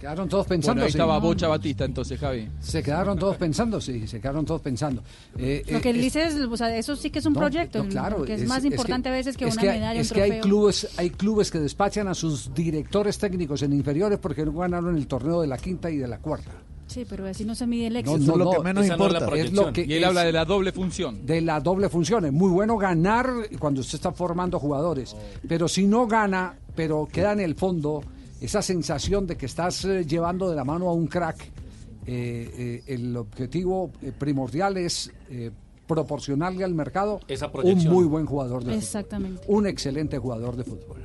S16: Quedaron todos pensando.
S35: Bueno, ahí
S16: sí.
S35: estaba Bocha Batista entonces, Javi.
S16: Se quedaron todos pensando, sí, se quedaron todos pensando. Eh,
S32: Lo
S16: eh,
S32: que él
S16: es-
S32: dice es, o sea, eso sí que es un
S16: No,
S32: proyecto,
S16: no, claro,
S32: que es, más importante a veces que una
S16: que-
S32: medalla,
S16: Es
S32: un
S16: que hay clubes, hay clubes que despachan a sus directores técnicos en inferiores porque no ganaron el torneo de la quinta y de la cuarta.
S32: Sí, pero así no se mide el éxito.
S16: No, no, no, esa no es la
S35: Es lo que y él
S16: es-
S35: habla de la doble función.
S16: de la doble función. Es muy bueno ganar cuando usted está formando jugadores, pero si no gana, pero queda en el fondo esa sensación de que estás eh, llevando de la mano a un crack, eh, eh, el objetivo eh, primordial es eh, proporcionarle al mercado
S81: Esa
S16: un muy buen jugador de
S32: Exactamente.
S16: fútbol, un excelente jugador de fútbol.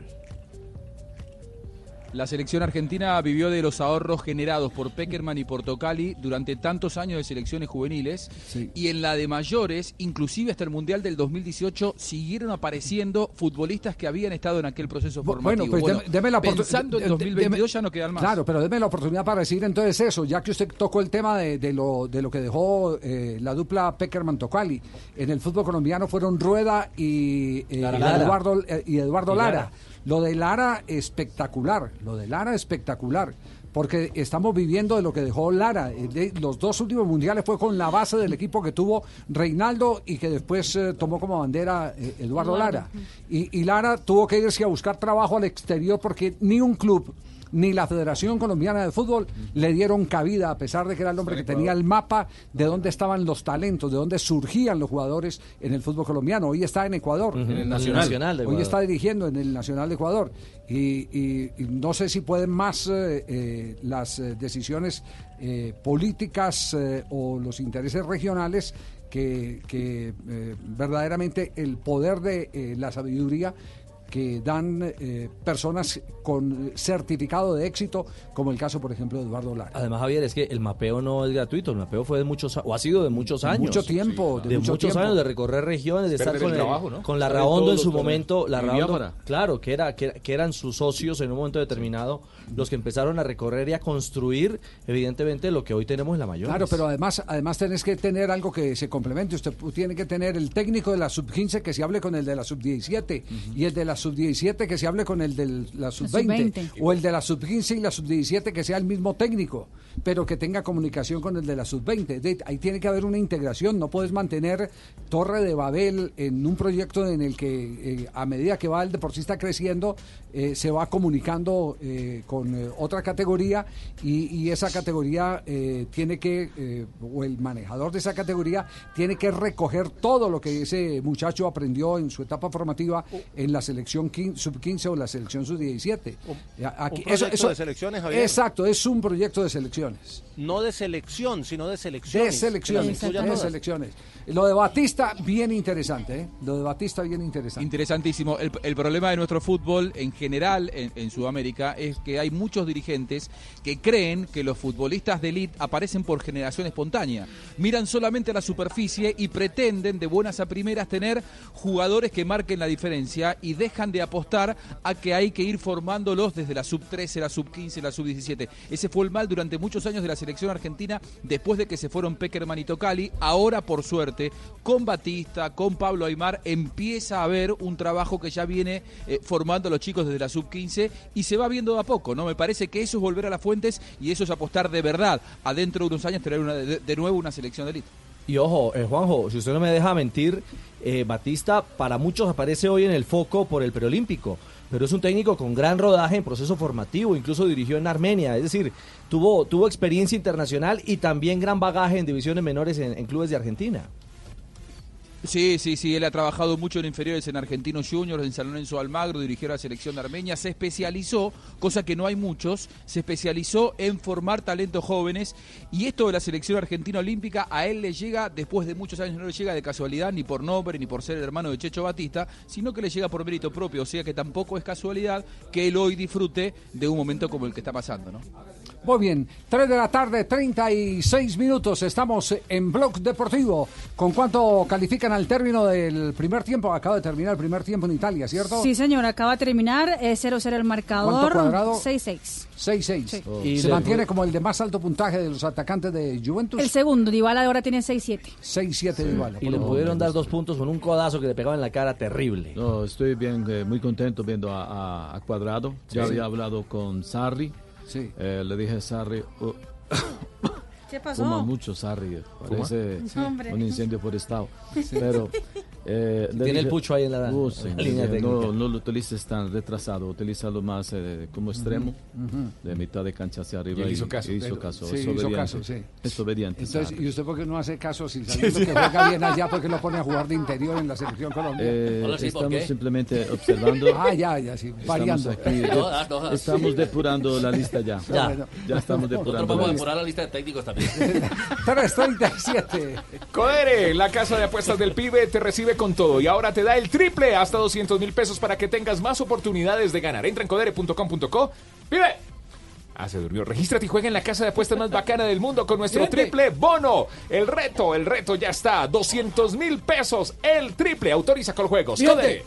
S35: La selección argentina vivió de los ahorros generados por Peckerman y por Tocali durante tantos años de selecciones juveniles y en la de mayores, inclusive hasta el Mundial del 2018, siguieron apareciendo futbolistas que habían estado en aquel proceso formativo.
S16: Bueno, pues deme- deme la oportu-
S35: pensando en
S16: de- de-
S35: 2022
S16: deme-
S35: ya no quedan más.
S16: Claro, pero déme la oportunidad para decir entonces eso, ya que usted tocó el tema de, de lo, de lo que dejó eh, la dupla Peckerman-Tocali. En el fútbol colombiano fueron Rueda y, eh,
S30: Lara.
S16: Eduardo, eh, y Eduardo
S30: Y
S16: Lara.
S30: Lara.
S16: Lo de Lara espectacular, lo de Lara espectacular. Porque estamos viviendo de lo que dejó Lara. Eh, Los dos últimos mundiales fue con la base del equipo que tuvo Reinaldo y que después eh, tomó como bandera eh, Eduardo
S31: Eduardo.
S16: Lara. Y, y Lara tuvo que irse a buscar trabajo al exterior porque ni un club ni la Federación Colombiana de Fútbol le dieron cabida, a pesar de que era el hombre que tenía el mapa de dónde estaban los talentos, de dónde surgían los jugadores en el fútbol colombiano. Hoy está en Ecuador.
S30: En el Nacional. Nacional de
S16: Hoy está dirigiendo en el Nacional de Ecuador. Y, y- y no sé si pueden más eh, eh, las eh, decisiones eh, políticas eh, o los intereses regionales que, que, eh, verdaderamente el poder de eh, la sabiduría que dan eh, personas con certificado de éxito, como el caso, por ejemplo, de Eduardo Lara.
S30: Además, Javier, es que el mapeo no es gratuito, el mapeo fue de muchos, o ha sido de muchos
S16: De
S30: años.
S16: mucho tiempo, de
S30: de,
S16: mucho
S30: muchos
S16: tiempo.
S30: años, de recorrer regiones, de
S29: Es
S30: estar con,
S29: el
S30: el-
S29: trabajo, ¿no?
S30: con la Raondo en su momento, la Raondo, claro, que era, que, que eran sus socios en un momento determinado, los que empezaron a recorrer y a construir, evidentemente, lo que hoy tenemos en la mayor.
S16: Claro, pero además, además tenés que tener algo que se complemente. Usted tiene que tener el técnico de la sub-15 que se hable con el de la sub-17 y el de la sub-17 que se hable con el de la sub-20
S32: sub-20.
S16: o el de la sub-15 y la sub-17 que sea el mismo técnico, pero que tenga comunicación con el de la sub-20. De- Ahí tiene que haber una integración. No puedes mantener Torre de Babel en un proyecto en el que eh, a medida que va el deportista creciendo eh, se va comunicando eh, con otra categoría y, y esa categoría tiene que, o el manejador de esa categoría tiene que recoger todo lo que ese muchacho aprendió en su etapa formativa en la selección quin- sub-15 o la selección sub-17. Aquí-
S14: proyecto de selecciones, Javier.
S16: Exacto, es un proyecto de selecciones.
S14: No de selección, sino de selecciones.
S16: De selecciones, de
S14: todas.
S16: selecciones. Lo de Batista, bien interesante, ¿eh? Lo de Batista, bien interesante.
S35: Interesantísimo. El, el problema de nuestro fútbol en general en, en Sudamérica es que hay muchos dirigentes que creen que los futbolistas de élite aparecen por generación espontánea. Miran solamente a la superficie y pretenden de buenas a primeras tener jugadores que marquen la diferencia y dejan de apostar a que hay que ir formándolos desde la sub 13, la sub 15, la sub 17. Ese fue el mal durante muchos años de la selección argentina después de que se fueron Peckerman y Tocali. Ahora, por suerte, con Batista, con Pablo Aymar, empieza a haber un trabajo que ya viene eh, formando a los chicos desde la sub 15 y se va viendo de a poco, ¿no? Me parece que eso es volver a las fuentes y eso es apostar de verdad a dentro de unos años tener de nuevo una selección de élite.
S30: Y ojo, eh, Juanjo, si usted no me deja mentir, eh, Batista para muchos aparece hoy en el foco por el preolímpico, pero es un técnico con gran rodaje en proceso formativo, incluso dirigió en Armenia, es decir, tuvo, tuvo experiencia internacional y también gran bagaje en divisiones menores en, en clubes de Argentina.
S35: Sí, sí, sí, él ha trabajado mucho en inferiores en Argentinos Juniors, en San Lorenzo Almagro, dirigió la selección de Armenia, se especializó, cosa que no hay muchos, se especializó en formar talentos jóvenes. Y esto de la selección argentina olímpica a él le llega después de muchos años, no le llega de casualidad ni por nombre ni por ser el hermano de Checho Batista, sino que le llega por mérito propio, o sea que tampoco es casualidad que él hoy disfrute de un momento como el que está pasando, ¿no?
S16: Muy bien, 3 de la tarde, 36 minutos. Estamos en Blog Deportivo. ¿Con cuánto califican al término del primer tiempo? Acaba de terminar el primer tiempo en Italia, ¿cierto?
S32: Sí, señor, acaba de terminar eh, 0-0 el marcador.
S16: ¿Cuánto cuadrado?
S32: 6-6.
S16: 6-6.
S32: Sí.
S16: Y
S30: Y
S16: se mantiene como el de más alto puntaje de los atacantes de Juventus.
S32: El segundo, Dybala ahora tiene 6-7.
S16: 6-7 de Dybala.
S30: Y le pudieron dar dos puntos con un codazo que le pegaba en la cara terrible.
S31: No, estoy bien, eh, muy contento viendo a, a- a Cuadrado. Ya
S30: Sí.
S31: había hablado con Sarri.
S16: Sí.
S31: Eh, le dije a Sarri, oh,
S32: ¿Qué pasó?
S31: fuma mucho Sarri, parece un incendio forestal.
S32: Sí.
S31: Pero eh,
S30: Tiene el pucho ahí en la-
S31: "Oh,
S30: en
S31: sí,
S30: la línea
S31: no,
S30: técnica".
S31: no lo utilices tan retrasado, utilízalo más eh, como extremo,
S16: ujú.
S31: de mitad de cancha hacia arriba.
S29: Y él hizo caso.
S31: hizo
S16: Pero-
S31: caso,
S16: sí,
S31: es
S16: hizo
S31: obediente.
S16: caso, sí.
S31: Es obediente.
S16: Entonces. ¿y usted por qué no hace caso si sabiendo que juega bien allá, porque lo pone a jugar de interior en la selección colombiana?
S31: Eh, estamos simplemente observando.
S16: Ah, ya, ya, sí,
S31: Estamos
S16: variando.
S31: aquí de-
S85: Todas, todas.
S31: estamos depurando la lista ya.
S85: Ya.
S31: Ya, estamos
S85: Nosotros
S31: depurando.
S85: podemos
S31: la lista.
S85: depurar la lista de técnicos también.
S16: 337.
S29: Codere, la casa de apuestas del pibe, te recibe Con todo y ahora te da el triple hasta 200 mil pesos para que tengas más oportunidades de ganar. Entra en codere.com.co. ¡Vive! Ah, se durmió. Regístrate y juega en la casa de apuestas más bacana del mundo con nuestro triple bono. El reto, el reto ya está. 200 mil pesos. El triple. Autoriza con juegos. Codere.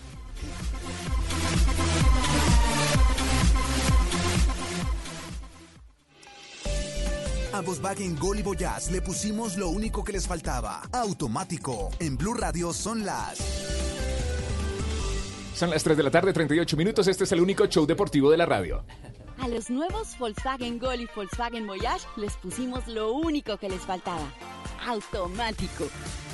S86: A Volkswagen Gol y Voyage le pusimos lo único que les faltaba. Automático. En Blue Radio son las...
S29: Son las 3 de la tarde, 38 minutos. Este es el único show deportivo de la radio.
S87: A los nuevos Volkswagen Gol y Volkswagen Voyage les pusimos lo único que les faltaba. Automático.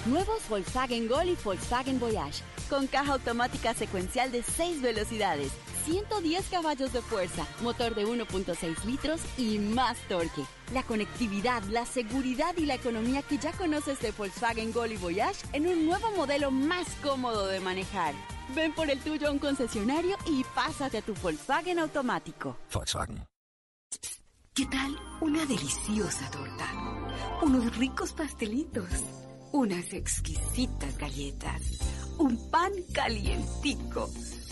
S87: Nuevos Volkswagen Gol y Volkswagen Voyage. Con caja automática secuencial de 6 velocidades, 110 caballos de fuerza, motor de 1.6 litros y más torque. La conectividad, la seguridad y la economía que ya conoces de Volkswagen Gol y Voyage en un nuevo modelo más cómodo de manejar. Ven por el tuyo a un concesionario y pásate a tu Volkswagen automático.
S86: Volkswagen.
S88: ¿Qué tal una deliciosa torta? Unos ricos pastelitos, unas exquisitas galletas, un pan calientico,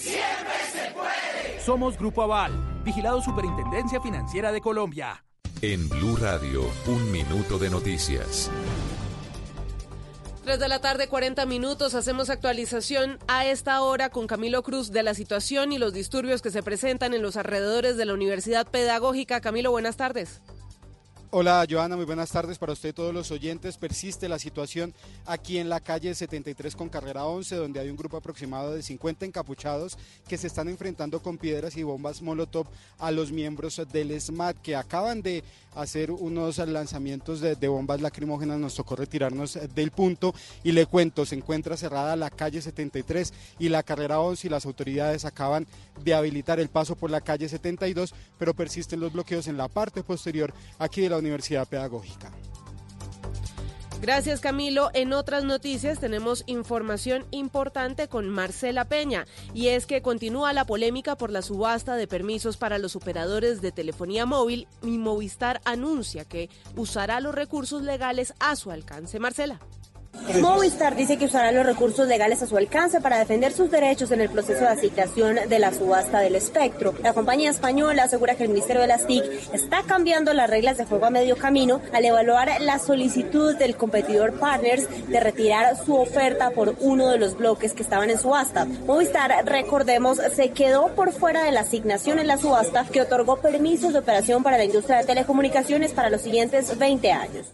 S89: Siempre se puede.
S90: Somos Grupo Aval, vigilado Superintendencia Financiera de Colombia.
S11: En Blue Radio, un minuto de noticias.
S46: 3 de la tarde, 40 minutos. Hacemos actualización a esta hora con Camilo Cruz de la situación y los disturbios que se presentan en los alrededores de la Universidad Pedagógica. Camilo, buenas tardes.
S2: Hola Joana, muy buenas tardes para usted y todos los oyentes. Persiste la situación aquí en la calle 73 con carrera 11, donde hay un grupo aproximado de 50 encapuchados que se están enfrentando con piedras y bombas Molotov a los miembros del SMAT que acaban de hacer unos lanzamientos de, de bombas lacrimógenas. Nos tocó retirarnos del punto y le cuento, se encuentra cerrada la calle 73 y la carrera 11 y las autoridades acaban de habilitar el paso por la calle 72, pero persisten los bloqueos en la parte posterior aquí de la Universidad Pedagógica.
S46: Gracias Camilo. En otras noticias tenemos información importante con Marcela Peña y es que continúa la polémica por la subasta de permisos para los operadores de telefonía móvil y Movistar anuncia que usará los recursos legales a su alcance. Marcela.
S91: Movistar dice que usará los recursos legales a su alcance para defender sus derechos en el proceso de asignación de la subasta del espectro. La compañía española asegura que el Ministerio de las TIC está cambiando las reglas de juego a medio camino al evaluar la solicitud del competidor Partners de retirar su oferta por uno de los bloques que estaban en subasta. Movistar, recordemos, se quedó por fuera de la asignación en la subasta que otorgó permisos de operación para la industria de telecomunicaciones para los siguientes 20 años.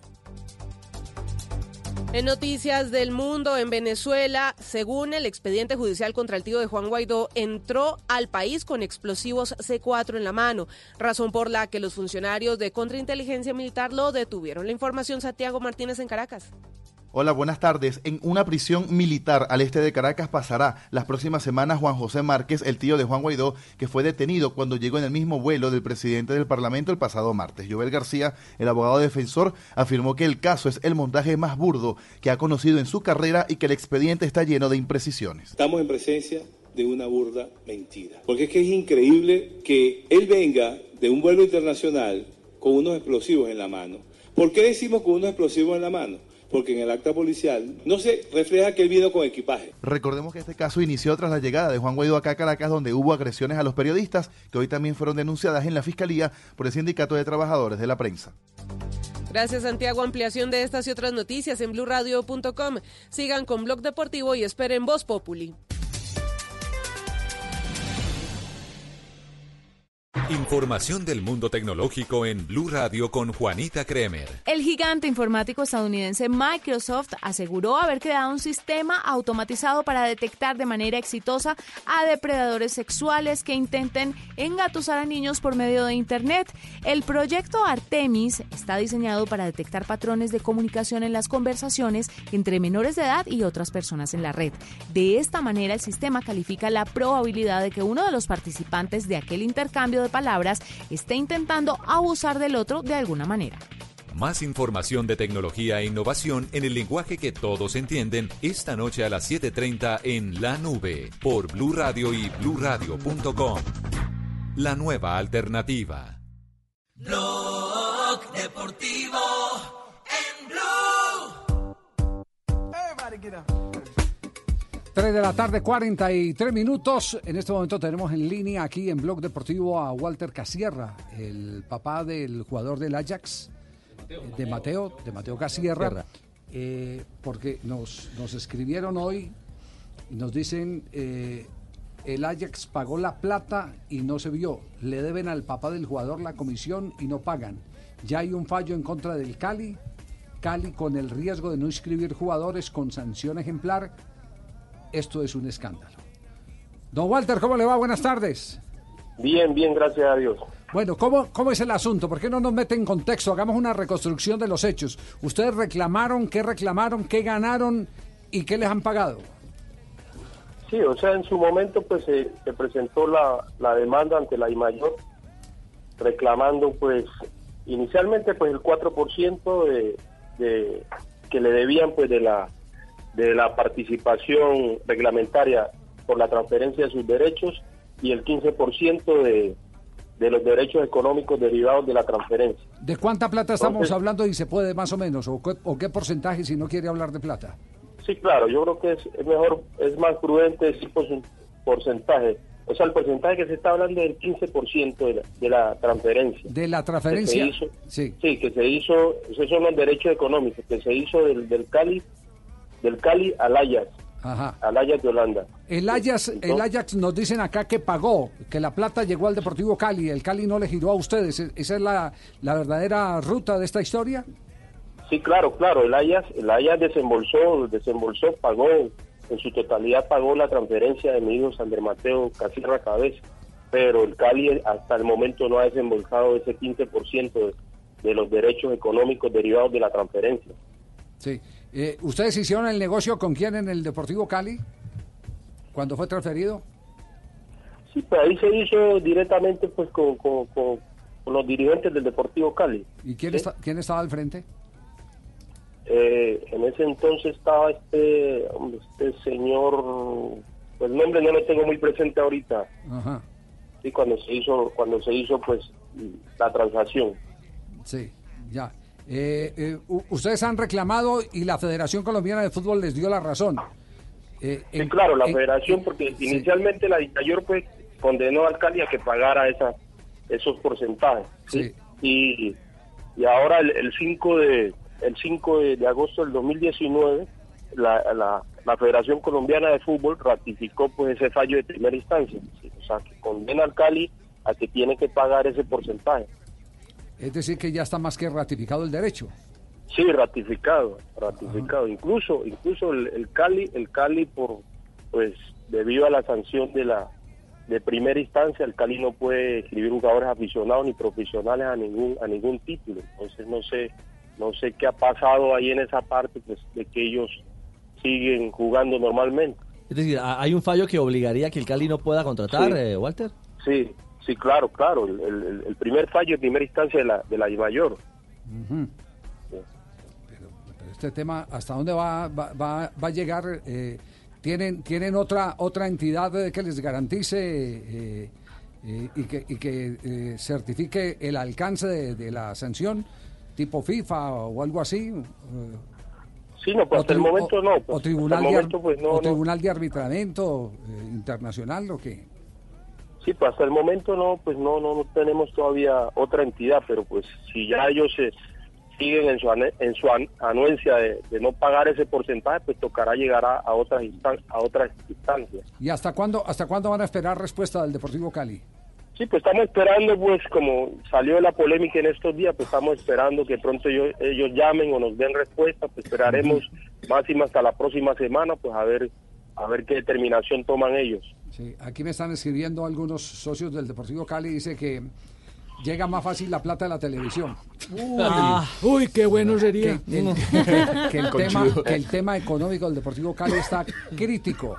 S46: En noticias del mundo, en Venezuela, según el expediente judicial contra el tío de Juan Guaidó, entró al país con explosivos C4 en la mano, razón por la que los funcionarios de contrainteligencia militar lo detuvieron. La información, Santiago Martínez en Caracas.
S92: Hola, buenas tardes. En una prisión militar al este de Caracas pasará las próximas semanas Juan José Márquez, el tío de Juan Guaidó, que fue detenido cuando llegó en el mismo vuelo del presidente del Parlamento el pasado martes. Joel García, el abogado defensor, afirmó que el caso es el montaje más burdo que ha conocido en su carrera y que el expediente está lleno de imprecisiones.
S93: Estamos en presencia de una burda mentira. Porque es que es increíble que él venga de un vuelo internacional con unos explosivos en la mano. ¿Por qué decimos con unos explosivos en la mano? Porque en el acta policial no se refleja que él vino con equipaje.
S92: Recordemos que este caso inició tras la llegada de Juan Guaidó acá a Caracas, donde hubo agresiones a los periodistas, que hoy también fueron denunciadas en la Fiscalía por el Sindicato de Trabajadores de la Prensa.
S46: Gracias Santiago, ampliación de estas y otras noticias en blurradio.com. Sigan con Blog Deportivo y esperen Voz Populi.
S11: Información del mundo tecnológico en Blue Radio con Juanita Kremer.
S48: El gigante informático estadounidense Microsoft aseguró haber creado un sistema automatizado para detectar de manera exitosa a depredadores sexuales que intenten engatusar a niños por medio de Internet. El proyecto Artemis está diseñado para detectar patrones de comunicación en las conversaciones entre menores de edad y otras personas en la red. De esta manera, el sistema califica la probabilidad de que uno de los participantes de aquel intercambio de palabras esté intentando abusar del otro de alguna manera.
S11: Más información de tecnología e innovación en el lenguaje que todos entienden esta noche a las 7:30 en La Nube por Blue Radio y bluradio.com. La nueva alternativa.
S94: Blog Deportivo en Blue.
S16: Everybody get up. 3 de la tarde, 43 minutos. En este momento tenemos en línea aquí en Blog Deportivo a Walter Casierra, el papá del jugador del Ajax, de Mateo, de Mateo Casierra, eh, porque nos, nos escribieron hoy y nos dicen, eh, el Ajax pagó la plata y no se vio. Le deben al papá del jugador la comisión y no pagan. Ya hay un fallo en contra del Cali. Cali con el riesgo de no inscribir jugadores con sanción ejemplar esto es un escándalo. Don Walter, ¿cómo le va? Buenas tardes.
S95: Bien, bien, gracias a Dios.
S16: Bueno, ¿cómo, ¿cómo es el asunto? ¿Por qué no nos mete en contexto? Hagamos una reconstrucción de los hechos. ¿Ustedes reclamaron, qué reclamaron, qué ganaron y qué les han pagado?
S95: Sí, o sea, en su momento pues se, se presentó la, la demanda ante la IMAYOR reclamando pues inicialmente pues el 4% de, de, que le debían pues de la de la participación reglamentaria por la transferencia de sus derechos y el 15% de, de los derechos económicos derivados de la transferencia.
S16: ¿De cuánta plata estamos hablando y se puede más o menos? ¿O qué, o qué porcentaje si no quiere hablar de plata?
S95: Sí, claro, yo creo que es, es mejor, es más prudente decir porcentaje. O sea, el porcentaje que se está hablando es el 15% de la, de la transferencia.
S16: ¿De la transferencia?
S95: Que se hizo,
S16: sí.
S95: Sí, que se hizo, esos son los derechos económicos, que se hizo del, del Cali del Cali al Ajax,
S16: Ajá.
S95: al Ajax de Holanda.
S16: El Ajax, el Ajax nos dicen acá que pagó, que la plata llegó al Deportivo Cali, el Cali no le giró a ustedes. ¿Esa es la, la verdadera ruta de esta historia?
S95: Sí, claro, claro. El Ajax, el Ajax desembolsó, desembolsó, pagó, en su totalidad pagó la transferencia de mi hijo Sander Mateo Casierra Cabeza, pero el Cali hasta el momento no ha desembolsado ese 15% de, de los derechos económicos derivados de la transferencia.
S16: Sí. Eh, ¿Ustedes hicieron el negocio con quién en el Deportivo Cali? cuando fue transferido?
S95: Sí, pues ahí se hizo directamente pues con, con, con, con los dirigentes del Deportivo Cali.
S16: ¿Y quién,
S95: ¿Sí?
S16: está, quién estaba al frente?
S95: Eh, en ese entonces estaba este, este señor, pues el nombre no lo tengo muy presente ahorita.
S16: Ajá.
S95: Sí, cuando se hizo, cuando se hizo pues la transacción.
S16: Sí, ya. Eh, eh, ustedes han reclamado y la Federación Colombiana de Fútbol les dio la razón. Eh,
S95: Sí,
S16: en-
S95: claro, la
S16: en-
S95: federación, porque inicialmente la dictadura pues condenó al Cali a que pagara esa, esos porcentajes. ¿sí? Y, y ahora el, el 5 de el 5 de, de agosto del 2019 la, la, la Federación Colombiana de Fútbol ratificó pues ese fallo de primera instancia, o sea, que condena al Cali a que tiene que pagar ese porcentaje.
S16: Es decir, que ya está más que ratificado el derecho.
S95: Sí, ratificado, ratificado. Incluso, incluso el, el Cali, el Cali por, pues, debido a la sanción de la de primera instancia, el Cali no puede escribir jugadores aficionados ni profesionales a ningún a ningún título. Entonces no sé, no sé qué ha pasado ahí en esa parte, pues, de que ellos siguen jugando normalmente.
S30: Es decir, ¿ha- ¿hay un fallo que obligaría a que el Cali no pueda contratar,
S95: Sí.
S30: eh, Walter?
S95: Sí, sí, claro, claro. El, el- el primer fallo de primera instancia de la de la mayor.
S16: Pero, pero este tema, ¿hasta dónde va, va, va- va a llegar? Eh, ¿tienen, ¿Tienen otra otra entidad que les garantice eh, eh, y que, y que eh, certifique el alcance de, de la sanción, tipo FIFA o algo así? Eh,
S95: Sí, no, pues hasta el momento no.
S16: o tribunal, de, arbitramiento internacional o qué?
S95: Sí, pues hasta el momento no, pues no, no, no tenemos todavía otra entidad, pero pues si ya ellos se siguen en su, ane- en su an- anuencia de, de no pagar ese porcentaje, pues tocará llegar a, a otras instan- a otras instancias.
S16: ¿Y hasta cuándo hasta cuándo van a esperar respuesta del Deportivo Cali?
S95: Sí, pues estamos esperando, pues como salió la polémica en estos días, pues estamos esperando que pronto ellos, ellos llamen o nos den respuesta, pues esperaremos máximo hasta la próxima semana, pues a ver a ver qué determinación toman ellos.
S16: Sí, aquí me están escribiendo algunos socios del Deportivo Cali, dice que llega más fácil la plata de la televisión.
S50: Uy, Ah, uy, qué bueno sería.
S16: Que el, que el tema, que el tema económico del Deportivo Cali está crítico.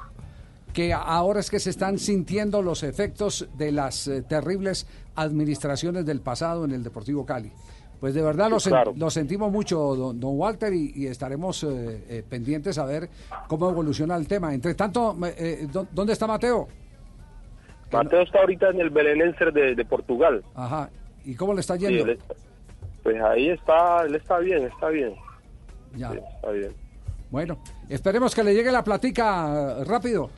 S16: Que ahora es que se están sintiendo los efectos de las eh, terribles administraciones del pasado en el Deportivo Cali. Pues de verdad lo, sen- lo sentimos mucho, don, don Walter, y, y estaremos eh, eh, pendientes a ver cómo evoluciona el tema. Entre tanto, eh, ¿dó- ¿dónde está Mateo?
S95: Mateo está ahorita en el Belenenser de, de Portugal.
S16: Ajá. ¿Y cómo le está
S95: Sí,
S16: yendo?
S95: él pues ahí está, él está bien, está bien.
S16: Ya.
S95: Sí, está bien.
S16: Bueno, esperemos que le llegue la platica eh, rápido.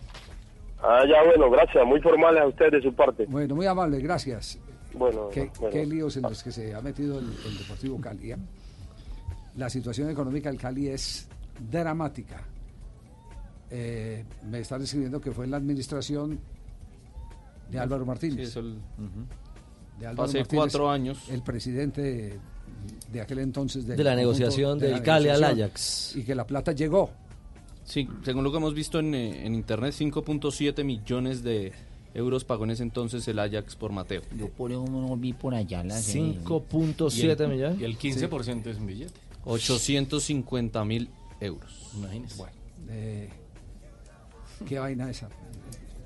S95: Ah, ya bueno, gracias, muy formales a ustedes de su parte.
S16: Bueno, muy amable, gracias.
S95: Bueno,
S16: Qué,
S95: bueno.
S16: qué líos en los que se ha metido el, el Deportivo Cali. ¿eh? La situación económica del Cali es dramática. Eh, me están escribiendo que fue en la administración de Álvaro Martínez.
S30: Sí, eso el-
S16: de Álvaro
S30: Hace
S16: Martínez,
S30: cuatro años.
S16: El presidente de aquel entonces del
S30: De la negociación
S16: de la
S30: del Cali al Ajax.
S16: Y que la plata llegó.
S30: Sí, según lo que hemos visto en, eh, en internet, 5.7 millones de euros pagó en ese entonces el Ajax por Mateo.
S27: Yo por eso no vi por allá la
S30: 5.7 millones.
S27: Y el
S50: 15% es un billete.
S30: 850 mil euros.
S50: Imagínese.
S16: Bueno, eh, qué vaina esa.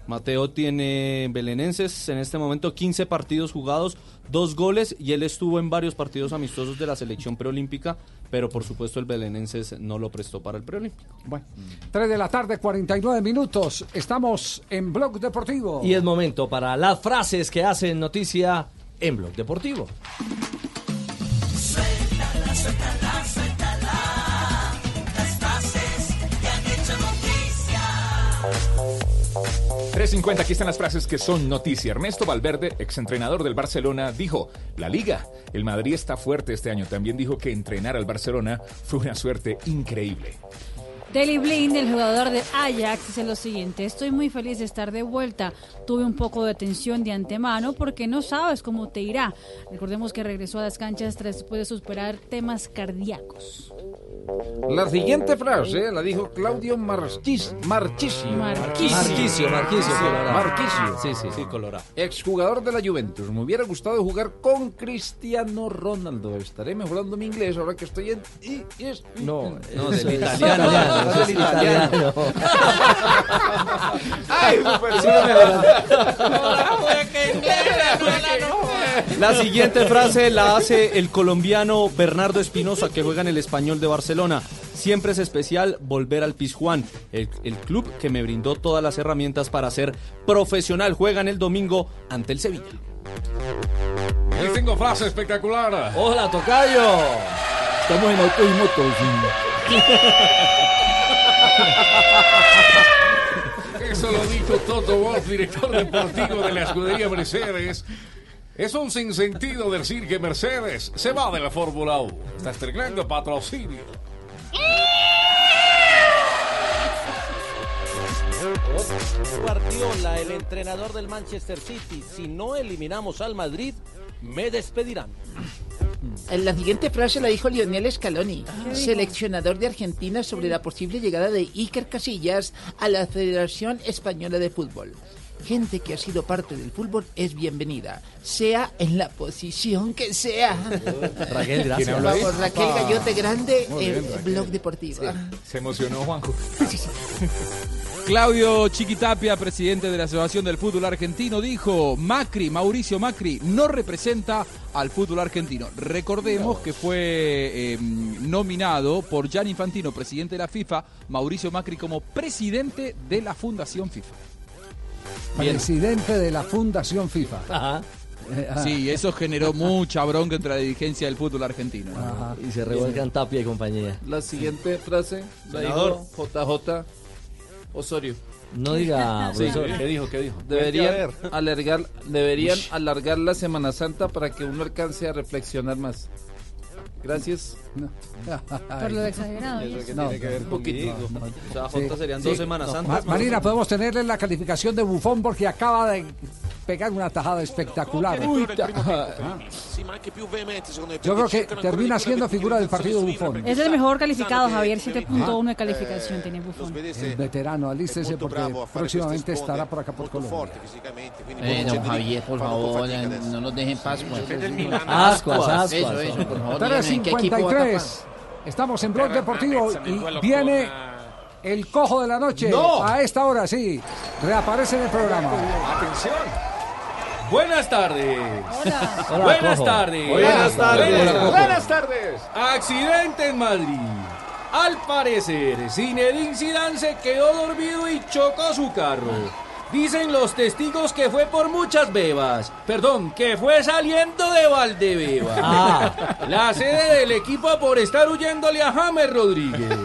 S30: Mateo tiene belenenses en este momento 15 partidos jugados, dos goles y él estuvo en varios partidos amistosos de la selección preolímpica, pero por supuesto el belenenses no lo prestó para el preolímpico.
S16: Bueno, 3 de la tarde, 49 minutos. Estamos en Blog Deportivo.
S14: Y es momento para las frases que hacen noticia en Blog Deportivo.
S96: Suéltala, suéltala, suéltala. Las frases que han hecho noticia.
S29: 3.50, aquí están las frases que son noticia. Ernesto Valverde, exentrenador del Barcelona, dijo, la liga, el Madrid está fuerte este año. También dijo que entrenar al Barcelona fue una suerte increíble.
S32: Deli Blind, el jugador de Ajax, dice lo siguiente: Estoy muy feliz de estar de vuelta. Tuve un poco de tensión de antemano porque no sabes cómo te irá. Recordemos que regresó a las canchas tras después de superar temas cardíacos.
S81: La siguiente frase la dijo Claudio Marchis, Marchisio.
S32: Marchisio,
S14: Colorado.
S81: Marchisio.
S14: Sí, sí, sí, Colorado.
S81: Exjugador de la Juventus. Me hubiera gustado jugar con Cristiano Ronaldo. Estaré mejorando mi inglés ahora que estoy en... es-
S14: No,
S81: no,
S14: del
S81: del
S14: italiano,
S81: italiano.
S14: eso es
S81: del italiano. Ay, super
S30: La siguiente frase la hace el colombiano Bernardo Espinosa, que juega en el Español de Barcelona. Siempre es especial volver al Pizjuán, el, el club que me brindó todas las herramientas para ser profesional. Juegan el domingo ante el Sevilla.
S50: Les tengo frase espectacular.
S14: Hola, Tocayo.
S81: Estamos en autos y motos.
S50: Eso lo dijo Toto Wolf, director deportivo de la escudería Mercedes. Es un sinsentido decir que Mercedes se va de la Fórmula 1. Está estrenando patrocinio.
S14: Guardiola, el entrenador del Manchester City. Si no eliminamos al Madrid, me despedirán.
S27: La siguiente frase la dijo Lionel Scaloni, seleccionador de Argentina, sobre la posible llegada de Iker Casillas a la Federación Española de Fútbol. Gente que ha sido parte del fútbol es bienvenida, sea en la posición que sea.
S29: Raquel, gracias.
S27: Vamos, Raquel. Gallote Grande,
S29: bien, Raquel.
S27: Blog Deportivo.
S29: Se emocionó Juanjo.
S35: Claudio Chiquitapia, presidente de la Asociación del Fútbol Argentino, dijo, Macri, Mauricio Macri, no representa al fútbol argentino. Recordemos que fue eh, nominado por Gianni Infantino, presidente de la FIFA, Mauricio Macri como presidente de la Fundación FIFA.
S16: Presidente de la Fundación FIFA. Eh, ah.
S35: Sí, eso generó mucha bronca entre la dirigencia del fútbol argentino.
S14: Y se revuelcan Tapia y compañía.
S81: La siguiente frase la dijo JJ Osorio.
S14: No diga,
S81: Sí.
S50: ¿Qué dijo? ¿Qué dijo?
S81: Deberían, alargar, deberían alargar la Semana Santa para que uno alcance a reflexionar más. Gracias.
S32: Por lo exagerado.
S81: Eso
S32: ¿y
S81: que
S32: eso?
S81: tiene que ver
S16: no,
S81: conmigo.
S16: no, no.
S30: O sea, Jota, serían dos Semanas
S16: No. Ma- Marina, podemos tenerle la calificación de bufón porque acaba de pegar una tajada espectacular.
S97: Uy,
S16: Ah. Yo creo que termina siendo figura del partido Buffon.
S32: Es el mejor calificado, Javier, 7.1 de calificación tiene Buffon.
S16: El veterano, alístese porque próximamente estará por acá por Colombia.
S7: Eh, don Javier, por favor, eh, no nos dejen pascuas.
S16: Ascuas, ascuas.
S7: Eso, eso, por favor. Díganme, ¿en qué equipo va a
S16: 3.53. Estamos en Blog Deportivo y viene el cojo de la noche.
S81: No.
S16: A esta hora, sí. Reaparece en el programa.
S81: Atención. Buenas tardes.
S16: Hola,
S81: Buenas
S16: Cojo.
S81: tardes.
S16: Buenas tardes.
S81: Buenas,
S16: Cojo.
S81: buenas tardes. Accidente en Madrid. Al parecer, Zinedine Zidane se quedó dormido y chocó su carro. Dicen los testigos que fue por muchas bebas. Perdón, que fue saliendo de Valdebeba.
S30: Ah.
S81: La sede del equipo por estar huyéndole a James Rodríguez.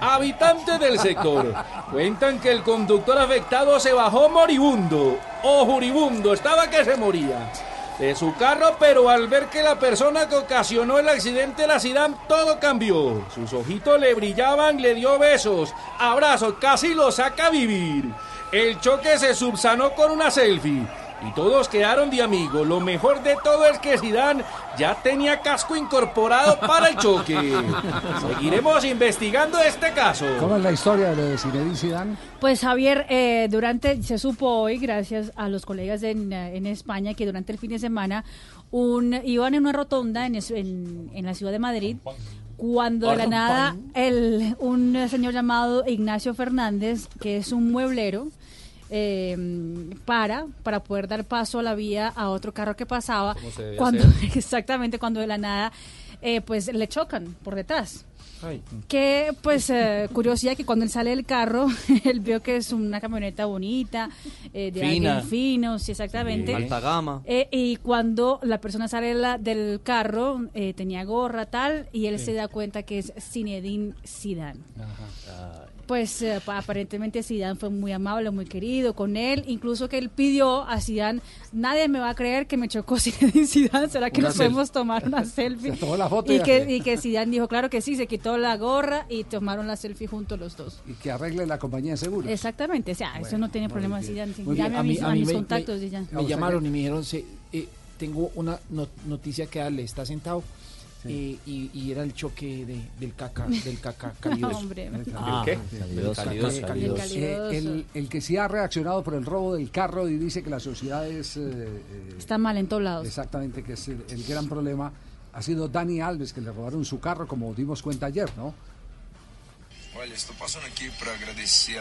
S81: Habitantes del sector cuentan que el conductor afectado se bajó moribundo o juribundo, estaba que se moría de su carro, pero al ver que la persona que ocasionó el accidente la Zidane todo cambió. Sus ojitos le brillaban, le dio besos, abrazos, casi lo saca a vivir. El choque se subsanó con una selfie. Y todos quedaron de amigos. Lo mejor de todo es que Zidane ya tenía casco incorporado para el choque. Seguiremos investigando este caso.
S16: ¿Cómo es la historia de lo de Zinedine Zidane?
S32: Pues Javier, eh, durante, se supo hoy, gracias a los colegas en, eh, en España, que durante el fin de semana un, iban en una rotonda en, es- en, en la ciudad de Madrid, cuando de la nada el, un señor llamado Ignacio Fernández, que es un mueblero, eh, para, para poder dar paso a la vía a otro carro que pasaba, cuando,
S30: hacer.
S32: exactamente cuando de la nada, eh, pues le chocan por detrás. Que, pues, eh, curiosidad que cuando él sale del carro, él vio que es una camioneta bonita, eh, de
S30: Fina.
S32: alguien fino, sí, exactamente.
S30: Sí. Alta gama.
S32: Eh, y cuando la persona sale de la- del carro, eh, tenía gorra, tal, y él
S30: Sí.
S32: se da cuenta que es Zinedine Zidane. Pues eh, pa- aparentemente Zidane fue muy amable, muy querido con él, incluso que él pidió a Zidane, nadie me va a creer que me chocó Zidane, ¿será que
S16: Una
S32: nos
S16: selfie.
S32: podemos tomar una selfie?
S16: Se tomó la foto
S32: y
S16: y
S32: que, y que Zidane dijo, claro que sí, se quitó la gorra y tomaron la selfie juntos los dos.
S16: Y que arregle la compañía de seguros.
S32: Exactamente, o sea, eso no tiene problema. Zidane,
S16: Muy
S32: llame
S16: bien.
S32: a,
S16: A mí-
S32: mis,
S16: a
S32: mis
S16: me-
S32: contactos y ya.
S97: Me llamaron y me dijeron, se- eh, tengo una no- noticia que darle, está sentado. Eh, y, y era el choque de- del caca, del caca calidoso.
S32: hombre.
S16: Ah,
S30: qué?
S16: Calidoso.
S30: Calidoso,
S16: Caca-
S30: calidoso.
S16: calidoso. Eh, el, el que sí ha reaccionado por el robo del carro y dice que la sociedad es... eh, eh,
S32: Está mal en todos lados.
S16: Exactamente, que es el, el gran problema. Ha sido Dani Alves, que le robaron su carro, como dimos cuenta ayer, ¿no?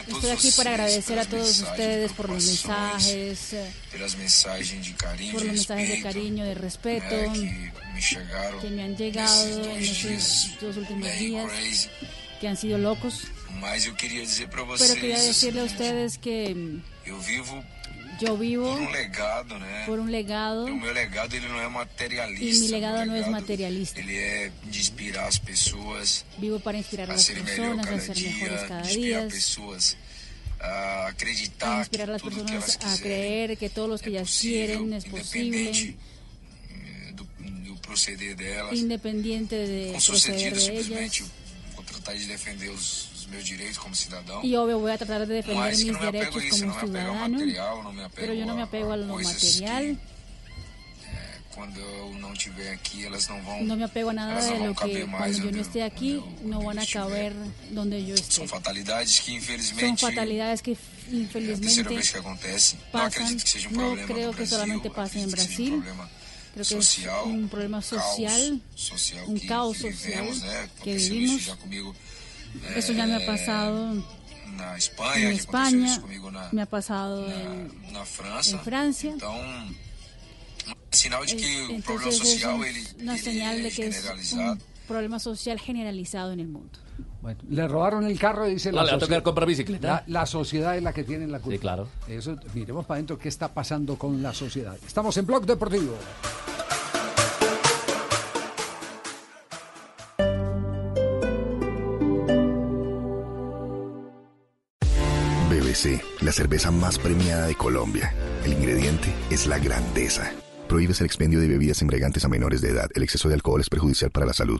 S32: Estoy aquí para agradecer a todos ustedes por los mensajes, eh, por
S98: de
S32: los mensajes de cariño, de respeto
S98: que me
S32: han llegado en estos dos últimos días, que han sido locos. Pero quería decirle a ustedes que yo vivo
S98: por um legado, né?
S32: por un legado
S98: o meu legado ele não é materialista.
S32: y mi legado no es materialista.
S98: Ele é de inspirar as pessoas
S32: Vivo para inspirar a
S98: a
S32: las personas, a ser
S98: dia,
S32: mejores cada
S98: inspirar
S32: día,
S98: pessoas a
S32: a
S98: acreditar
S32: inspirar a las personas a creer que todo lo que ellas quieren es posible,
S98: independente do, do proceder delas.
S32: independiente de proceder de ellas.
S98: tratar de defender os, os meus direitos como cidadão.
S32: Tratar de defender
S98: Mas que
S32: mis
S98: não me apego
S32: derechos
S98: a isso,
S32: como
S98: não
S32: ciudadano,
S98: material, não me apego
S32: pero me apego material,
S98: eu não estiver aqui, elas não vão.
S32: no me apego a nada de lo que cuando yo no esté aquí no van a caber donde yo esté.
S98: São fatalidades que
S32: Son
S98: infelizmente
S32: fatalidades que infelizmente
S98: vez que acontece. não
S32: pasan. No creo que solamente pase en Brasil.
S98: problema
S32: Creo que es un problema social, un caos social que vivimos. Eso ya me ha
S98: eh,
S32: pasado
S98: na
S32: en
S98: Espanha,
S32: España,
S98: na,
S32: me ha pasado en,
S98: na França.
S32: en Francia.
S98: De que problema
S32: Entonces es una
S98: ele
S32: señal de que es un problema social generalizado en el mundo.
S16: Bueno, le robaron el carro y dice
S81: No, le va a
S16: socie-
S81: tocar comprar bicicleta.
S16: La, la sociedad es la que tiene la culpa.
S30: Sí, claro.
S16: Eso, miremos para adentro qué está pasando con la sociedad. Estamos en Blog Deportivo.
S99: La cerveza más premiada de Colombia. El ingrediente es la grandeza. Prohíbes el expendio de bebidas embriagantes a menores de edad. El exceso de alcohol es perjudicial para la salud.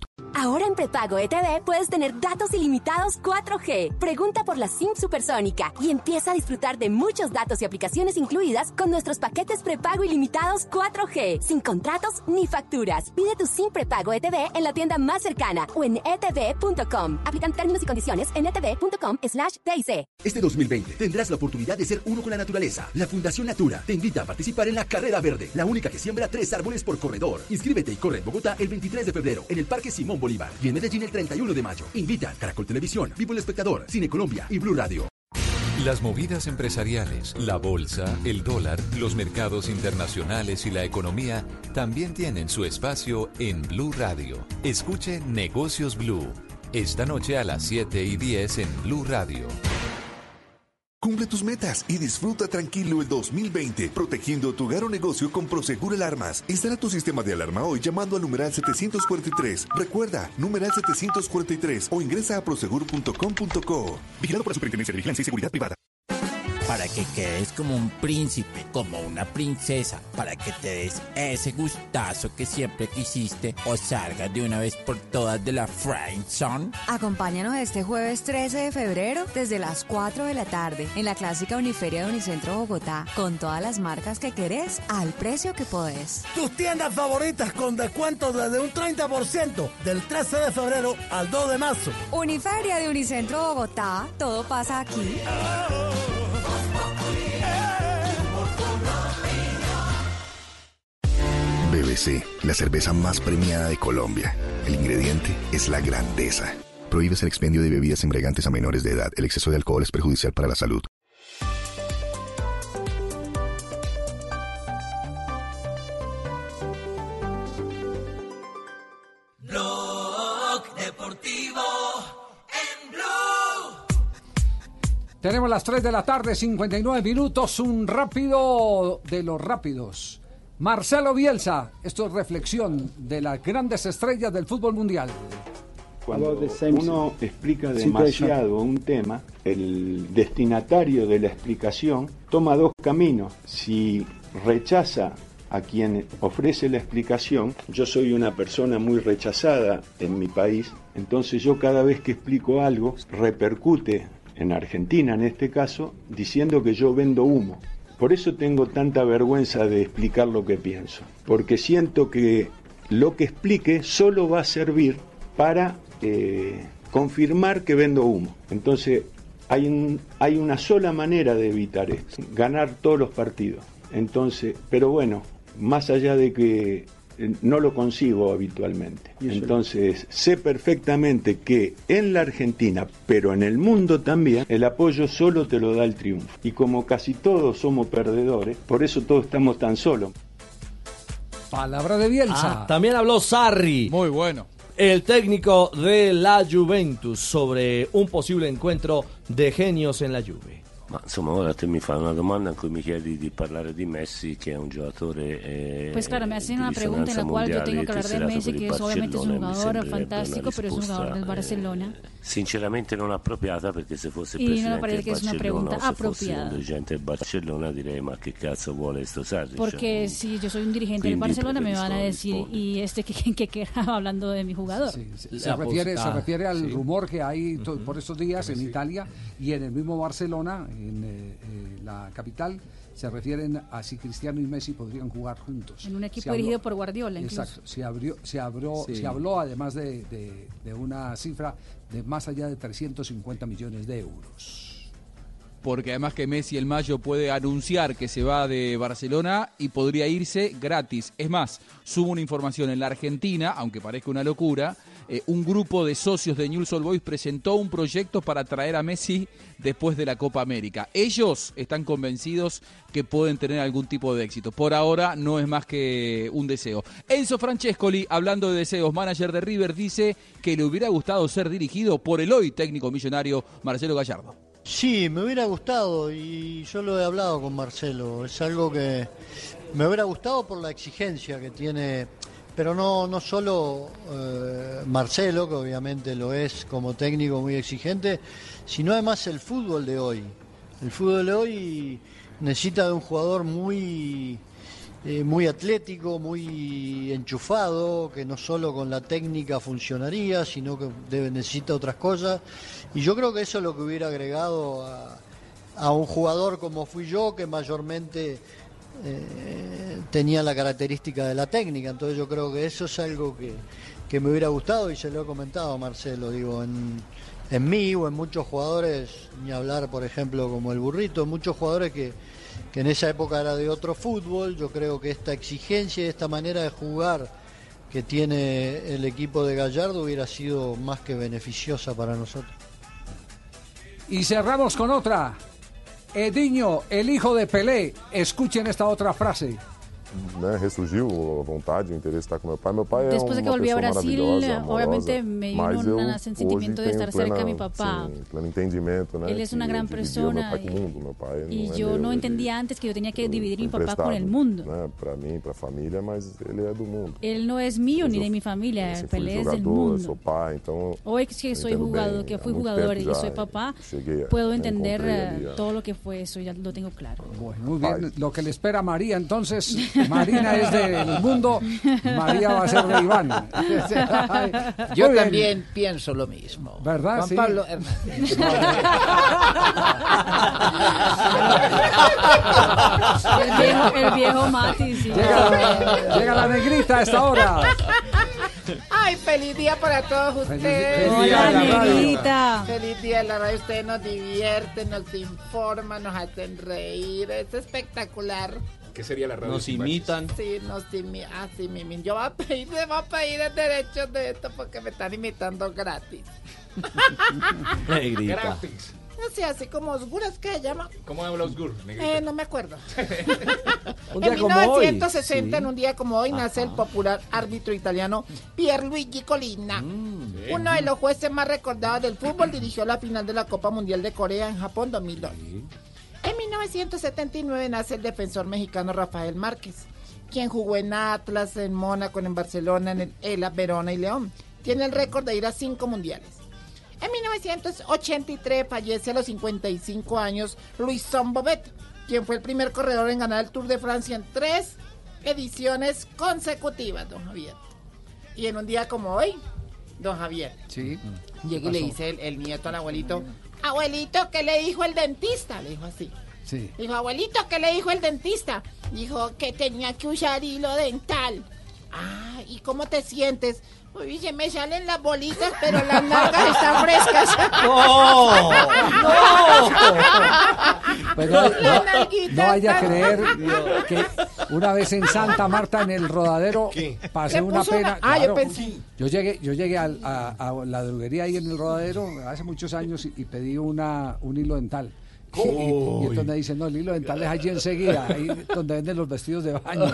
S42: Prepago ETV puedes tener datos ilimitados 4G. Pregunta por la SIM supersónica y empieza a disfrutar de muchos datos y aplicaciones incluidas con nuestros paquetes prepago ilimitados 4G, sin contratos ni facturas. Pide tu SIM prepago ETV en la tienda más cercana o en etv.com. Aplican términos y condiciones en etv.com slash.
S10: Este 2020 tendrás la oportunidad de ser uno con la naturaleza. La Fundación Natura te invita a participar en la Carrera Verde, la única que siembra tres árboles por corredor. Inscríbete y corre en Bogotá el 23 de febrero en el Parque Simón Bolívar y en Medellín el 31 de mayo. Invita Caracol Televisión, Vivo el Espectador, Cine Colombia y Blue Radio.
S11: Las movidas empresariales, la bolsa, el dólar, los mercados internacionales y la economía también tienen su espacio en Blue Radio. Escuche Negocios Blue. Esta noche a las 7 y 10 en Blue Radio.
S44: Cumple tus metas y disfruta tranquilo el 2020, protegiendo tu hogar o negocio con Prosegur Alarmas. Instala tu sistema de alarma hoy llamando al numeral 743. Recuerda, numeral 743 o ingresa a prosegur.com.co. Vigilado por la Superintendencia de Vigilancia y Seguridad Privada.
S7: Para que quedes como un príncipe, como una princesa, para que te des ese gustazo que siempre quisiste o salgas de una vez por todas de la Friend Zone.
S100: Acompáñanos este jueves 13 de febrero desde las 4 de la tarde en la clásica Uniferia de Unicentro Bogotá con todas las marcas que querés al precio que podés.
S101: Tus tiendas favoritas con descuentos desde un 30% del 13 de febrero al 2 de marzo.
S100: Uniferia de Unicentro Bogotá, todo pasa aquí.
S44: BBC, la cerveza más premiada de Colombia. El ingrediente es la grandeza. Prohíbes el expendio de bebidas embriagantes a menores de edad. El exceso de alcohol es perjudicial para la salud.
S102: Blog Deportivo en Blue.
S16: Tenemos las 3 de la tarde, 59 minutos, un rápido de los rápidos. Marcelo Bielsa, esto es reflexión de las grandes estrellas del fútbol mundial.
S103: Cuando uno explica demasiado un tema, el destinatario de la explicación toma dos caminos. Si rechaza a quien ofrece la explicación, yo soy una persona muy rechazada en mi país, entonces yo cada vez que explico algo repercute en Argentina en este caso, diciendo que yo vendo humo. Por eso tengo tanta vergüenza de explicar lo que pienso, porque siento que lo que explique solo va a servir para eh, confirmar que vendo humo. Entonces, hay, hay una sola manera de evitar esto, ganar todos los partidos. Entonces, pero bueno, más allá de que no lo consigo habitualmente. Entonces, sé perfectamente que en la Argentina, pero en el mundo también, el apoyo solo te lo da el triunfo. Y como casi todos somos perdedores, por eso todos estamos tan solos.
S16: Palabra de Bielsa.
S30: Ah, también habló Sarri.
S35: Muy bueno.
S30: El técnico de la Juventus sobre un posible encuentro de genios en la Juve.
S53: Ma insomma, ora te mi fai una domanda in cui mi chiedi di parlare di Messi, che è un giocatore. eh,
S32: Pues claro, me hacen una pregunta en la cual yo tengo que hablar de Messi, que
S53: il
S32: es obviamente es un
S53: Barcellona, mi
S32: jugador fantástico, pero es un jugador del Barcelona.
S53: eh, sinceramente non appropriata perché se fosse
S32: me
S53: presidente del Barcellona
S32: pregunta
S53: o se fosse un dirigente del Barcellona direi ma che cazzo vuole sto Sarri?
S32: Porque si yo soy un dirigente del Barcelona me van a decir, ¿y este que, que, que hablando de mi jugador?
S16: Se refiere, se refiere al rumor que hay por estos días en Italia y en el mismo Barcelona, en eh, eh, la capital, se refieren a si Cristiano y Messi podrían jugar juntos.
S32: En un equipo
S16: habló-
S32: dirigido por Guardiola, incluso.
S16: Exacto, se, abrió, se, abrió,
S35: Sí.
S16: se habló además de, de- de una cifra de más allá de 350 millones de euros.
S35: Porque además que Messi el mayo puede anunciar que se va de Barcelona y podría irse gratis. Es más, subo una información en la Argentina, aunque parezca una locura, eh, un grupo de socios de Newell's Old Boys presentó un proyecto para traer a Messi después de la Copa América. Ellos están convencidos que pueden tener algún tipo de éxito. Por ahora no es más que un deseo. Enzo Francescoli, hablando de deseos, manager de River, dice que le hubiera gustado ser dirigido por el hoy técnico millonario Marcelo Gallardo.
S104: Sí, me hubiera gustado y yo lo he hablado con Marcelo. Es algo que me hubiera gustado por la exigencia que tiene, pero no, no solo eh, Marcelo, que obviamente lo es como técnico muy exigente, sino además el fútbol de hoy. El fútbol de hoy necesita de un jugador muy eh, muy atlético, muy enchufado, que no solo con la técnica funcionaría, sino que debe, necesita otras cosas. Y yo creo que eso es lo que hubiera agregado a, a un jugador como fui yo, que mayormente eh, tenía la característica de la técnica. Entonces yo creo que eso es algo que, que me hubiera gustado y se lo he comentado Marcelo, digo, en, en mí o en muchos jugadores, ni hablar por ejemplo como el burrito, muchos jugadores que, que en esa época era de otro fútbol, yo creo que esta exigencia y esta manera de jugar que tiene el equipo de Gallardo hubiera sido más que beneficiosa para nosotros.
S16: Y cerramos con otra. Edinho, el hijo de Pelé. Escuchen esta otra frase.
S105: Né, ressurgiu a vontade, o interesse de estar com meu pai. Meu pai é
S32: Después de que
S105: uma
S32: volví a
S105: pessoa
S32: Brasil, obviamente me vino un sentimiento
S105: hoje
S32: de estar
S105: tenho
S32: cerca de
S105: plena,
S32: mi papá.
S105: sim, pleno entendimento, né?
S32: Él es una
S105: que
S32: gran
S105: eu dividia meu
S32: persona
S105: pai com o mundo. Meu pai
S32: Y
S105: não é
S32: yo
S105: meu,
S32: no entendía antes que yo tenía que dividir mi papá con el mundo.
S105: Né, para mim, para a família, mas ele é do mundo.
S32: Él no es mío ni de mi familia, Pelé es del mundo.
S105: sou pai, então
S32: Hoy que soy jugador,
S105: bem,
S32: que fui jugador y
S105: já
S32: soy papá, puedo entender todo lo que fue eso, ya lo tengo claro.
S16: Muy bien, lo que le espera a María entonces. Marina es del mundo, María va a ser de Iván.
S106: Yo
S16: Muy bien.
S106: también pienso lo mismo.
S16: ¿Verdad?
S106: Juan
S16: Sí.
S106: Pablo Hernández.
S32: El viejo, el viejo Mati, sí.
S16: Llega, llega la negrita a esta hora.
S27: Ay, feliz día para todos ustedes.
S16: feliz día de la radio.
S27: Feliz día de la radio. Ustedes nos divierten, nos informan, nos hacen reír. Es espectacular.
S29: ¿Qué sería la radio?
S30: Nos
S29: sin
S30: imitan.
S27: Sí, nos imi- ah, sí, Mimi. Yo voy a pedir, me voy a pedir el derecho de esto porque me están imitando gratis.
S30: Negrita.
S29: Gratis.
S27: Sé, así como oscuras que se llama.
S29: ¿Cómo habla Osgur?
S27: Eh, no me acuerdo.
S30: Un
S27: en
S30: como hoy.
S27: 1960,
S30: Sí.
S27: en un día como hoy, nace el popular árbitro italiano Pierluigi Colina.
S30: Mm,
S27: Uno de los jueces más recordados del fútbol dirigió la final de la Copa Mundial de Corea en Japón 2002. En 1979 nace el defensor mexicano Rafael Márquez, quien jugó en Atlas, en Mónaco, en Barcelona, en el Ela, Verona y León. Tiene el récord de ir a cinco mundiales. En 1983 fallece a los 55 años Luis Bobet, quien fue el primer corredor en ganar el Tour de Francia en tres ediciones consecutivas, don Javier. Y en un día como hoy, don Javier,
S16: Sí.
S27: llega y le dice el, el nieto al abuelito, abuelito, ¿qué le dijo el dentista? Le dijo así.
S16: Sí.
S27: Dijo, abuelito, ¿qué le dijo el dentista? Dijo que tenía que usar hilo dental. Ah, ¿y cómo te sientes? Uy, se me salen las bolitas, pero las nalgas están frescas.
S16: ¡No! No,
S27: Las
S16: no- no vaya a creer que una vez en Santa Marta en el rodadero pasé
S27: ¿Qué
S16: una pena.
S27: una- Ah, yo pensé.
S16: Yo llegué, yo llegué a la droguería ahí en el rodadero hace muchos años y, y pedí una, un hilo dental. Y, y- y entonces me dicen, no, el hilo dental es allí enseguida, ahí donde venden los vestidos de baño.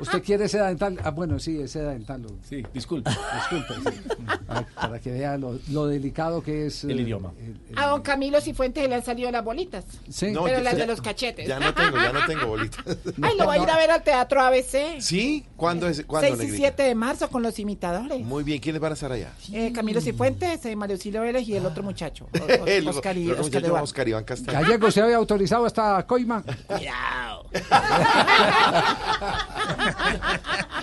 S16: ¿Usted quiere seda dental? Ah, bueno, sí, es seda dental.
S29: Sí, disculpe.
S16: Disculpe. sí. Para, para que vea lo, lo delicado que es
S29: El
S16: eh,
S29: idioma.
S27: A don Camilo Cifuentes le han salido las bolitas.
S16: Sí.
S107: No,
S27: pero
S107: ya-
S27: las de los cachetes.
S107: Ya no tengo, ya no tengo bolitas.
S27: Ay, lo va a ir a ver al Teatro ABC.
S107: ¿Sí? ¿Cuándo es? ¿Cuándo,
S27: 6 y
S107: Negrita?
S27: 7 de marzo con los imitadores.
S107: Muy bien, ¿quiénes van a estar allá?
S27: Eh, Camilo Cifuentes, eh, Mario Silvio Vélez y el otro muchacho. o- o-
S107: El-
S27: Oscar, y-
S107: el otro
S27: Oscar
S107: muchacho,
S27: Iván.
S107: Oscar Iván Castaño.
S16: Gallego, ¿se había autorizado esta coima?
S27: Cuidado.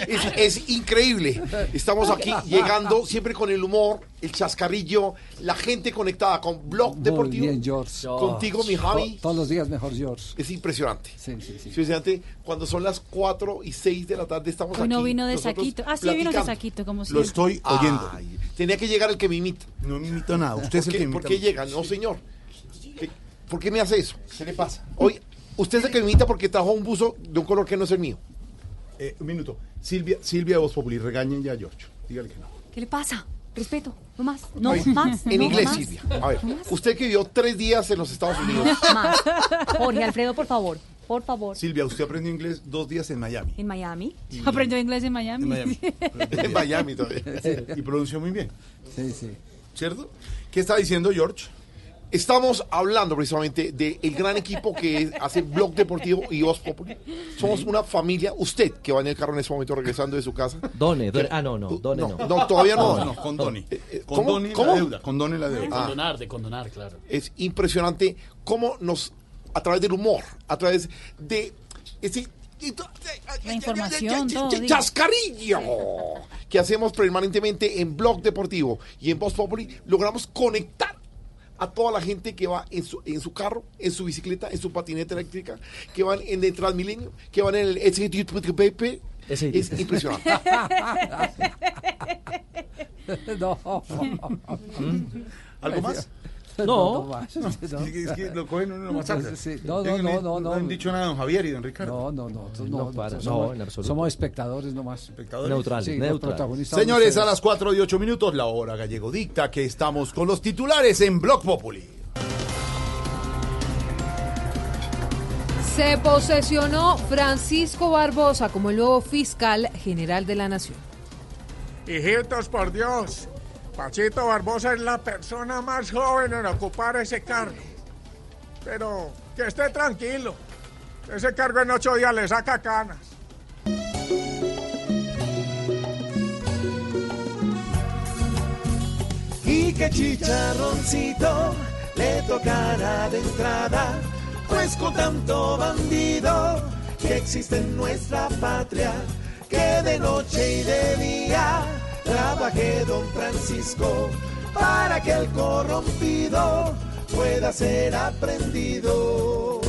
S107: Es, es increíble. Estamos aquí llegando siempre con el humor, el chascarrillo, la gente conectada con Blog
S16: Muy
S107: Deportivo.
S16: bien, George.
S107: Contigo, mi Javi.
S16: To- Todos los días mejor, George.
S107: Es impresionante.
S16: Sí, sí, sí.
S107: Impresionante. Cuando son las 4 y 6 de la tarde estamos
S32: Hoy
S107: aquí.
S32: no vino de saquito. Ah, sí, vino de saquito, como
S107: Lo estoy oyendo. tenía que llegar el que me imita.
S53: No me imito nada. Usted es
S107: ¿Por
S53: el que me
S107: por
S53: imita.
S107: qué llega? No, señor. ¿Qué- ¿Por qué me hace eso? ¿Qué le pasa? Hoy, usted es el que me imita porque trajo un buzo de un color que no es el mío.
S53: Eh, un minuto. Silvia, Silvia de Voz Populi, regañen ya a George. Dígale que no.
S108: ¿Qué le pasa? Respeto. No más. No
S107: Oye,
S108: más.
S107: En
S108: no
S107: inglés,
S108: más.
S107: Silvia. A ver, usted que vivió tres días en los Estados Unidos.
S108: Más. Jorge Alfredo, por favor. Por favor.
S53: Silvia, usted aprendió inglés dos días en Miami.
S108: En Miami.
S32: Aprendió inglés en Miami.
S53: En Miami.
S107: En Miami todavía.
S53: Y pronunció muy bien.
S16: Sí, sí.
S107: ¿Cierto? ¿Qué está diciendo George? Estamos hablando precisamente del gran equipo que hace Blog Deportivo y Os Populi. Somos una familia. Usted, que va en el carro en ese momento regresando de su casa.
S30: Done, Done. Ah, no, no, Done no.
S107: No, no, todavía no.
S53: No, no, condone.
S107: Eh,
S53: Condone
S107: ¿Cómo?
S53: la
S107: ¿Cómo?
S53: deuda. Condone la deuda.
S107: Ah.
S29: Condonar, de condonar, claro.
S107: es impresionante cómo nos, a través del humor, a través de ese
S32: La información.
S30: ¡Chascarrillo! Que hacemos permanentemente en Blog Deportivo y en Voz Populi, logramos conectar a toda la gente que va en su, en su carro, en su bicicleta, en su patineta eléctrica, que van en el Transmilenio, que van en el SGTP. Es impresionante.
S16: no.
S53: ¿Algo más?
S16: No.
S53: más. Es que lo cogen uno y lo masacran.
S16: Sí, no, no, no, no, no.
S53: han dicho nada don Javier y don Ricardo.
S16: No, no, no.
S53: No
S16: No,
S53: para,
S16: tú-
S53: no,
S16: somos,
S53: en absoluto.
S16: somos espectadores nomás.
S53: Espectadores.
S16: Neutrales, Sí, neutrales.
S53: Señores, a las 4 y 8 minutos, la hora gallego dicta que estamos con los titulares en Blog Populi.
S107: Se posesionó Francisco Barbosa como el nuevo fiscal general de la Nación.
S109: Hijitos, por Dios, Pachito Barbosa es la persona más joven en ocupar ese cargo. Pero que esté tranquilo. Ese cargo en ocho días le saca canas.
S27: Y que chicharroncito le tocará de entrada, pues con tanto bandido que existe en nuestra patria, que de noche y de día trabaje don Francisco para que el corrompido pueda ser aprendido.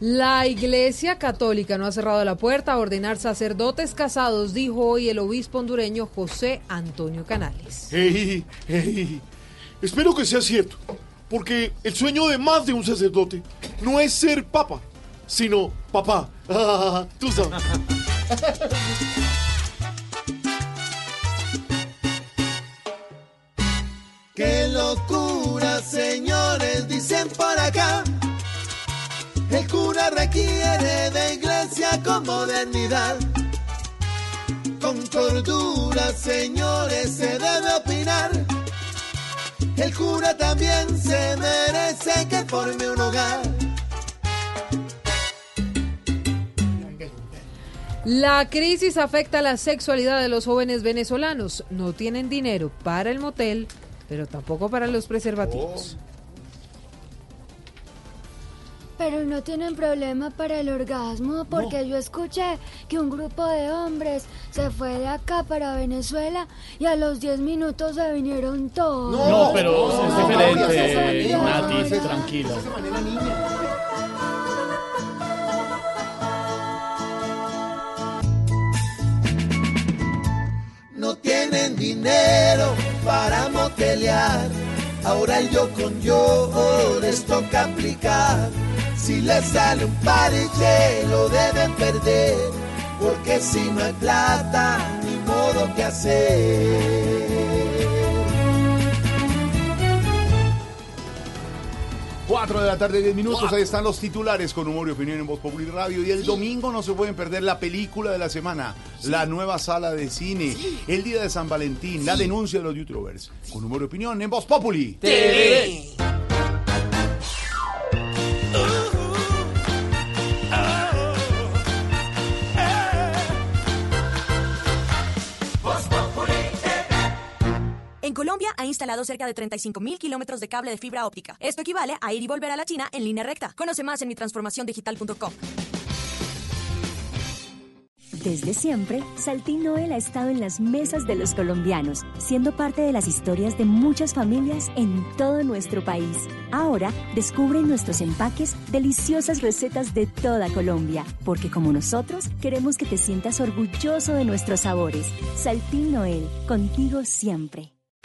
S107: La Iglesia Católica no ha cerrado la puerta a ordenar sacerdotes casados, dijo hoy el obispo hondureño José Antonio Canales.
S30: Hey, hey, espero que sea cierto, porque el sueño de más de un sacerdote no es ser papa, sino papá. Tú sabes.
S27: ¡Qué locura, señores! Dicen por acá. El cura requiere de iglesia con modernidad. Con cordura, señores, se debe opinar. El cura también se merece que forme un hogar.
S107: La crisis afecta la sexualidad de los jóvenes venezolanos. No tienen dinero para el motel, pero tampoco para los preservativos.
S110: Pero no tienen problema para el orgasmo porque yo escuché que un grupo de hombres se fue de acá para Venezuela y a los 10 minutos se vinieron todos.
S85: No, pero es diferente,
S110: no,
S85: Nati, tranquila.
S27: No tienen dinero para motelear. Ahora el yo con yo les toca aplicar. Si les sale un pariche lo deben perder. Porque si no hay plata, ni modo que hacer.
S53: 4 de la tarde, 10 minutos. Ahí están los titulares con humor y opinión en Voz Populi Radio. Y el domingo no se pueden perder la película de la semana, la nueva sala de cine, el día de San Valentín, la denuncia de los youtubers. Con humor y opinión en Voz Populi.
S27: TV.
S111: En Colombia ha instalado cerca de 35.000 kilómetros de cable de fibra óptica. Esto equivale a ir y volver a la China en línea recta. Conoce más en mitransformaciondigital.com.
S42: Desde siempre, Saltín Noel ha estado en las mesas de los colombianos, siendo parte de las historias de muchas familias en todo nuestro país. Ahora, descubre nuestros empaques deliciosas recetas de toda Colombia, porque como nosotros, queremos que te sientas orgulloso de nuestros sabores. Saltín Noel, contigo siempre.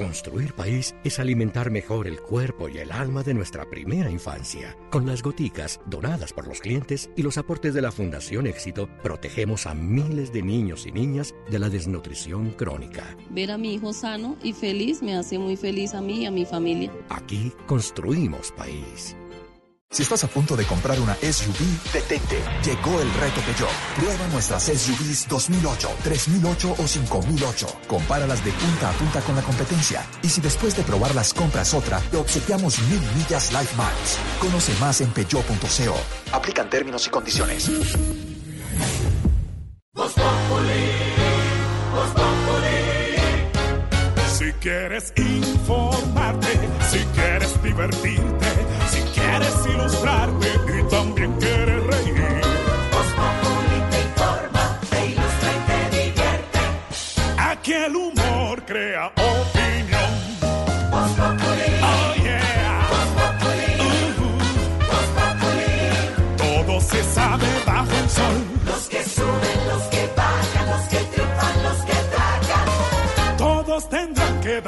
S104: Construir país es alimentar mejor el cuerpo y el alma de nuestra primera infancia. Con las goticas donadas por los clientes y los aportes de la Fundación Éxito, protegemos a miles de niños y niñas de la desnutrición crónica.
S81: Ver a mi hijo sano y feliz me hace muy feliz a mí y a mi familia.
S104: Aquí construimos país.
S112: Si estás a punto de comprar una SUV, detente. Llegó el reto Peugeot. Prueba nuestras SUVs 2008, 3008 o 5008. Compáralas de punta a punta con la competencia. Y si después de probarlas compras otra, te obsequiamos mil millas Life Miles. Conoce más en peugeot.co. Aplican términos y condiciones.
S107: Quieres informarte, si quieres divertirte, si quieres ilustrarte y también quieres reír. te informa, te ilustra y te divierte. Aquí el humor crea opinión. Oh yeah. Uh-huh. Todo se sabe bajo el sol.
S94: Los que suben, los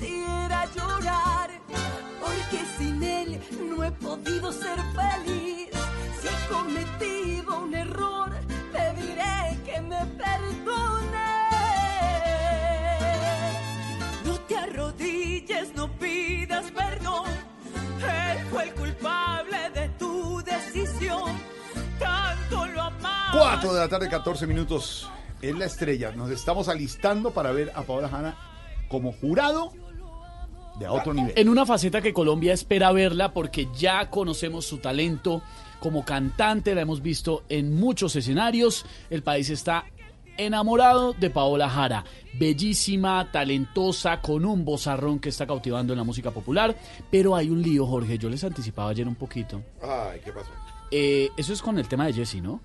S94: Quisiera llorar, porque sin él no he podido ser feliz. Si he cometido un error, te diré que me perdone. No te arrodilles, no pidas perdón. Él fue el culpable de tu decisión. Tanto lo amaba.
S53: 4 de la tarde, 14 minutos. Es la estrella. Nos estamos alistando para ver a Paola Hanna como jurado de a otro nivel.
S85: En una faceta que Colombia espera verla porque ya conocemos su talento como cantante, la hemos visto en muchos escenarios. El país está enamorado de Paola Jara, bellísima, talentosa, con un vozarrón que está cautivando en la música popular. Pero hay un lío, Jorge, yo les anticipaba ayer un poquito.
S113: Ay, ¿qué pasó?
S85: Eh, eso es con el tema de Jesse, ¿no?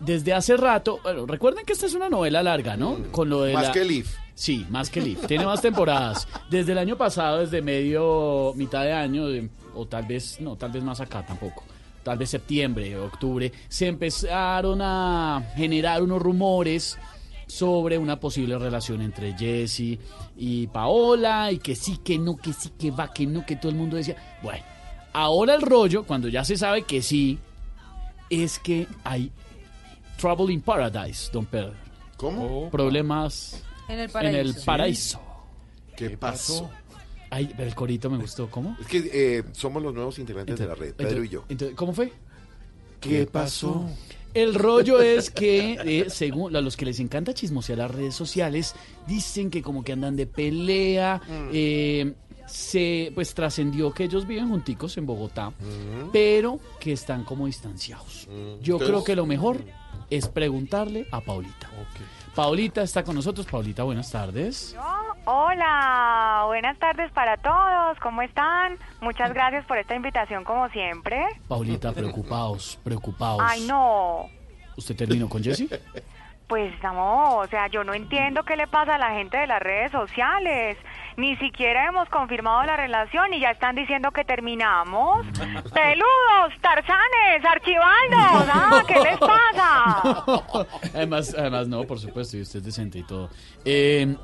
S85: Desde hace rato, bueno, recuerden que esta es una novela larga, ¿no? Con lo de
S113: Mm. Más
S85: la-
S113: que Leaf.
S85: Sí, más que Leaf. Tiene más temporadas. Desde el año pasado, desde medio, mitad de año, o tal vez, no, tal vez más acá tampoco. Tal vez septiembre, octubre, se empezaron a generar unos rumores sobre una posible relación entre Jesse y Paola, y que sí, que no, que sí, que va, que no, que todo el mundo decía. Bueno, ahora el rollo, cuando ya se sabe que sí, es que hay Trouble in Paradise, don Pedro.
S113: ¿Cómo?
S85: Problemas
S114: En el
S85: en
S114: paraíso.
S85: el paraíso.
S113: ¿Qué pasó?
S85: Ay, el corito me gustó. ¿Cómo?
S113: Es que eh, somos los nuevos integrantes de la red, Pedro y yo.
S85: Entonces, ¿Cómo fue?
S113: ¿Qué pasó?
S85: El rollo es que, eh, según a los que les encanta chismosear las redes sociales, dicen que como que andan de pelea. eh, se pues trascendió que ellos viven junticos en Bogotá, pero que están como distanciados. Yo
S113: Entonces-
S85: creo que lo mejor es preguntarle a Paulita. Paulita está con nosotros. Paulita, buenas tardes.
S115: Hola, buenas tardes para todos. ¿Cómo están? Muchas gracias por esta invitación como siempre.
S85: Paulita, preocupaos, preocupaos.
S115: Ay, no.
S85: ¿Usted terminó con Jesse?
S115: Pues no, o sea, yo no entiendo qué le pasa a la gente de las redes sociales. Ni siquiera hemos confirmado la relación y ya están diciendo que terminamos. Peludos, tarzanes, archivaldos, ¿ah? ¿Qué les pasa?
S85: además, además, no, por supuesto, y usted es decente y todo. Eh,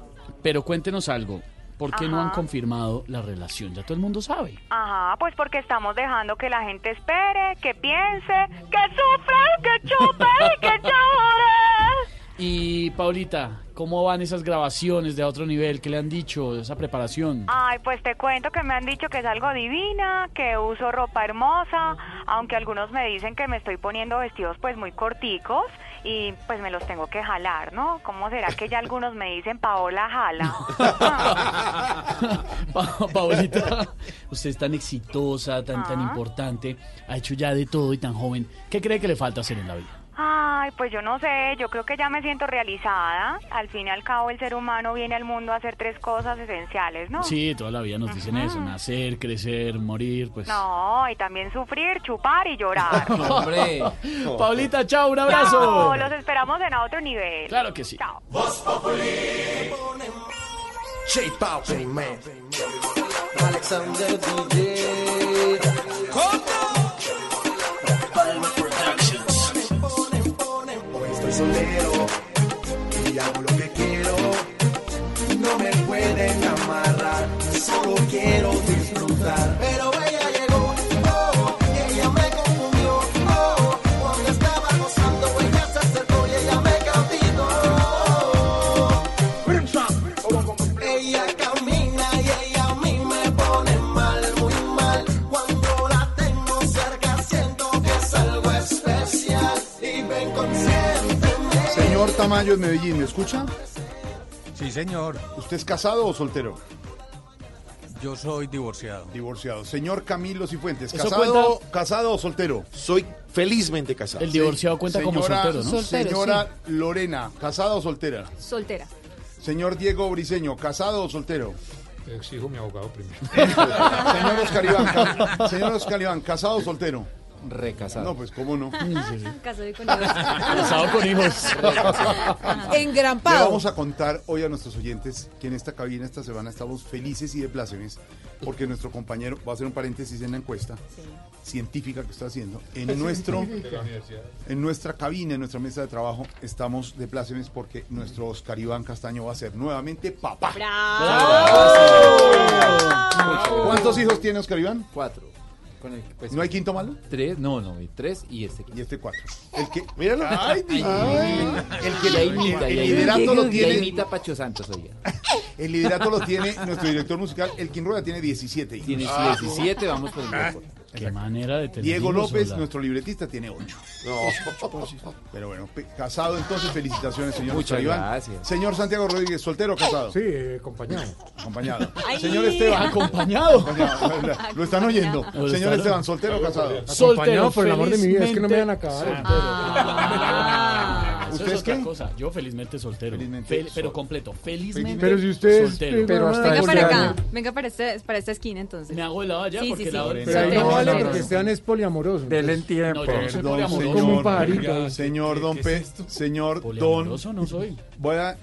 S85: pero cuéntenos algo. ¿Por qué no han confirmado la relación? Ya todo el mundo sabe.
S115: Ajá, pues porque estamos dejando que la gente espere, que piense, que sufra, que chupe y que llore.
S85: Y Paulita, ¿cómo van esas grabaciones de otro nivel? ¿Qué le han dicho de esa preparación?
S115: Ay, pues te cuento que me han dicho que es algo divina, que uso ropa hermosa, aunque algunos me dicen que me estoy poniendo vestidos pues muy corticos y pues me los tengo que jalar, ¿no? ¿Cómo será que ya algunos me dicen Paola jala?
S85: Pa- Paulita, usted es tan exitosa, tan, tan importante, ha hecho ya de todo y tan joven. ¿Qué cree que le falta hacer en la vida?
S115: Ay, pues yo no sé, yo creo que ya me siento realizada. Al fin y al cabo el ser humano viene al mundo a hacer tres cosas esenciales, ¿no?
S85: Sí, toda la vida nos dicen eso, nacer, crecer, morir, pues...
S115: No, y también sufrir, chupar y llorar.
S85: Hombre. Paulita, chao, un abrazo.
S115: Chao, los esperamos en a otro nivel.
S85: Claro que sí.
S115: Chao.
S94: Alexander DJ. Estoy soltero y hago lo que quiero. No me pueden amarrar, solo quiero
S53: Señor Tamayo de Medellín, ¿me escucha?
S116: Sí, señor.
S53: ¿Usted es casado o soltero?
S116: Yo soy divorciado.
S53: Divorciado. Señor Camilo Cifuentes,
S85: ¿Eso
S53: ¿casado, casado o soltero?
S113: Soy felizmente casado.
S85: El divorciado cuenta como
S53: Señora-
S85: soltero, ¿no?
S114: Soltero,
S53: Señora Lorena, ¿casada o soltera?
S114: Soltera.
S53: Señor Diego Briseño, ¿casado o soltero?
S117: Exijo mi abogado primero.
S53: Señor Oscar Iván, ca- señor Oscar Iván, ¿casado o soltero?
S117: Recasado.
S53: No, pues cómo no.
S114: Casado con hijos.
S85: Casado con hijos.
S114: En
S53: Le vamos a contar hoy a nuestros oyentes que en esta cabina esta semana estamos felices y de plácemes porque nuestro compañero va a hacer un paréntesis en la encuesta científica que está haciendo. En nuestro en nuestra cabina, en nuestra mesa de trabajo, estamos de plácemes porque nuestro Oscar Iván Castaño va a ser nuevamente papá. ¿Cuántos hijos tiene Oscar Iván?
S117: Cuatro. Con el, pues,
S53: ¿No hay quinto malo?
S117: Tres, no, no, hay tres y este.
S53: Y este cuatro. El que,
S113: Míralo.
S53: Ay,
S117: Ay,
S53: ay, el que
S117: ya imita,
S53: el liderato lo tiene
S117: imita Pacho Santos, oiga.
S53: el liderato lo tiene nuestro director musical, el Rueda tiene 17 hijos.
S117: Tiene
S53: Ah.
S117: 17, vamos por el récord.
S85: Qué manera de tener
S53: Diego
S85: hijos,
S53: López,
S85: hola.
S53: nuestro libretista, tiene 8.
S113: No.
S53: Pero bueno, pe- casado entonces, felicitaciones, señor
S117: Muchas
S53: Oscar Iván.
S117: gracias.
S53: Señor Santiago Rodríguez, ¿soltero o casado?
S117: Sí, eh, acompañado.
S53: Acompañado.
S117: Ay.
S53: Señor Esteban.
S85: Acompañado.
S53: Acompañado. Lo están oyendo.
S117: Lo
S53: Señor
S117: están-
S53: Esteban, ¿soltero o casado?
S117: Acompañado, por el amor de mi vida, es que no me van a acabar.
S85: Ah, eso
S53: ¿Ustedes
S85: es otra
S53: qué?
S85: cosa. Yo felizmente soltero.
S53: Felizmente
S85: Fel- pero
S53: sol-
S85: completo. Felizmente
S117: Pero si usted es-
S85: soltero.
S117: pero hasta
S118: Venga para acá, venga para, este, para esta esquina entonces.
S85: Me hago el lado allá
S118: Sí,
S85: porque
S118: sí, sí.
S85: la otra-
S117: Pero ahí no vale porque Esteban es poliamoroso.
S116: Denle
S117: entonces-
S116: tiempo.
S85: No, yo no soy poliamoroso.
S53: señor.
S117: Como un pajarito.
S53: Señor Don señor Don.
S85: Poliamoroso no soy.
S53: Voy a